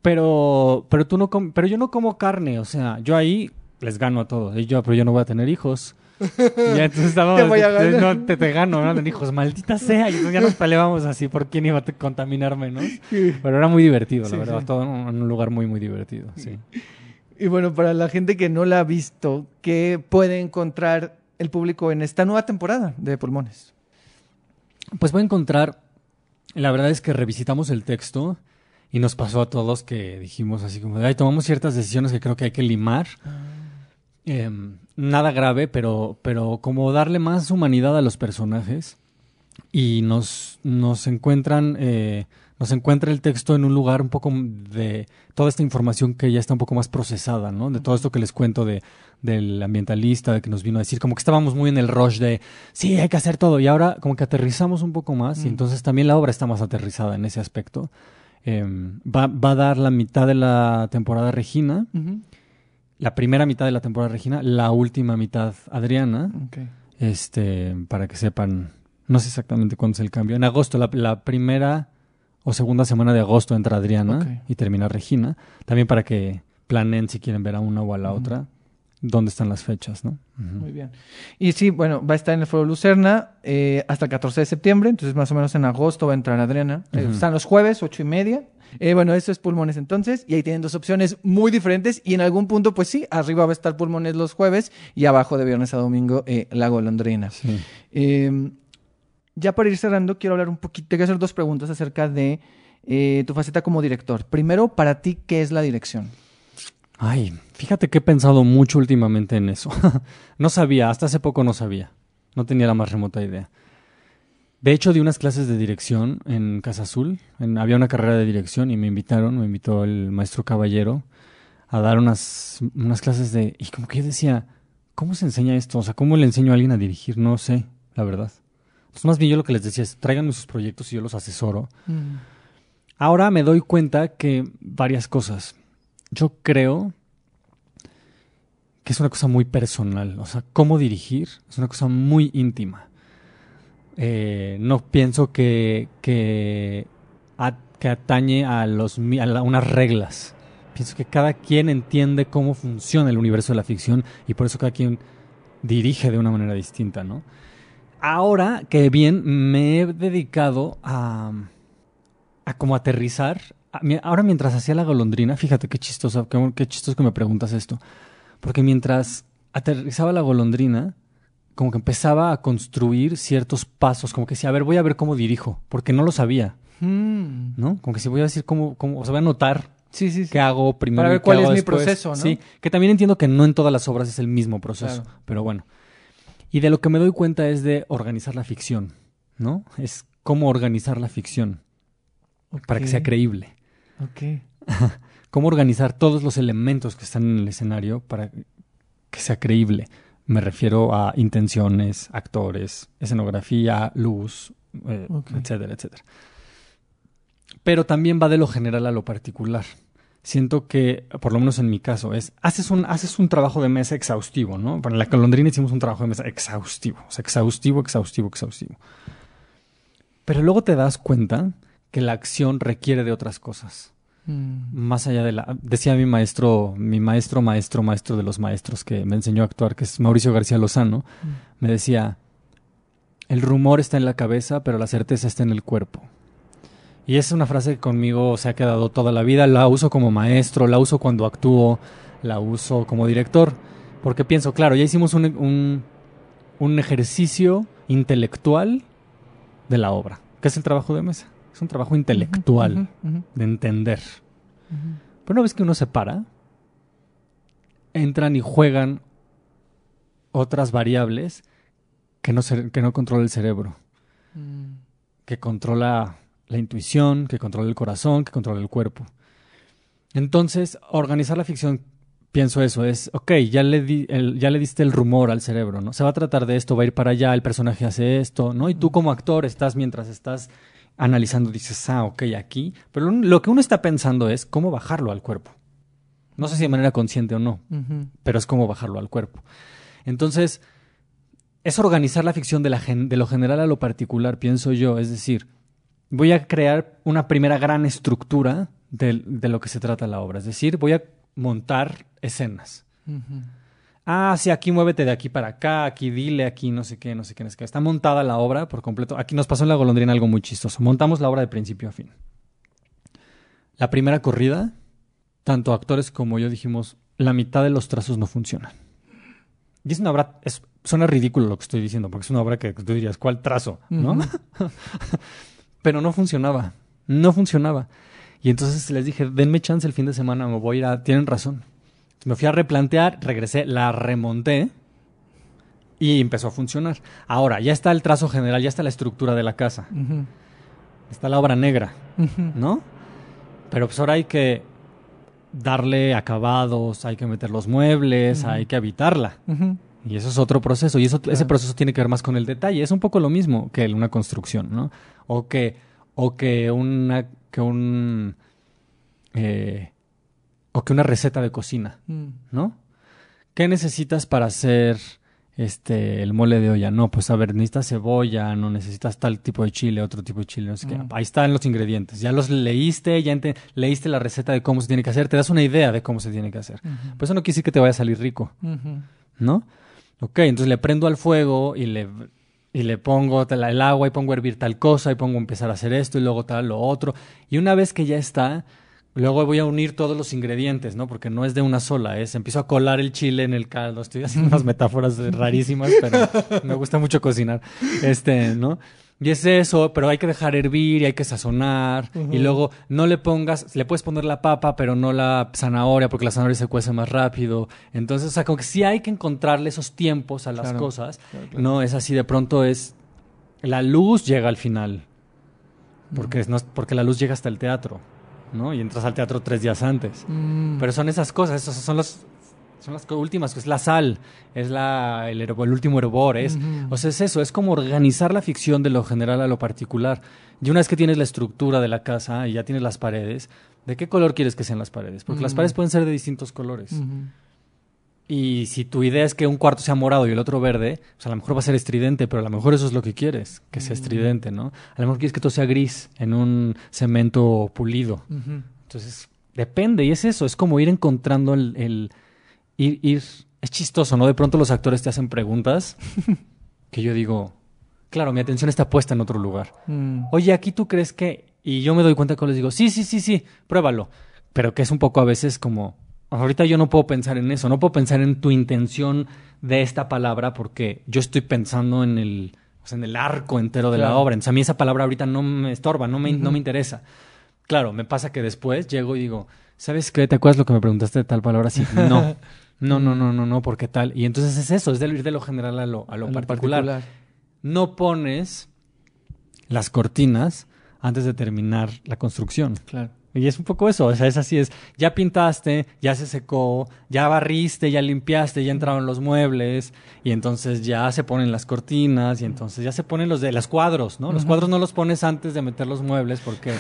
pero, pero tú no com- pero yo no como carne, o sea, yo ahí les gano a todos. Y yo, pero yo no voy a tener hijos. Y ya entonces estábamos, Te voy a te- ganar. no, te, te gano, ¿no? Hijos, maldita sea. Y entonces ya nos peleábamos así por quién iba a te- contaminar menos. Pero era muy divertido, Sí, la verdad. sí. Todo en un, lugar muy, muy divertido, sí. Y bueno, para la gente que no la ha visto, ¿qué puede encontrar el público en esta nueva temporada de Pulmones? Pues voy a encontrar, la verdad es que revisitamos el texto y nos pasó a todos que dijimos así como, ay, tomamos ciertas decisiones que creo que hay que limar. Em, nada grave, pero, pero como darle más humanidad a los personajes y nos, nos encuentran, eh, nos encuentra el texto en un lugar un poco de toda esta información que ya está un poco más procesada, ¿no? De todo esto que les cuento de, del ambientalista, de que nos vino a decir, como que estábamos muy en el rush de, sí, hay que hacer todo, y ahora como que aterrizamos un poco más, y Mm. entonces también la obra está más aterrizada en ese aspecto. Em, va, va a dar la mitad de la temporada Regina, la primera mitad de la temporada Regina, la última mitad Adriana, este, para que sepan, no sé exactamente cuándo es el cambio. En agosto, la, la primera o segunda semana de agosto entra Adriana y termina Regina. También para que planeen si quieren ver a una o a la otra, dónde están las fechas, ¿no? Muy bien. Y sí, bueno, va a estar en el Foro Lucerna eh, hasta el 14 de septiembre, entonces más o menos en agosto va a entrar Adriana. Eh, están los jueves, ocho y media. Eh, bueno, eso es Pulmones entonces, y ahí tienen dos opciones muy diferentes, y en algún punto, pues sí, arriba va a estar Pulmones los jueves, y abajo de viernes a domingo La Golondrina. Sí. Eh, ya para ir cerrando, quiero hablar un poquito, te quiero hacer dos preguntas acerca de tu faceta como director. Primero, para ti, ¿qué es la dirección? Ay, fíjate que he pensado mucho últimamente en eso. no sabía, hasta hace poco no sabía. No tenía la más remota idea. De hecho, di unas clases de dirección en Casa Azul. En- había una carrera de dirección y me invitaron, me invitó el maestro Caballero a dar unas, unas clases de... Y como que yo decía, ¿cómo se enseña esto? O sea, ¿cómo le enseño a alguien a dirigir? No sé, la verdad. Entonces, más bien yo lo que les decía es, tráiganme sus proyectos y yo los asesoro. Ahora me doy cuenta que varias cosas. Yo creo que es una cosa muy personal. O sea, cómo dirigir es una cosa muy íntima. Eh, no pienso que, que, que atañe a, los, a unas reglas. Pienso que cada quien entiende cómo funciona el universo de la ficción y por eso cada quien dirige de una manera distinta, ¿no? Ahora que bien me he dedicado a, a aterrizar. A- mi- ahora mientras hacía la golondrina, fíjate qué chistoso, qué, qué chistoso que me preguntas esto. Porque mientras aterrizaba la golondrina, como que empezaba a construir ciertos pasos, como que decía, a ver, voy a ver cómo dirijo, porque no lo sabía, Mm. ¿no? Como que si voy a decir cómo, cómo o sea, voy a notar Sí, sí, sí. qué hago primero. Para ver cuál es mi proceso, ¿no? Sí, que también entiendo que no en todas las obras es el mismo proceso, Claro. pero bueno. Y de lo que me doy cuenta es de organizar la ficción, ¿no? Es cómo organizar la ficción para que sea creíble. Ok. Cómo organizar todos los elementos que están en el escenario para que sea creíble. Me refiero a intenciones, actores, escenografía, luz, eh, etcétera, etcétera. Pero también va de lo general a lo particular. Siento que, por lo menos en mi caso, es haces un, haces un trabajo de mesa exhaustivo, ¿no? Para la colondrina hicimos un trabajo de mesa exhaustivo, o sea, exhaustivo, exhaustivo, exhaustivo. Pero luego te das cuenta que la acción requiere de otras cosas Mm. más allá de la decía mi maestro mi maestro maestro maestro de los maestros que me enseñó a actuar que es Mauricio García Lozano me decía el rumor está en la cabeza pero la certeza está en el cuerpo y es una frase que conmigo se ha quedado toda la vida. La uso como maestro la uso cuando actúo la uso como director. Porque pienso claro ya hicimos un, un, un ejercicio intelectual de la obra que es el trabajo de mesa. es un trabajo intelectual de entender pero una vez que uno se para, entran y juegan otras variables que no, se- que no controla el cerebro, Mm. que controla la intuición, que controla el corazón, que controla el cuerpo. Entonces, organizar la ficción, pienso eso, es, ok, ya le, di- el- ya le diste el rumor al cerebro, ¿no? Se va a tratar de esto, va a ir para allá, el personaje hace esto, ¿no? Y tú como actor estás, mientras estás analizando, dices, ah, ok, aquí. Pero lo- que uno está pensando es cómo bajarlo al cuerpo. No sé si de manera consciente o no, pero es como bajarlo al cuerpo. Entonces, es organizar la ficción de, la gen- de lo general a lo particular, pienso yo. Es decir, voy a crear una primera gran estructura de, de lo que se trata la obra. Es decir, voy a montar escenas. Ujú. Ah, sí, aquí muévete de aquí para acá, aquí dile, aquí no sé qué, no sé qué, no sé qué. Está montada la obra por completo. Aquí nos pasó en la golondrina algo muy chistoso. Montamos la obra de principio a fin. La primera corrida, tanto actores como yo dijimos, la mitad de los trazos no funcionan. Y es una obra, es, suena ridículo lo que estoy diciendo, porque es una obra que tú dirías, ¿cuál trazo? ¿No? Pero no funcionaba, no funcionaba. Y entonces les dije, denme chance el fin de semana, me voy a ir a... Tienen razón. Me fui a replantear, regresé, la remonté y empezó a funcionar. Ahora, ya está el trazo general, ya está la estructura de la casa. Está la obra negra. ¿no? Pero pues ahora hay que darle acabados, hay que meter los muebles, hay que habitarla. Y eso es otro proceso. Y eso, ese proceso tiene que ver más con el detalle. Es un poco lo mismo que una construcción, ¿no? O que, o que una, que un, eh, o que una receta de cocina, Mm. ¿no? ¿Qué necesitas para hacer este el mole de olla? No, pues a ver, necesitas cebolla, no necesitas tal tipo de chile, otro tipo de chile, no sé qué. Mm. Ahí están los ingredientes. Ya los leíste, ya ente- leíste la receta de cómo se tiene que hacer, te das una idea de cómo se tiene que hacer. Pues eso no quiere decir que te vaya a salir rico. ¿no? Ok, entonces le prendo al fuego y le, y le pongo el agua y pongo a hervir tal cosa y pongo a empezar a hacer esto y luego tal, lo otro. Y una vez que ya está, luego voy a unir todos los ingredientes, ¿no? Porque no es de una sola, es empiezo a colar el chile en el caldo. Estoy haciendo unas metáforas rarísimas, pero me gusta mucho cocinar. Este, ¿no? Y es eso, pero hay que dejar hervir y hay que sazonar. Y luego no le pongas, le puedes poner la papa, pero no la zanahoria, porque la zanahoria se cuece más rápido. Entonces, o sea, como que sí hay que encontrarle esos tiempos a las Claro, cosas. claro, claro. No es así, de pronto es. La luz llega al final. Porque, no porque la luz llega hasta el teatro, ¿no? Y entras al teatro tres días antes. Mm. Pero son esas cosas, esas son las, son las últimas, es la sal, es la, el, último hervor, es, o sea, es eso, es como organizar la ficción de lo general a lo particular. Y una vez que tienes la estructura de la casa y ya tienes las paredes, ¿de qué color quieres que sean las paredes? Porque las Mm. paredes pueden ser de distintos colores. Y si tu idea es que un cuarto sea morado y el otro verde, pues a lo mejor va a ser estridente, pero a lo mejor eso es lo que quieres, que sea estridente, ¿no? A lo mejor quieres que todo sea gris en un cemento pulido. Entonces, depende, y es eso, es como ir encontrando el, el- ir, ir, es chistoso, ¿no? De pronto los actores te hacen preguntas que yo digo, claro, mi atención está puesta en otro lugar. Mm. Oye, aquí tú crees que, y yo me doy cuenta que les digo, sí, sí, sí, sí, pruébalo, pero que es un poco a veces como, ahorita yo no puedo pensar en eso, no puedo pensar en tu intención de esta palabra porque yo estoy pensando en el, o sea, en el arco entero de la obra, entonces a mí esa palabra ahorita no me estorba, no me, no me interesa. Claro, me pasa que después llego y digo, ¿sabes qué? ¿Te acuerdas lo que me preguntaste de tal palabra? Sí, no. No, no, no, no, no, porque tal. Y entonces es eso, es de ir de lo general a lo, a lo A lo particular. No pones las cortinas antes de terminar la construcción. Claro. Y es un poco eso, o sea, es así, es, ya pintaste, ya se secó, ya barriste, ya limpiaste, ya entraron los muebles, y entonces ya se ponen las cortinas, y entonces ya se ponen los de los cuadros, ¿no? Los cuadros no los pones antes de meter los muebles porque,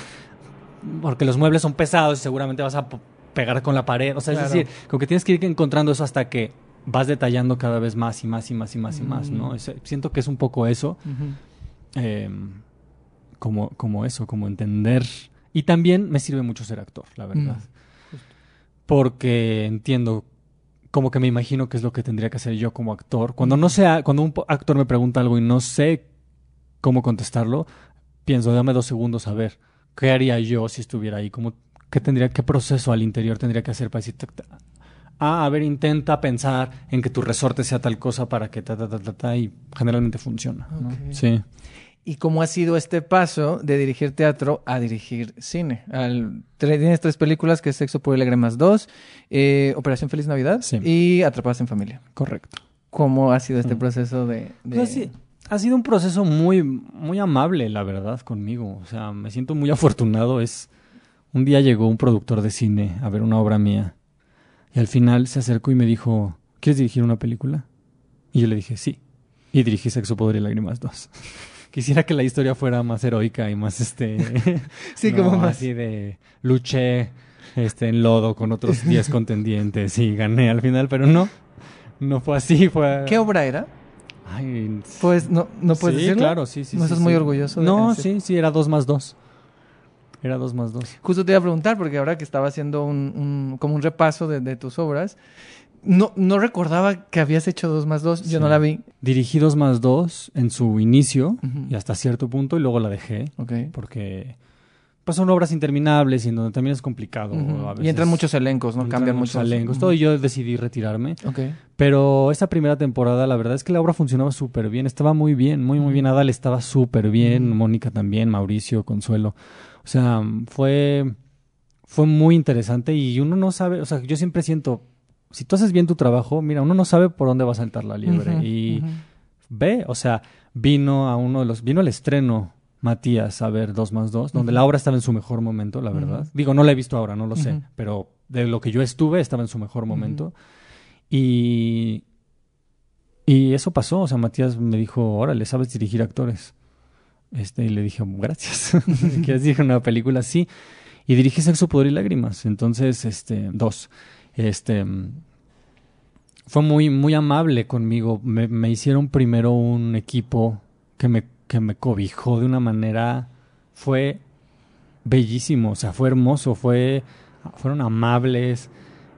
porque los muebles son pesados y seguramente vas a pegar con la pared, o sea, Claro. es decir, como que tienes que ir encontrando eso hasta que vas detallando cada vez más y más y más y más y más, ¿no? Mm. Es- siento que es un poco eso eh, como, como eso, como entender. Y también me sirve mucho ser actor, la verdad. Mm, Porque entiendo, como que me imagino qué es lo que tendría que hacer yo como actor. Cuando no sea, cuando un actor me pregunta algo y no sé cómo contestarlo, pienso, dame dos segundos a ver, ¿qué haría yo si estuviera ahí? ¿Cómo, qué tendría, qué proceso al interior tendría que hacer para decir, ah, a ver, intenta pensar en que tu resorte sea tal cosa para que ta, ta, ta, ta, ta, y generalmente funciona. ¿no? Sí. ¿Y cómo ha sido este paso de dirigir teatro a dirigir cine? Al, tienes tres películas que es Sexo por Lágrimas 2, eh, Operación Feliz Navidad Sí. y Atrapadas en Familia. Correcto. ¿Cómo ha sido este Mm. proceso de...? de- Pues sí, ha sido un proceso muy, muy amable, la verdad, conmigo. O sea, me siento muy afortunado. Es un día llegó un productor de cine a ver una obra mía y al final se acercó y me dijo, ¿quieres dirigir una película? Y yo le dije, sí. Y dirigí Sexo, Poder y Lágrimas 2. Quisiera que la historia fuera más heroica y más este... Sí, no, como más... Así de luché este, en lodo con otros 10 contendientes y gané al final, pero no. No fue así, fue... ¿Qué obra era? Ay, Pues no, no puedes sí, decirlo. claro, sí, sí. ¿No sí, estás sí. muy orgulloso de No, sí, sí, era dos más dos. Era dos más dos. Justo te iba a preguntar, porque ahora que estaba haciendo un, un- como un repaso de, de tus obras, No, no recordaba que habías hecho dos más dos. Yo Sí. no la vi. Dirigí dos más dos en su inicio y hasta cierto punto y luego la dejé Ok. porque pues son obras interminables y en donde también es complicado. A Y entran veces. muchos elencos, ¿no? Entran Cambian muchos muchos elencos. Todo y yo decidí retirarme. Ok. Pero esa primera temporada, la verdad es que la obra funcionaba súper bien. Estaba muy bien, muy, muy bien. Adal estaba súper bien. Mónica también, Mauricio, Consuelo. O sea, fue, fue muy interesante y uno no sabe, o sea, yo siempre siento, si tú haces bien tu trabajo, mira, uno no sabe por dónde va a saltar la liebre. Y ve, o sea, vino a uno de los, vino el estreno Matías a ver dos más dos, donde la obra estaba en su mejor momento, la verdad. Digo, no la he visto ahora, no lo sé, pero de lo que yo estuve estaba en su mejor momento. Y, y eso pasó, o sea, Matías me dijo, órale, ¿sabes dirigir actores? Este, y le dije, gracias. ¿Quieres dirigir una película así? Y dirigí Sexo, Poder y Lágrimas. Entonces, este, dos. Este, fue muy, muy amable conmigo. Me, hicieron primero un equipo que me, que me cobijó de una manera, fue bellísimo, o sea, fue hermoso, fue, fueron amables,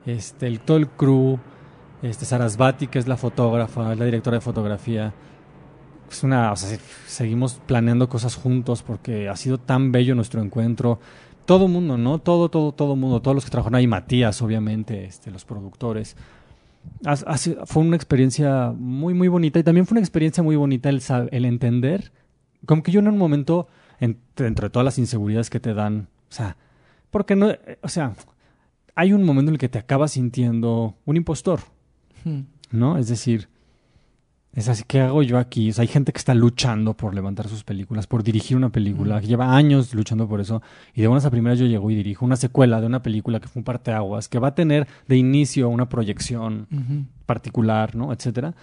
este, el, todo el crew, este, Sarasvati, que es la fotógrafa, es la directora de fotografía, es una, o sea, se- seguimos planeando cosas juntos porque ha sido tan bello nuestro encuentro. Todo mundo, ¿no? Todo, todo, todo mundo, todos los que trabajaron ahí, Matías, obviamente, este, los productores. Fue una experiencia muy, muy bonita y también fue una experiencia muy bonita el, el entender, como que yo en un momento, en- dentro de todas las inseguridades que te dan, o sea, porque no, o sea, hay un momento en el que te acabas sintiendo un impostor. Ujú. ¿no? Es decir, es así, ¿qué hago yo aquí? O sea, hay gente que está luchando por levantar sus películas, por dirigir una película, que lleva años luchando por eso, y de buenas a primeras yo llego y dirijo una secuela de una película que fue un parteaguas, que va a tener de inicio una proyección particular, ¿no? Etcétera.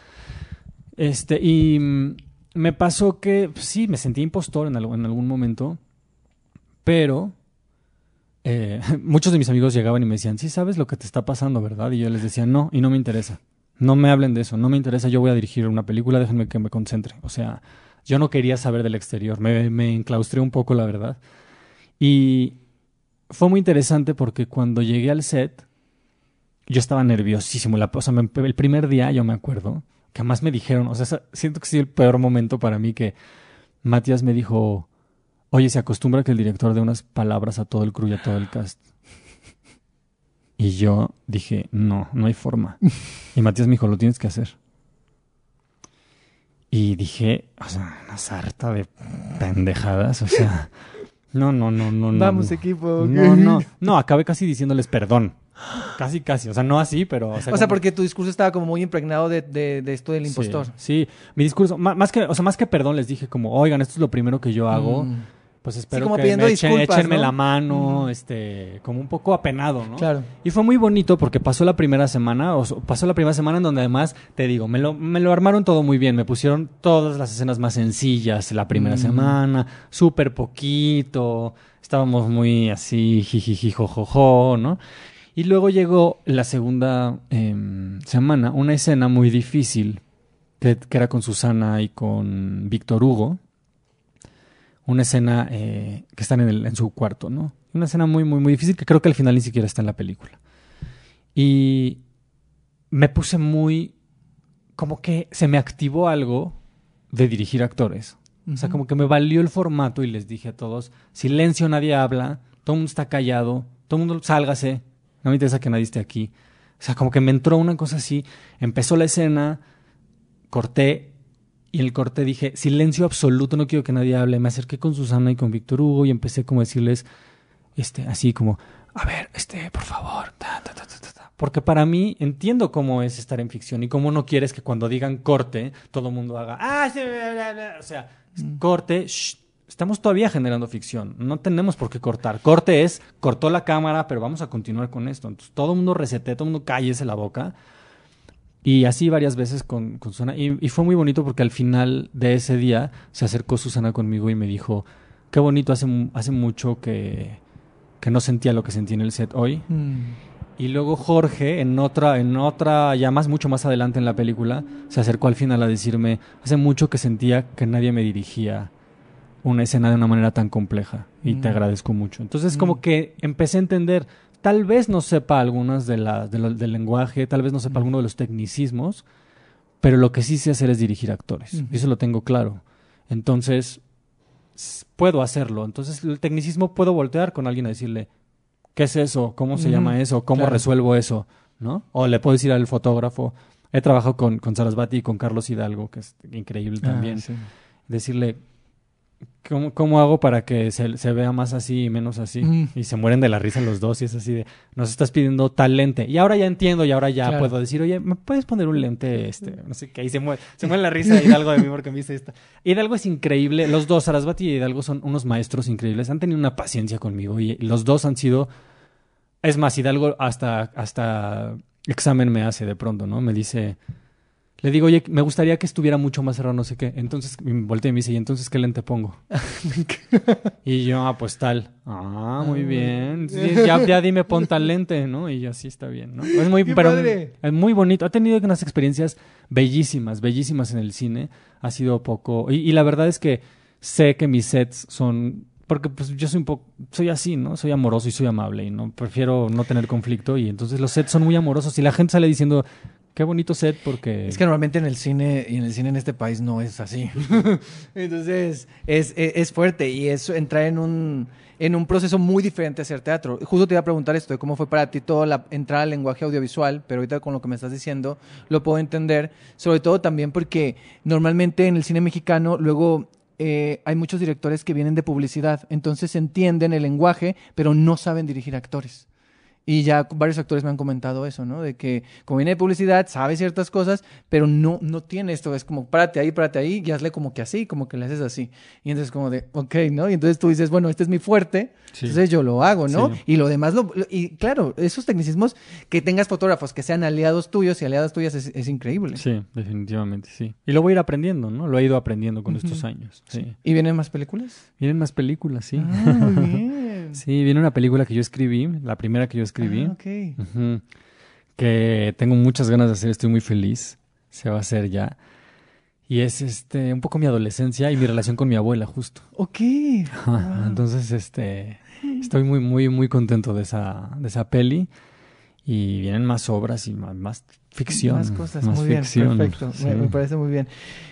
Este, y mm, me pasó que pues, sí, me sentí impostor en, algo- en algún momento, pero eh, muchos de mis amigos llegaban y me decían, sí, sabes lo que te está pasando, ¿verdad? Y yo les decía, no, y no me interesa. No me hablen de eso, no me interesa, yo voy a dirigir una película, déjenme que me concentre. O sea, yo no quería saber del exterior, me, me enclaustré un poco, la verdad. Y fue muy interesante porque cuando llegué al set, yo estaba nerviosísimo. La, o sea, el primer día yo me acuerdo que más me dijeron, o sea, siento que sí el peor momento para mí que Matías me dijo, oye, se acostumbra que el director dé unas palabras a todo el crew y a todo el cast. Y yo dije, no, no hay forma. Y Matías me dijo, lo tienes que hacer. Y dije, o sea, una sarta de pendejadas, o sea, no, no, no, no, no. Vamos, no. equipo. No, no, no, acabé casi diciéndoles perdón. Casi, casi. O sea, no así, pero. O sea, O sea, como- porque tu discurso estaba como muy impregnado de, de- de esto del impostor. Sí, sí. mi discurso, má- más, que, o sea, más que perdón, les dije como, oigan, esto es lo primero que yo hago. Mm, Pues espero como que pidiendo me echen- disculpas, échenme ¿no? la mano, este, como un poco apenado, ¿no? Claro. Y fue muy bonito porque pasó la primera semana, o pasó la primera semana en donde además, te digo, me lo, me lo armaron todo muy bien, me pusieron todas las escenas más sencillas la primera Mm. semana, súper poquito, estábamos muy así, jijiji, jojojo, ¿no? Y luego llegó la segunda em, semana, una escena muy difícil, que, que era con Susana y con Víctor Hugo, una escena eh, que están en, el- en su cuarto, ¿no? Una escena muy, muy, muy difícil que creo que al final ni siquiera está en la película. Y me puse muy... como que se me activó algo de dirigir actores. O sea, como que me valió el formato y les dije a todos, silencio, nadie habla, todo el mundo está callado, todo el mundo sálgase, no me interesa que nadie esté aquí. O sea, como que me entró una cosa así, empezó la escena, corté y en el corte dije, silencio absoluto, no quiero que nadie hable. Me acerqué con Susana y con Víctor Hugo y empecé como a decirles, este, así como, a ver, este, por favor, ta, ta, ta, ta, ta, ta. Porque para mí entiendo cómo es estar en ficción y cómo no quieres que cuando digan corte, todo el mundo haga, ah, sí, bla, bla, bla". o sea, corte, shh, estamos todavía generando ficción, no tenemos por qué cortar. Corte es, cortó la cámara, pero vamos a continuar con esto. Entonces todo el mundo resete, todo el mundo cállese la boca. Y así varias veces con, con Susana. Y, y fue muy bonito porque al final de ese día se acercó Susana conmigo y me dijo, qué bonito, hace, hace mucho que, que no sentía lo que sentí en el set hoy. Mm. Y luego Jorge, en otra, en otra, ya más, mucho más adelante en la película, se acercó al final a decirme, hace mucho que sentía que nadie me dirigía una escena de una manera tan compleja y te Mm. agradezco mucho. Entonces como Mm. que empecé a entender, tal vez no sepa algunas de del lenguaje, tal vez no sepa alguno de los tecnicismos, pero lo que sí sé hacer es dirigir actores. Y eso lo tengo claro. Entonces, puedo hacerlo. Entonces, el tecnicismo puedo voltear con alguien a decirle, ¿qué es eso? ¿Cómo se llama eso? ¿Cómo claro. resuelvo eso? ¿No? O le puedo decir al fotógrafo, he trabajado con, con Sarasvati y con Carlos Hidalgo, que es increíble también Ah, sí. decirle ¿cómo, cómo hago para que se, se vea más así y menos así? Mm. Y se mueren de la risa los dos y es así de, nos estás pidiendo tal lente. Y ahora ya entiendo y ahora ya Claro. puedo decir, oye, ¿me puedes poner un lente? este No sé qué. Y se muere, se muere la risa de Hidalgo de mí porque me dice esto. Hidalgo es increíble. Los dos, Sarasvati y Hidalgo, son unos maestros increíbles. Han tenido una paciencia conmigo y los dos han sido... Es más, Hidalgo hasta, hasta examen me hace de pronto, ¿no? Me dice... Le digo, oye, me gustaría que estuviera mucho más cerrado, no sé qué. Entonces me volteé y me dice, ¿y entonces qué lente pongo? y yo, ah, pues tal. Ah, muy Ah, bien. Sí, ya, ya dime, pon tal lente, ¿no? Y yo, sí, está bien, ¿no? Es muy, ¡Qué pero padre! es muy bonito. Ha tenido unas experiencias bellísimas, bellísimas en el cine. Ha sido poco... Y, y la verdad es que sé que mis sets son... Porque pues yo soy un poco... Soy así, ¿no? Soy amoroso y soy amable y no prefiero no tener conflicto. Y entonces los sets son muy amorosos y la gente sale diciendo... Qué bonito set porque... Es que normalmente en el cine y en el cine en este país no es así. Entonces es, es, es fuerte y es entrar en un, en un proceso muy diferente a hacer teatro. Justo te iba a preguntar esto, de cómo fue para ti toda la entrada al lenguaje audiovisual, pero ahorita con lo que me estás diciendo lo puedo entender, sobre todo también porque normalmente en el cine mexicano luego eh, hay muchos directores que vienen de publicidad, entonces entienden el lenguaje, pero no saben dirigir actores. Y ya varios actores me han comentado eso, ¿no? De que como viene de publicidad, sabe ciertas cosas, pero no, no tiene esto. Es como, párate ahí, párate ahí, y hazle como que así, como que le haces así. Y entonces como de, ok, ¿no? Y entonces tú dices, bueno, este es mi fuerte, Sí. entonces yo lo hago, ¿no? Sí. Y lo demás, lo, lo- y claro, esos tecnicismos, que tengas fotógrafos que sean aliados tuyos y aliadas tuyas es, es increíble. Sí, definitivamente, sí. Y lo voy a ir aprendiendo, ¿no? Lo he ido aprendiendo con Ujú. estos años. Sí. ¿Y vienen más películas? Vienen más películas, sí. Ah, muy bien. Sí, viene una película que yo escribí, la primera que yo escribí, Ah, que tengo muchas ganas de hacer, estoy muy feliz, se va a hacer ya. Y es este un poco mi adolescencia y mi relación con mi abuela, justo. Ok. Wow. Entonces, este, estoy muy, muy, muy contento de esa, de esa peli. Y vienen más obras y más, más ficción. Más cosas, más muy bien, ficción, perfecto, me, sí. me parece muy bien.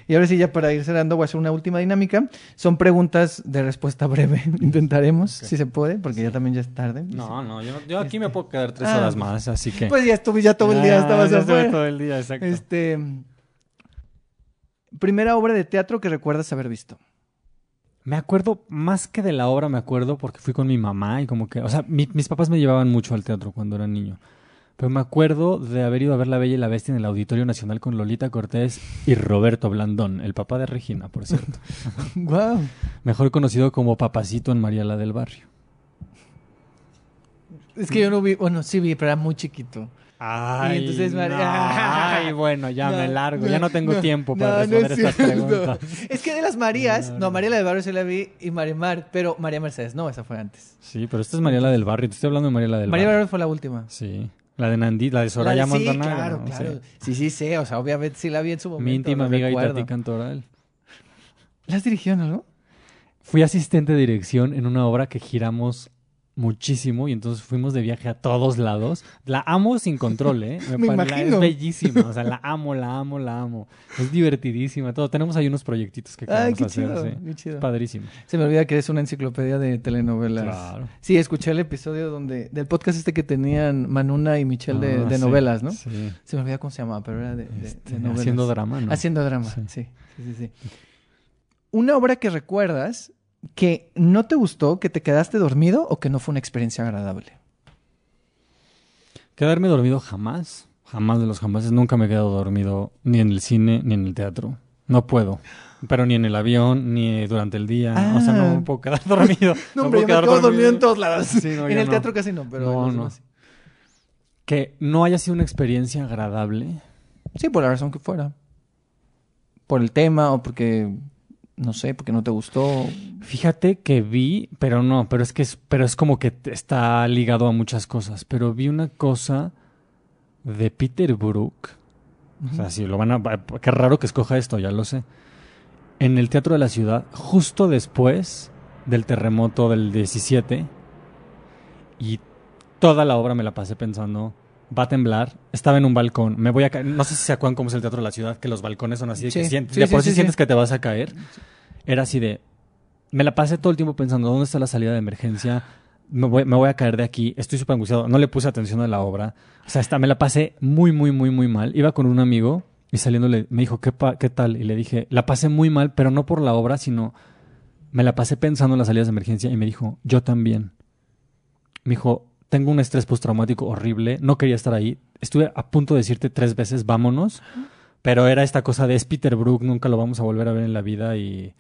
Y ahora sí, ya para ir cerrando, voy a hacer una última dinámica. Son preguntas de respuesta breve, intentaremos, si se puede, porque ya también ya es tarde. No, no, yo, yo aquí me Este- puedo quedar tres Ah, horas pues- más, así que... Pues ya estuve, ya todo el día Ah, estabas ya afuera. todo el día, exacto. Este, primera obra de teatro que recuerdas haber visto. Me acuerdo, más que de la obra, me acuerdo porque fui con mi mamá y como que, o sea, mi- mis papás me llevaban mucho al teatro cuando era niño. Pero me acuerdo de haber ido a ver La Bella y la Bestia en el Auditorio Nacional con Lolita Cortés y Roberto Blandón, el papá de Regina, por cierto. Wow. Mejor conocido como Papacito en María la del Barrio. Es que yo no vi, bueno, sí vi, pero era muy chiquito. Ay, entonces, no. María- Ay, bueno, ya No, me largo, no, ya no tengo no, tiempo para no responder es estas cierto. preguntas. Es que de las Marías, No. María la del Barrio sí la vi y María Mar, pero María Mercedes, no, esa fue antes. Sí, pero esta es María la del Barrio, te estoy hablando de María la del María Barrio. Barrio fue la última. Sí, la de Nandi, la de Soraya La de- sí, claro, ¿no? claro. Sí. Sí, sí, o sea, obviamente sí la vi en su momento. Mi íntima amiga. Itati Cantoral. ¿La has dirigido en algo? Fui asistente de dirección en una obra que giramos muchísimo y entonces fuimos de viaje a todos lados. La amo sin control, ¿eh? Me la- imagino. Es bellísima, o sea, la amo, la amo, la amo. Es divertidísima, todo. Tenemos ahí unos proyectitos que Ay, queremos qué hacer, chido, sí. qué chido. Padrísimo. Se me olvida que eres una enciclopedia de telenovelas. Claro. Sí, escuché el episodio donde del podcast este que tenían Manuna y Michelle de, Ah, de sí, novelas, ¿no? Sí. Se me olvida cómo se llamaba, pero era de, de- Este, de novelas. haciendo drama, ¿no? Haciendo drama, Sí. sí. Sí, sí, sí. Una obra que recuerdas que no te gustó, que te quedaste dormido o que no fue una experiencia agradable. Quedarme dormido jamás, jamás de los jamases. Nunca me he quedado dormido ni en el cine ni en el teatro. No puedo. Pero ni en el avión, ni durante el día. O sea, no Ah. me puedo quedar dormido. No, hombre, puedo yo me quedo dormido en todos lados. Sí, no, en el no. teatro casi no, pero No, no. Que no haya sido una experiencia agradable. Sí, por la razón que fuera. Por el tema o porque, no sé, porque no te gustó. Fíjate que vi, pero no, pero es que es, pero es como que está ligado a muchas cosas. Pero vi una cosa de Peter Brook. O sea, si lo van a. Qué raro que escoja esto, ya lo sé. En el Teatro de la Ciudad, justo después del terremoto del 17. Y toda la obra me la pasé pensando, va a temblar, estaba en un balcón, me voy a caer. No sé si se acuerdan cómo es el teatro de la ciudad, que los balcones son así, de que sientes, sí, de por sí, sí, sí. sientes que te vas a caer. Era así de, me la pasé todo el tiempo pensando, ¿dónde está la salida de emergencia? Me voy, me voy a caer de aquí, estoy súper angustiado, no le puse atención a la obra. O sea, hasta me la pasé muy, muy, muy, muy mal. Iba con un amigo y saliéndole me dijo, ¿qué, pa- ¿qué tal? Y le dije, la pasé muy mal, pero no por la obra, sino me la pasé pensando en las salidas de emergencia y me dijo, yo también. Me dijo, tengo un estrés postraumático horrible, no quería estar ahí. Estuve a punto de decirte tres veces, vámonos, pero era esta cosa de es Peter Brook, nunca lo vamos a volver a ver en la vida y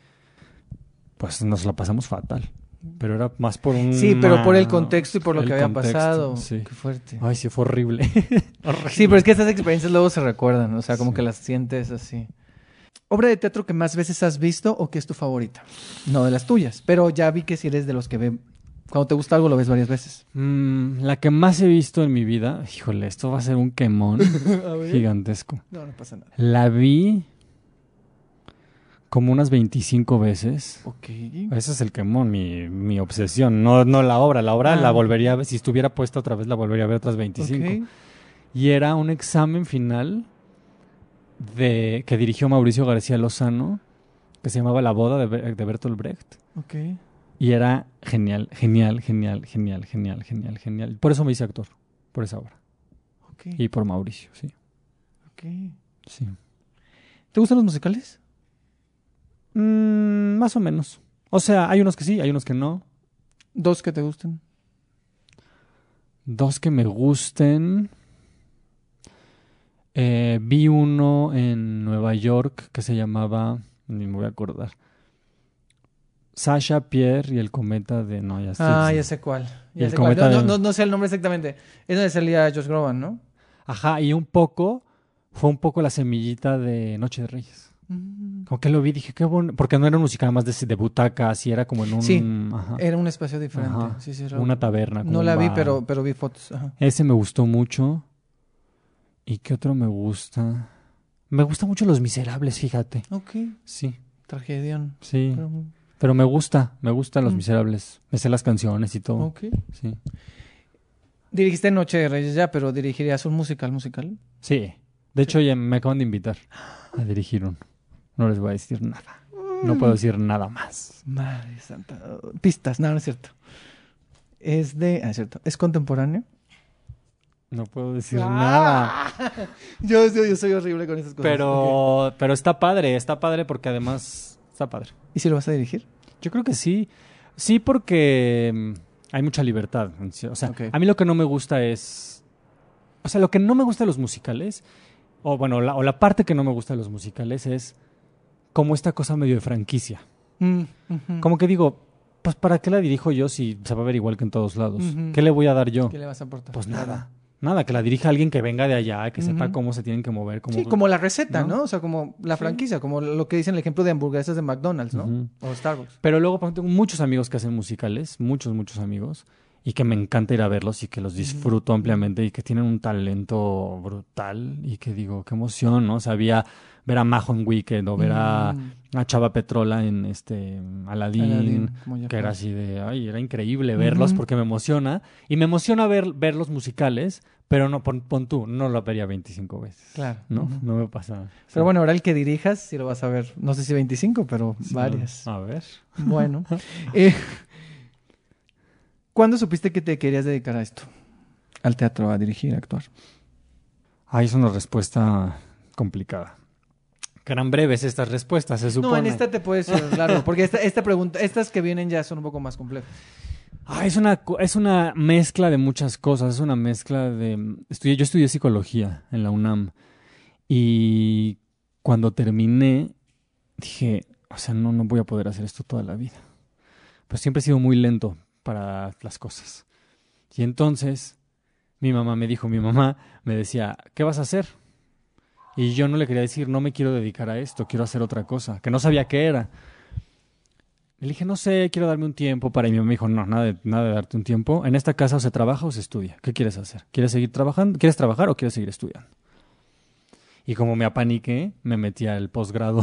pues nos la pasamos fatal. Pero era más por un... Sí, pero por el contexto y por lo que había contexto, pasado. sí. Qué fuerte. Ay, sí, fue horrible. Sí, pero es que estas experiencias luego se recuerdan, o sea, como Sí. que las sientes así. ¿Obra de teatro que más veces has visto o que es tu favorita? No de las tuyas, pero ya vi que si eres de los que ve... Cuando te gusta algo lo ves varias veces. Mm, la que más he visto en mi vida, híjole, esto va a ser un quemón gigantesco. No, no pasa nada. La vi como unas 25 veces. Ok. Ese es el quemón, mi, mi obsesión. No, no la obra. La obra Ah. la volvería a ver. Si estuviera puesta otra vez, la volvería a ver otras 25. Ok. Y era un examen final de que dirigió Mauricio García Lozano, que se llamaba La boda de, de Bertolt Brecht. Ok. Y era genial, genial, genial, genial, genial, genial, genial. Por eso me hice actor, por esa obra. Y por Mauricio, sí. ok. sí. ¿Te gustan los musicales? Mm, más o menos. O sea, hay unos que sí, hay unos que no. Dos que te gusten. Dos que me gusten. Eh, vi uno en Nueva York que se llamaba, ni me voy a acordar. Sasha Pierre y el cometa de... No, ya estoy- Ah, ya sé cuál. Ya el sé cuál. cometa No, de- no, no, sé el nombre exactamente. Es donde salía Josh Groban, ¿no? Ajá, y un poco, fue un poco la semillita de Noche de Reyes. Mm. Como que lo vi, dije, qué bueno, porque no era un musical más de, de butaca, así era como en un... Sí, ajá, Era un espacio diferente. Ajá. Sí, sí, era- una taberna. como No la vi, pero, pero vi fotos. Ajá. Ese me gustó mucho. ¿Y qué otro me gusta? Me gustan mucho Los Miserables, fíjate. Ok. Sí, Tragedión. sí. Pero- Pero me gusta, me gustan Los Mm. Miserables. Me sé las canciones y todo. Ok. Sí. Dirigiste Noche de Reyes ya, pero dirigirías un musical musical. Sí. De hecho, ya me acaban de invitar a dirigir uno. No les voy a decir nada. No puedo decir nada más. Madre santa. Pistas, no, no es cierto. Es de. Ah, es cierto. ¿Es contemporáneo? No puedo decir nada. Yo, yo, yo soy horrible con esas cosas. Pero, pero está padre, está padre porque además está padre. ¿Y si lo vas a dirigir? Yo creo que sí. Sí, porque mm, hay mucha libertad. O sea, a mí lo que no me gusta es. O sea, lo que no me gusta de los musicales, o bueno, la, o la parte que no me gusta de los musicales es como esta cosa medio de franquicia. Mm. Como que digo, pues ¿para qué la dirijo yo si se va a ver igual que en todos lados? ¿Qué le voy a dar yo? ¿Qué le vas a aportar? Pues nada. Nada, que la dirija alguien que venga de allá, que sepa cómo se tienen que mover. Cómo... Sí, como la receta, ¿no? ¿no? O sea, como la Sí. franquicia, como lo que dicen el ejemplo de hamburguesas de McDonald's, ¿no? O Starbucks. Pero luego por ejemplo, tengo muchos amigos que hacen musicales, muchos, muchos amigos, y que me encanta ir a verlos y que los disfruto ampliamente y que tienen un talento brutal y que digo, qué emoción, ¿no? O sea, había ver a Majo en Wicked o ver a, Mm. a Chava Petrola en este Aladdin, que era así de, ay, era increíble verlos porque me emociona y me emociona ver, ver los musicales, pero no, pon, pon tú, no lo vería 25 veces. Claro. ¿No? No me pasa. Pero bueno, ahora el que dirijas, sí lo vas a ver. No sé si 25, pero Sí, varias. A ver. Bueno. Eh, ¿Cuándo supiste que te querías dedicar a esto? Al teatro, a dirigir, a actuar. Ahí es una respuesta complicada. Que eran breves estas respuestas, se supone. No, en esta te puedes ir largo, porque esta, esta pregunta, estas que vienen ya son un poco más complejas. Ah, es una, es una mezcla de muchas cosas, es una mezcla de... Estudié, yo estudié psicología en la UNAM y cuando terminé dije, o sea, no, no voy a poder hacer esto toda la vida. Pues siempre he sido muy lento para las cosas. Y entonces mi mamá me dijo, mi mamá me decía, ¿qué vas a hacer? Y yo no le quería decir, no me quiero dedicar a esto, quiero hacer otra cosa, que no sabía qué era. Le dije, no sé, quiero darme un tiempo para... Y mi mamá me dijo, no, nada de, nada de darte un tiempo. En esta casa o se trabaja o se estudia. ¿Qué quieres hacer? ¿Quieres seguir trabajando? ¿Quieres trabajar o quieres seguir estudiando? Y como me apaniqué, me metí al posgrado.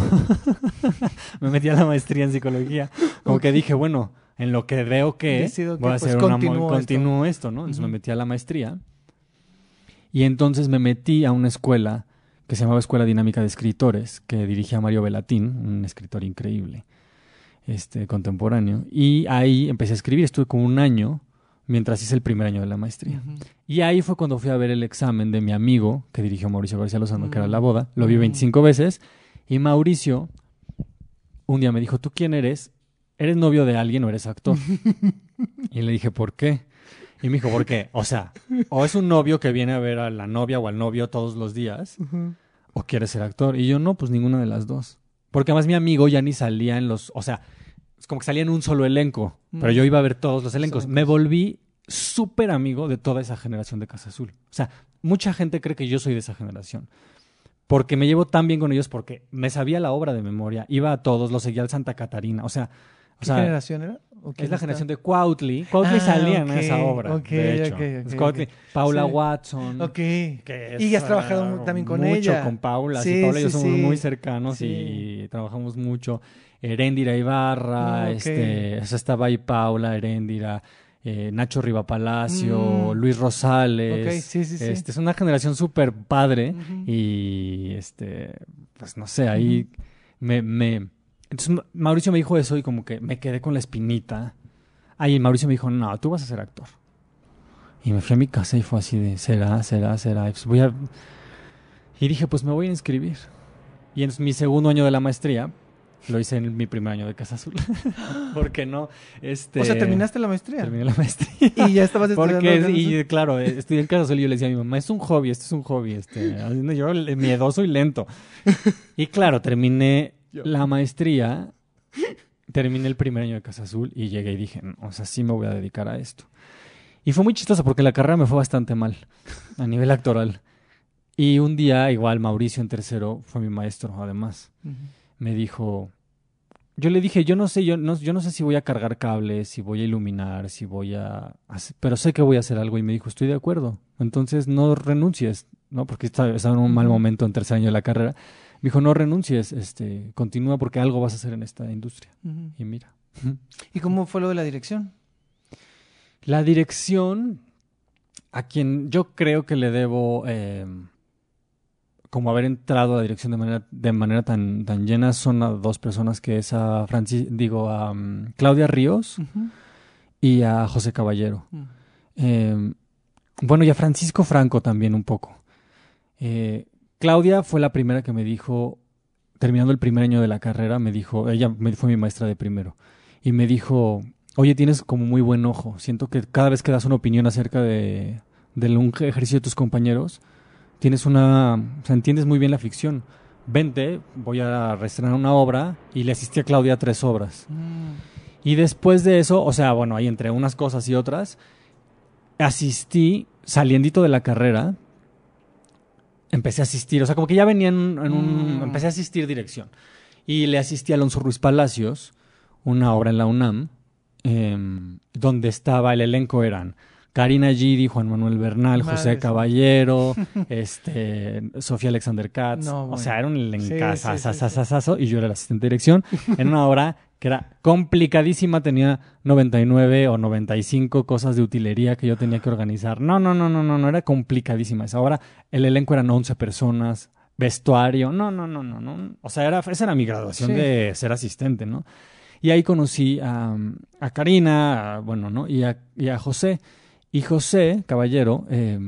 me metí a la maestría en psicología. Como que dije, bueno, en lo que veo que Decido que, voy a pues, hacer una continúo mo- esto. ¿no? Entonces me metí a la maestría y entonces me metí a una escuela que se llamaba Escuela Dinámica de Escritores, que dirigía Mario Velatín, un escritor increíble, este, contemporáneo. Y ahí empecé a escribir, estuve como un año mientras hice el primer año de la maestría. Y ahí fue cuando fui a ver el examen de mi amigo, que dirigió Mauricio García Lozano, que era Mm. La Boda. Lo vi Mm. 25 veces. Y Mauricio un día me dijo, ¿tú quién eres? ¿Eres novio de alguien o eres actor? y le dije, ¿por qué? Y me dijo, ¿por qué? O sea, o es un novio que viene a ver a la novia o al novio todos los días, o quieres ser actor. Y yo, no, pues ninguna de las dos. Porque además mi amigo ya ni salía en los, o sea, es como que salía en un solo elenco, pero Mm. yo iba a ver todos los elencos. Me volví súper amigo de toda esa generación de Casa Azul. O sea, mucha gente cree que yo soy de esa generación. Porque me llevo tan bien con ellos porque me sabía la obra de memoria, iba a todos, los seguía al Santa Catarina, o sea, o ¿Qué sea, generación era? ¿O quién es la generación de Cuautli. Cuautli Ah, salía en ok, esa obra, de hecho. Es Cuautli. Paula Sí. Watson. Ok. que Y es, has trabajado también con mucho ella. con Paula. Sí, Sí, Paula y yo sí, somos muy cercanos y trabajamos mucho. Heréndira Ibarra, Ah, este, o sea, estaba ahí Paula, Heréndira, eh, Nacho Rivapalacio, Mm. Luis Rosales. Ok, sí, sí, sí. Este, es una generación súper padre y, este, pues no sé, ahí me, me... Entonces Ma- Mauricio me dijo eso y como que me quedé con la espinita. Ahí Mauricio me dijo, no, tú vas a ser actor. Y me fui a mi casa y fue así de, será, será, será. Y, pues voy a... y dije, pues me voy a inscribir. Y en mi segundo año de la maestría, lo hice en mi primer año de Casa Azul. ¿Por qué no? Este, O sea, terminaste la maestría. Terminé la maestría. Y ya estabas estudiando. Porque, y claro, eh, estudié en Casa Azul y yo le decía a mi mamá, es un hobby, esto es un hobby, este, yo le- miedoso y lento. Y claro, terminé la maestría, terminé el primer año de Casa Azul y llegué y dije, "No, o sea, sí me voy a dedicar a esto. Y fue muy chistoso porque la carrera me fue bastante mal a nivel actoral. Y un día, igual, Mauricio en tercero, fue mi maestro, además me dijo, yo le dije, yo no sé, yo no, yo no sé si voy a cargar cables, si voy a iluminar, si voy a, hacer- pero sé que voy a hacer algo y me dijo, estoy de acuerdo, entonces no renuncies, ¿no? Porque estaba, estaba en un mal momento en tercer año de la carrera. Me dijo, no renuncies, este, continúa porque algo vas a hacer en esta industria. Y mira. ¿Y cómo fue lo de la dirección? La dirección, a quien yo creo que le debo eh, como haber entrado a la dirección de manera, de manera tan, tan llena, son a dos personas que es a Francis, digo, a mm, Claudia Ríos y a José Caballero. Eh, bueno, y a Francisco Franco también un poco. Eh, Claudia fue la primera que me dijo, terminando el primer año de la carrera, me dijo, ella fue mi maestra de primero, y me dijo, oye, tienes como muy buen ojo, siento que cada vez que das una opinión acerca de, de un ejercicio de tus compañeros, tienes una, o sea, entiendes muy bien la ficción. Vente, voy a reestrenar una obra, y le asistí a Claudia a tres obras. Mm. Y después de eso, o sea, bueno, ahí entre unas cosas y otras, asistí saliendito de la carrera. Empecé a asistir, o sea, como que ya venía en, en un... Mm. Empecé a asistir dirección. Y le asistí a Alonso Ruiz Palacios, una obra en la UNAM, em, donde estaba, el elenco eran Karina Gidi, Juan Manuel Bernal, Madre José. Caballero, este, Sofía Alexander Katz. No, O bueno. sea, era un Sí, sí, sí, y yo era el asistente de dirección en una obra que era complicadísima, tenía 99 o 95 cosas de utilería que yo tenía que organizar. No, no, no, no, no, no, era complicadísima esa obra. El elenco eran 11 personas, vestuario, no, no, no, no, no. O sea, era, esa era mi graduación Sí. de ser asistente, ¿no? Y ahí conocí a, a Karina, a- bueno, ¿no? Y a, y a José. Y José, caballero, eh,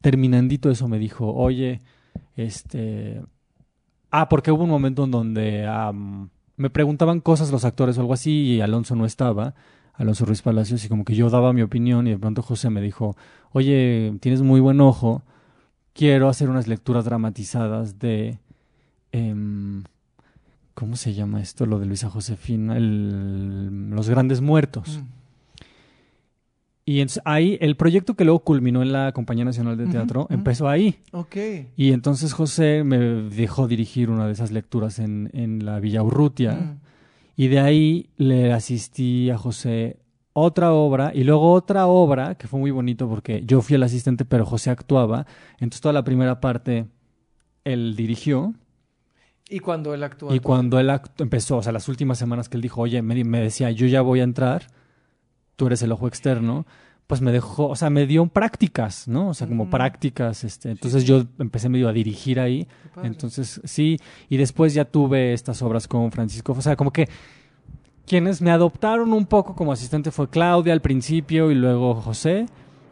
terminandito eso me dijo, oye, este... Ah, porque hubo un momento en donde me preguntaban cosas los actores o algo así y Alonso no estaba, Alonso Ruiz Palacios, y como que yo daba mi opinión y de pronto José me dijo, oye, tienes muy buen ojo, quiero hacer unas lecturas dramatizadas de... em, ¿Cómo se llama esto? Lo de Luisa Josefina, el- Los Grandes Muertos. Mm. Y entonces ahí, el proyecto que luego culminó en la Compañía Nacional de Teatro empezó ahí. Ok. Y entonces José me dejó dirigir una de esas lecturas en, en la Villa Urrutia. Y de ahí le asistí a José otra obra y luego otra obra que fue muy bonito porque yo fui el asistente, pero José actuaba. Entonces toda la primera parte él dirigió. Y cuando él actuó. Y cuando él empezó, o sea, las últimas semanas que él dijo, oye, me, me decía, yo ya voy a entrar, tú eres el ojo externo, pues me dejó, o sea, me dio prácticas, ¿no? O sea, como prácticas, este, entonces yo empecé medio a dirigir ahí, entonces sí, y después ya tuve estas obras con Francisco, o sea, como que quienes me adoptaron un poco como asistente fue Claudia al principio y luego José,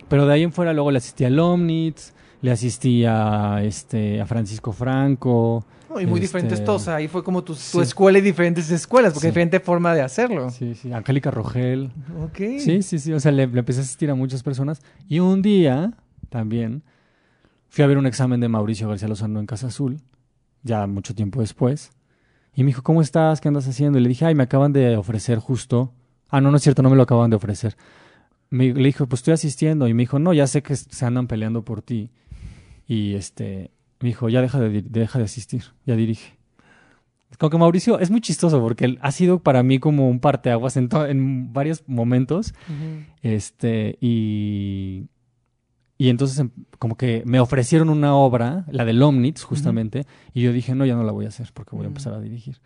pero de ahí en fuera luego le asistí a Lomnitz, le asistí a, este, a Francisco Franco, y muy este, diferentes todos. Ahí fue como tu, tu escuela y diferentes escuelas, porque Sí. diferente forma de hacerlo. Sí, sí, Angélica Rogel. Ok. Sí, sí, sí. O sea, le, le empecé a asistir a muchas personas. Y un día, también, fui a ver un examen de Mauricio García Lozano en Casa Azul, ya mucho tiempo después. Y me dijo, ¿cómo estás? ¿Qué andas haciendo? Y le dije, ay, me acaban de ofrecer justo. Ah, no, no es cierto, no me lo acaban de ofrecer. Me, le dijo, pues estoy asistiendo. Y me dijo, no, ya sé que se andan peleando por ti. Y este, me dijo, ya deja de, deja de asistir, ya dirige. Como que Mauricio es muy chistoso porque él ha sido para mí como un parteaguas en, en varios momentos. Este, y, y entonces em- como que me ofrecieron una obra, la de Lomnitz, justamente, y yo dije, no, ya no la voy a hacer porque voy a Mm. empezar a dirigir.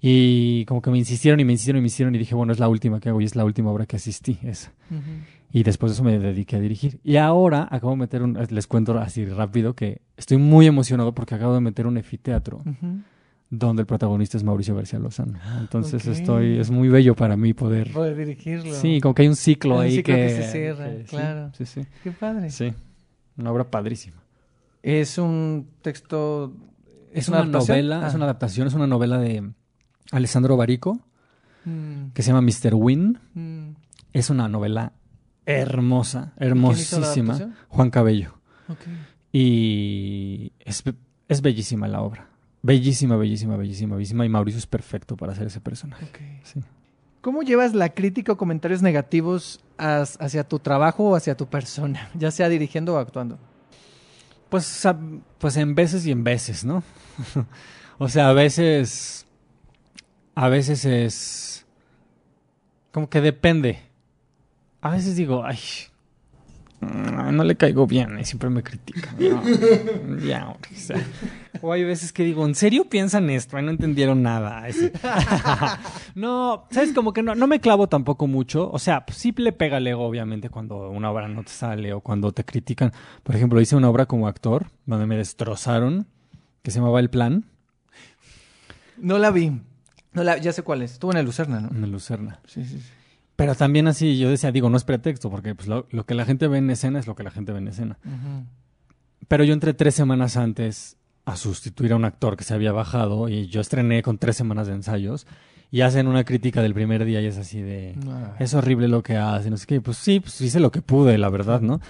Y como que me insistieron y me insistieron y me insistieron y dije, bueno, es la última que hago y es la última obra que asistí, esa. Y después de eso me dediqué a dirigir. Y ahora acabo de meter un, les cuento así rápido que estoy muy emocionado porque acabo de meter un efiteatro Ujú. donde el protagonista es Mauricio García Lozano. Entonces estoy, es muy bello para mí poder... Poder dirigirlo. Sí, como que hay un ciclo Hay un ahí ciclo que que, se cierra, que claro. Sí, sí, Qué padre. sí. Una obra padrísima. Es un texto. Es una, novela, es Ah. una adaptación, es una novela de Alessandro Barico Mm, que se llama Mr. Win. mm. Es una novela hermosa, hermosísima. Juan Cabello. Y es, es bellísima la obra. Bellísima, bellísima, bellísima, bellísima. Y Mauricio es perfecto para hacer ese personaje. Sí. ¿Cómo llevas la crítica o comentarios negativos hacia tu trabajo o hacia tu persona, ya sea dirigiendo o actuando? Pues, pues en veces y en veces, ¿no? o sea, a veces. A veces es. Como que depende. A veces digo, ay. No le caigo bien y siempre me critican. No, ya, o sea. O hay veces que digo, ¿en serio piensan esto? Ay, no entendieron nada. No, ¿sabes? Como que no, no me clavo tampoco mucho. O sea, pues sí le pega el ego, obviamente, cuando una obra no te sale o cuando te critican. Por ejemplo, hice una obra como actor donde me destrozaron, que se llamaba El Plan, No la vi. No la, ya sé cuál es. Estuvo en el Lucerna, ¿no? en el Lucerna. Sí, sí, sí. Pero también así, yo decía, digo, no es pretexto, porque pues, lo, lo que la gente ve en escena es lo que la gente ve en escena. Pero yo entré tres semanas antes a sustituir a un actor que se había bajado y yo estrené con tres semanas de ensayos y hacen una crítica del primer día y es así de... Ah. Es horrible lo que hace, no sé qué. Pues sí, pues hice lo que pude, la verdad, ¿no?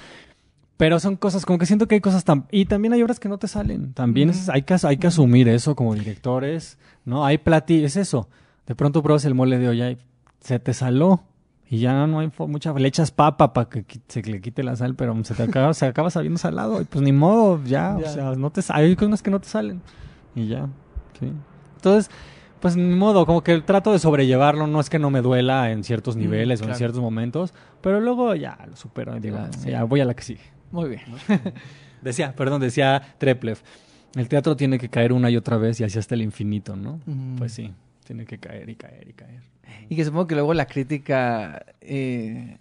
Pero son cosas, como que siento que hay cosas tan... Y también hay obras que no te salen. También es- hay, que, hay que asumir eso como directores, ¿no? Hay plati... Es eso. De pronto pruebas el mole de olla y se te saló. Y ya no hay fo- mucha... Le echas papa para que se le quite la sal, pero se te acaba, se acaba sabiendo salado. Y pues ni modo, ya. Ya. O sea, no te, hay cosas que no te salen. Y ya, sí. Entonces... Pues ni modo, como que trato de sobrellevarlo, no es que no me duela en ciertos Mm, niveles o en ciertos momentos, pero luego ya lo supero digo, sí. ya voy a la que sigue. Muy bien. Decía, perdón, decía Treplev, el teatro tiene que caer una y otra vez y así hasta el infinito, ¿no? Mm. Pues sí, tiene que caer y caer y caer. Y que supongo que luego la crítica, eh,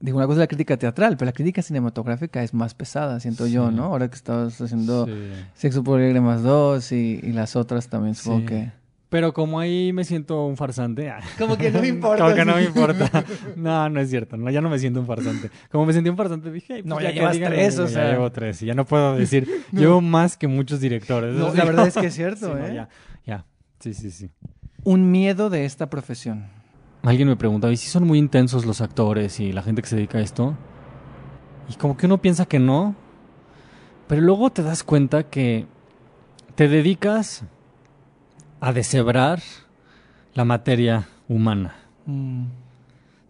digo, una cosa es la crítica teatral, pero la crítica cinematográfica es más pesada, siento yo. ¿no? Ahora que estabas haciendo Sí. Sexo por Alegre más dos y, y las otras también supongo Sí. que... Pero como ahí me siento un farsante. ah, Como que no me importa. Como que no me importa. No, no es cierto. No, ya no me siento un farsante. Como me sentí un farsante, dije, pues No, ya que llevas digan tres, o ya sea. llevo tres. Y ya no puedo decir, llevo más que muchos directores. No, la verdad es que es cierto, Sí, no, ¿eh? ya, ya. Sí, sí, sí. Un miedo de esta profesión. Alguien me preguntaba, ¿y si son muy intensos los actores y la gente que se dedica a esto? Y como que uno piensa que no, pero luego te das cuenta que te dedicas a deshebrar la materia humana. Mm.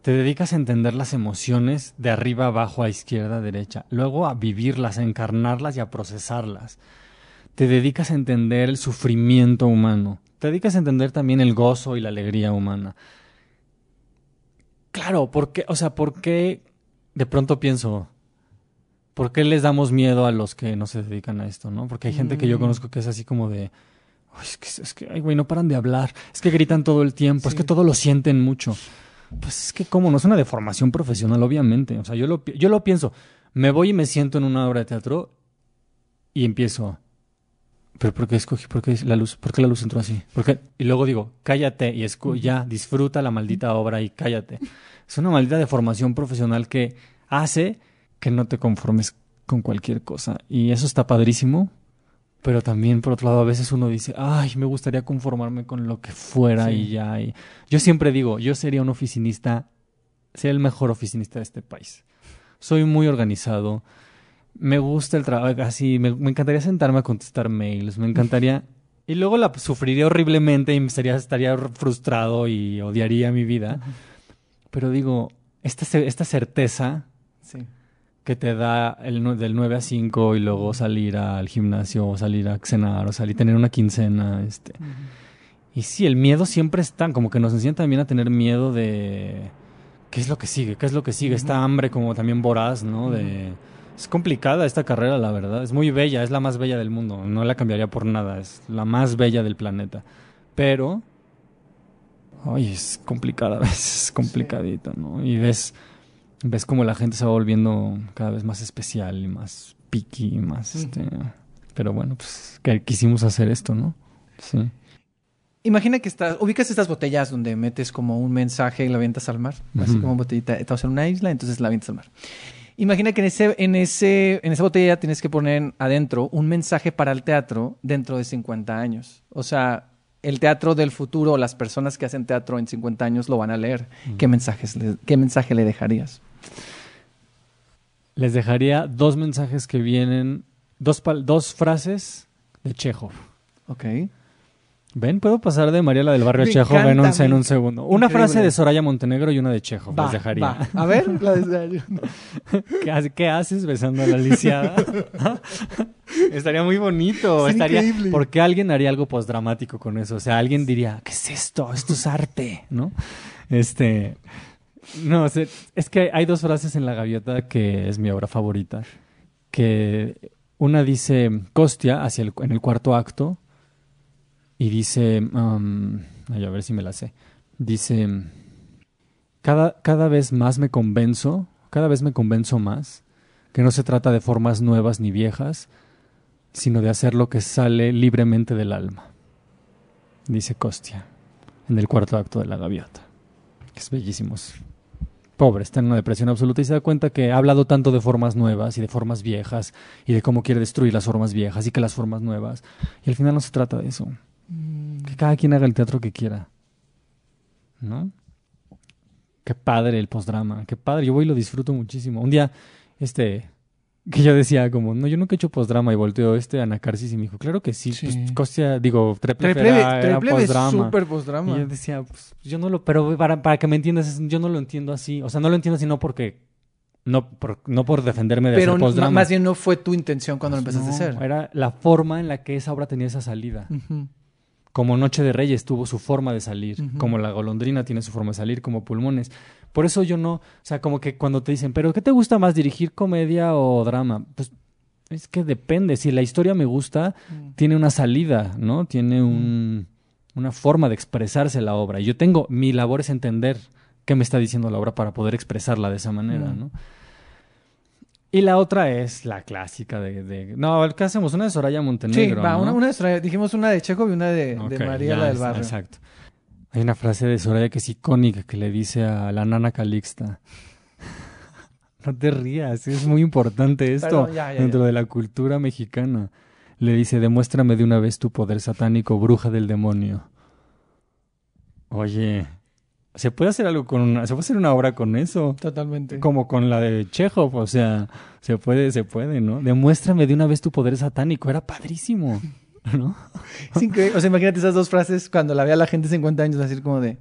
Te dedicas a entender las emociones de arriba, abajo, a izquierda, a derecha. Luego a vivirlas, a encarnarlas y a procesarlas. Te dedicas a entender el sufrimiento humano. Te dedicas a entender también el gozo y la alegría humana. Claro, ¿por qué? O sea, ¿por qué de pronto pienso, ¿por qué les damos miedo a los que no se dedican a esto, no? Porque hay gente que yo Mm. conozco que es así como de, "Ay, es que, es que, ay, güey, no paran de hablar, es que gritan todo el tiempo, es que todo lo sienten mucho. Pues es que, ¿cómo? No es una deformación profesional, obviamente. O sea, yo lo, yo lo pienso. Me voy y me siento en una obra de teatro y empiezo. ¿Pero por qué escogí? ¿Por qué la luz? ¿Por qué la luz entró así? ¿Por qué? Y luego digo, cállate y escu ya, disfruta la maldita obra y cállate. Es una maldita deformación profesional que hace que no te conformes con cualquier cosa. Y eso está padrísimo. Pero también, por otro lado, a veces uno dice, ay, me gustaría conformarme con lo que fuera Sí. y ya. Y yo siempre digo, yo sería un oficinista, sería el mejor oficinista de este país. Soy muy organizado. Me gusta el trabajo, así, me, me encantaría sentarme a contestar mails, me encantaría... Y luego la sufriría horriblemente y me estaría, estaría frustrado y odiaría mi vida. Pero digo, esta, esta certeza Sí. que te da el, del 9 a 5 y luego salir al gimnasio o salir a cenar o salir, tener una quincena, este... Y sí, el miedo siempre está, como que nos enseñan también a tener miedo de qué es lo que sigue, qué es lo que sigue, esta hambre como también voraz, ¿no? De es complicada esta carrera, la verdad, es muy bella, es la más bella del mundo, no la cambiaría por nada, es la más bella del planeta. Pero ay, es complicada, a veces, es complicadita, ¿no? Y ves ves como la gente se va volviendo cada vez más especial y más picky y más este pero bueno, pues que quisimos hacer esto, ¿no? Sí. Imagina que estás, ubicas estas botellas donde metes como un mensaje y la avientas al mar, así como botellita, estás en una isla, entonces la avientas al mar. Imagina que en ese, en ese, en esa botella tienes que poner adentro un mensaje para el teatro dentro de 50 años. O sea, el teatro del futuro, las personas que hacen teatro en 50 años lo van a leer. ¿Qué mensajes, le- qué mensaje le dejarías? Les dejaría dos mensajes que vienen, dos, dos frases de Chekhov. Ok. ¿Ven? Puedo pasar de Mariela del Barrio Chekhov en un, en un segundo. Una increíble. frase de Soraya Montenegro y una de Chekhov. Va, les dejaría. va. A ver, la de- ¿Qué, qué haces besando a la lisiada? Estaría muy bonito. Es Estaría, increíble. porque alguien haría algo postdramático con eso. O sea, alguien diría, ¿qué es esto? Esto es arte, ¿no? Este. No, sé, es que hay dos frases en La Gaviota que es mi obra favorita. Que una dice Costia hacia el, en el cuarto acto y dice, um, a ver si me la sé. Dice, cada, cada vez más me convenzo, cada vez me convenzo más que no se trata de formas nuevas ni viejas, sino de hacer lo que sale libremente del alma. Dice Costia en el cuarto acto de La Gaviota. Que es bellísimo. Pobre, está en una depresión absoluta y se da cuenta que ha hablado tanto de formas nuevas y de formas viejas y de cómo quiere destruir las formas viejas y que las formas nuevas. Y al final no se trata de eso. Que cada quien haga el teatro que quiera. ¿No? Qué padre el postdrama, qué padre. Yo voy y lo disfruto muchísimo. Un día, este, que yo decía como, no, yo nunca he hecho postdrama y volteó este Anacarsis y me dijo, claro que sí, Sí. pues Costia, digo, Trepleve Trepleve, era, era Trepleve es postdrama. Y yo decía, pues yo no lo, pero para, para que me entiendas, yo no lo entiendo así. O sea, no lo entiendo así no porque, no por, no por defenderme de Pero postdrama. más bien no fue tu intención cuando lo Pues empezaste a hacer. Era la forma en la que esa obra tenía esa salida. Ujú. Como Noche de Reyes tuvo su forma de salir, como la golondrina tiene su forma de salir, como pulmones. Por eso yo no, o sea, como que cuando te dicen, pero ¿qué te gusta más, dirigir comedia o drama? Pues es que depende. Si la historia me gusta, tiene una salida, ¿no? Tiene un, una forma de expresarse la obra. Y yo tengo, mi labor es entender qué me está diciendo la obra para poder expresarla de esa manera, Mm. ¿no? Y la otra es la clásica de... de- no, ¿qué hacemos? Una de Soraya Sí, Montenegro, va, ¿no? una, una de Soraya. dijimos una de Chekhov y una de, María la del está, barrio. Exacto. Hay una frase de Soraya que es icónica que le dice a la nana Calixta. no te rías, es muy importante esto Perdón, ya, ya, dentro ya. de la cultura mexicana. Le dice, demuéstrame de una vez tu poder satánico, bruja del demonio. Oye, se puede hacer algo con una, se puede hacer una obra con eso. Totalmente. Como con la de Chekhov, o sea, se puede, se puede, ¿no? Demuéstrame de una vez tu poder satánico, era padrísimo, ¿no? Es increíble. O sea, imagínate esas dos frases cuando la vea la gente 50 años, decir como de...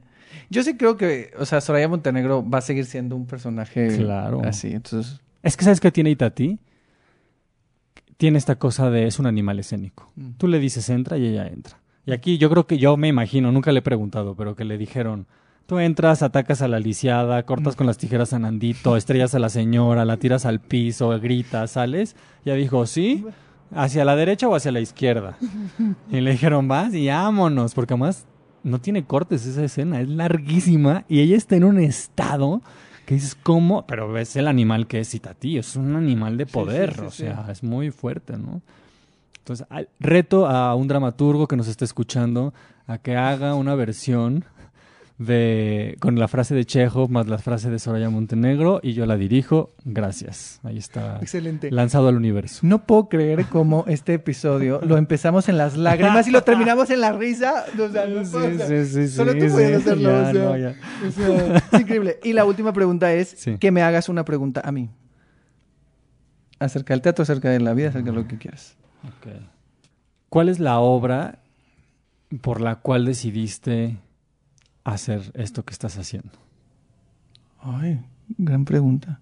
Yo sí creo que, o sea, Soraya Montenegro va a seguir siendo un personaje Claro. así. Entonces, Es que ¿sabes qué tiene Itati? Tiene esta cosa de es un animal escénico. Mm. Tú le dices entra y ella entra. Y aquí yo creo que yo me imagino, nunca le he preguntado, pero que le dijeron, tú entras, atacas a la lisiada, cortas con las tijeras a Nandito, estrellas a la señora, la tiras al piso, gritas, sales. Ya dijo, sí, hacia la derecha o hacia la izquierda. Y le dijeron, vas y vámonos, porque además no tiene cortes esa escena, es larguísima y ella está en un estado que dices, ¿cómo? Pero ves el animal que es Citatí, es un animal de poder, sí, sí, o sí. sea, es muy fuerte, ¿no? Entonces, reto a un dramaturgo que nos esté escuchando a que haga una versión de con la frase de Chekhov más la frase de Soraya Montenegro y yo la dirijo. Gracias. Ahí está Excelente. lanzado al universo. No puedo creer cómo este episodio lo empezamos en las lágrimas y lo terminamos en la risa. O sea, no puedo, o sea, solo tú puedes hacerlo. ya, o sea, no, ya. es increíble. Y la última pregunta es Sí. que me hagas una pregunta a mí. Acerca del teatro, acerca de la vida, acerca de lo que quieras. Ok. ¿Cuál es la obra por la cual decidiste hacer esto que estás haciendo? Ay, gran pregunta.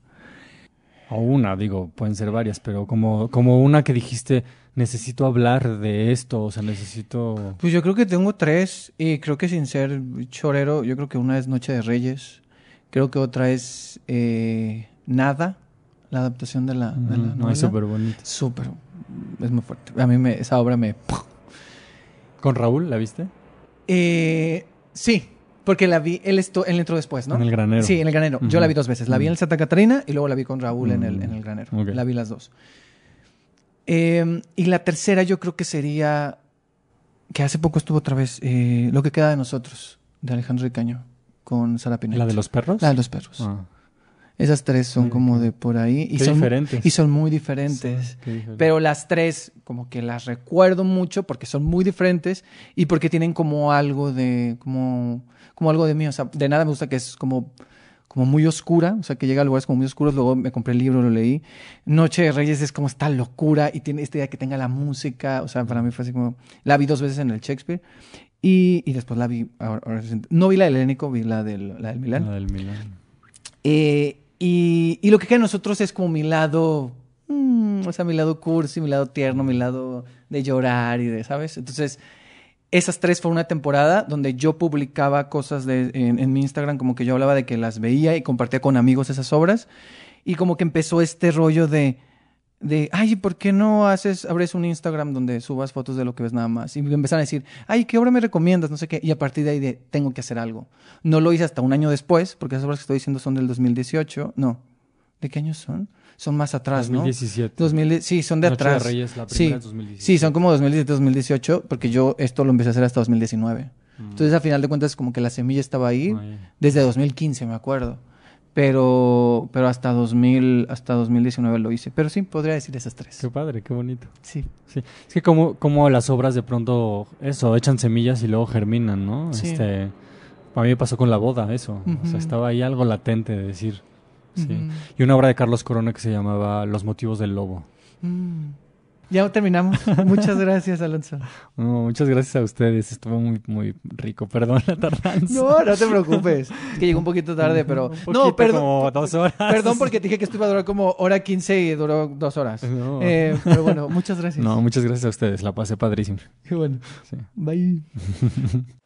O una, digo, pueden ser varias, pero como, como una que dijiste, necesito hablar de esto, o sea, necesito... Pues yo creo que tengo tres y creo que sin ser chorero, yo creo que una es Noche de Reyes, creo que otra es eh, Nada, la adaptación de la, de la Ujú, no, novela. es súper bonito. Súper, es muy fuerte. A mí me, esa obra me... ¿Con Raúl la viste? Eh, sí, porque la vi, él, esto, él entró después, ¿no? En el granero. Sí, en el granero. Yo la vi dos veces. La vi en el Santa Catarina y luego la vi con Raúl en, el, Mm, en el granero. La vi las dos. Eh, y la tercera yo creo que sería, que hace poco estuvo otra vez, eh, Lo que queda de nosotros, de Alejandro Ricaño, con Sara Pinet. ¿La de los perros? La de los perros. Ah, Esas tres son como de por ahí. Y Qué son, diferentes. Y son muy diferentes. sí, qué diferente. Pero las tres, como que las recuerdo mucho porque son muy diferentes y porque tienen como algo de, como, como algo de mí. O sea, de nada me gusta que es como, como muy oscura, o sea, que llega a lugares como muy oscuros. Luego me compré el libro, lo leí. Noche de Reyes es como esta locura y tiene esta idea que tenga la música. O sea, para mí fue así como, la vi dos veces en el Shakespeare y, y después la vi, ahora- ahora no vi la del Helénico, vi la del, la del Milán. La del Milán. Eh, y, lo que queda de nosotros es como mi lado, mm, o sea, mi lado cursi, mi lado tierno, mi lado de llorar y de, ¿sabes? Entonces, esas tres fue una temporada donde yo publicaba cosas en, en mi Instagram, como que yo hablaba de que las veía y compartía con amigos esas obras. Y como que empezó este rollo de, de ay, ¿por qué no haces, abres un Instagram donde subas fotos de lo que ves nada más? Y me empezaron a decir, ay, ¿qué obra me recomiendas? No sé qué. Y a partir de ahí de, tengo que hacer algo. No lo hice hasta un año después, porque esas obras que estoy diciendo son del 2018. No. ¿De qué años son? Son más atrás, ¿no? 2017. 2000, sí, son de Noche de atrás. Reyes, la sí, primera es 2017. sí, son como 2017-2018, porque yo esto lo empecé a hacer hasta 2019. Mm. Entonces, a final de cuentas, como que la semilla estaba ahí desde 2015, me acuerdo. Pero, pero hasta 2000, hasta 2019 lo hice. Pero sí, podría decir esas tres. Qué padre, qué bonito. Sí. Sí, es que como, como las obras de pronto, eso, echan semillas y luego germinan, ¿no? Sí. Este, a mí me pasó con la boda, eso. O sea, estaba ahí algo latente de decir. Sí. Y una obra de Carlos Corona que se llamaba Los motivos del lobo. Mm. Ya terminamos. Muchas gracias, Alonso. No, muchas gracias a ustedes, estuvo muy, muy rico. Perdón la tardanza. No, no te preocupes. Es que llegó un poquito tarde, pero... Un no, perdón. como dos horas. Perdón porque te dije que esto iba a durar como hora 15 y duró dos horas. No. Eh, pero bueno, muchas gracias. No, muchas gracias a ustedes, la pasé padrísimo. Qué bueno. Sí. Bye.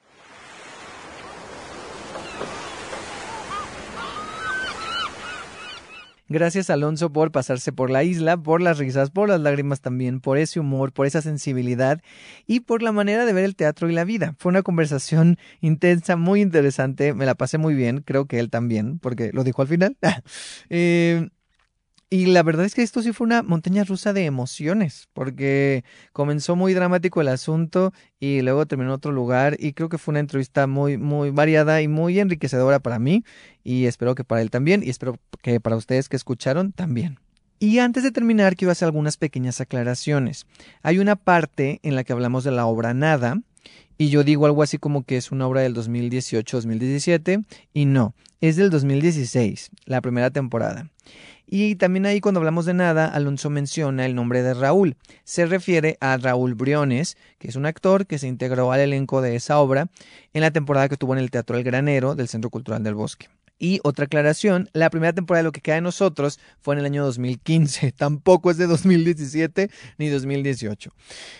Gracias Alonso por pasarse por la isla, por las risas, por las lágrimas también, por ese humor, por esa sensibilidad y por la manera de ver el teatro y la vida. Fue una conversación intensa, muy interesante, me la pasé muy bien, creo que él también, porque lo dijo al final. Eh, y la verdad es que esto sí fue una montaña rusa de emociones, porque comenzó muy dramático el asunto y luego terminó en otro lugar y creo que fue una entrevista muy, muy variada y muy enriquecedora para mí y espero que para él también y espero que para ustedes que escucharon también. Y antes de terminar quiero hacer algunas pequeñas aclaraciones. Hay una parte en la que hablamos de la obra Nada y yo digo algo así como que es una obra del 2018-2017 y no, es del 2016, la primera temporada. Y también ahí cuando hablamos de nada, Alonso menciona el nombre de Raúl. Se refiere a Raúl Briones, que es un actor que se integró al elenco de esa obra en la temporada que tuvo en el Teatro El Granero del Centro Cultural del Bosque. Y otra aclaración, la primera temporada de Lo que queda de nosotros fue en el año 2015, tampoco es de 2017 ni 2018.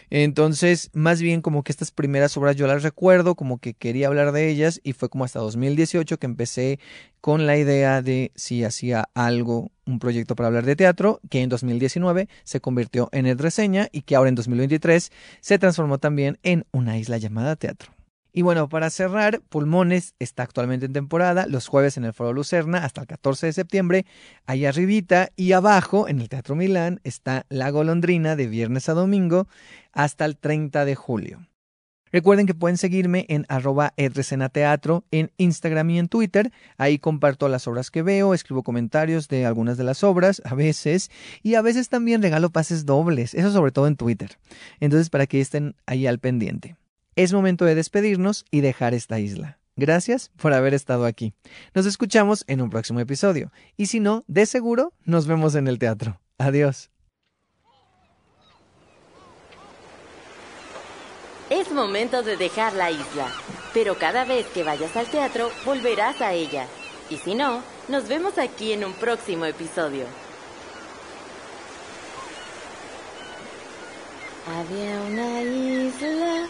Entonces, más bien como que estas primeras obras yo las recuerdo, como que quería hablar de ellas y fue como hasta 2018 que empecé con la idea de si hacía algo, un proyecto para hablar de teatro, que en 2019 se convirtió en Ed Reseña y que ahora en 2023 se transformó también en una isla llamada teatro. Y bueno, para cerrar, Pulmones está actualmente en temporada, los jueves en el Foro Lucerna hasta el 14 de septiembre, ahí arribita y abajo en el Teatro Milán está La Golondrina de viernes a domingo hasta el 30 de julio. Recuerden que pueden seguirme en arroba teatro en Instagram y en Twitter. Ahí comparto las obras que veo, escribo comentarios de algunas de las obras, a veces, y a veces también regalo pases dobles, eso sobre todo en Twitter. Entonces, para que estén ahí al pendiente. Es momento de despedirnos y dejar esta isla. Gracias por haber estado aquí. Nos escuchamos en un próximo episodio. Y si no, de seguro, nos vemos en el teatro. Adiós. Es momento de dejar la isla, pero cada vez que vayas al teatro volverás a ella. Y si no, nos vemos aquí en un próximo episodio. Había una isla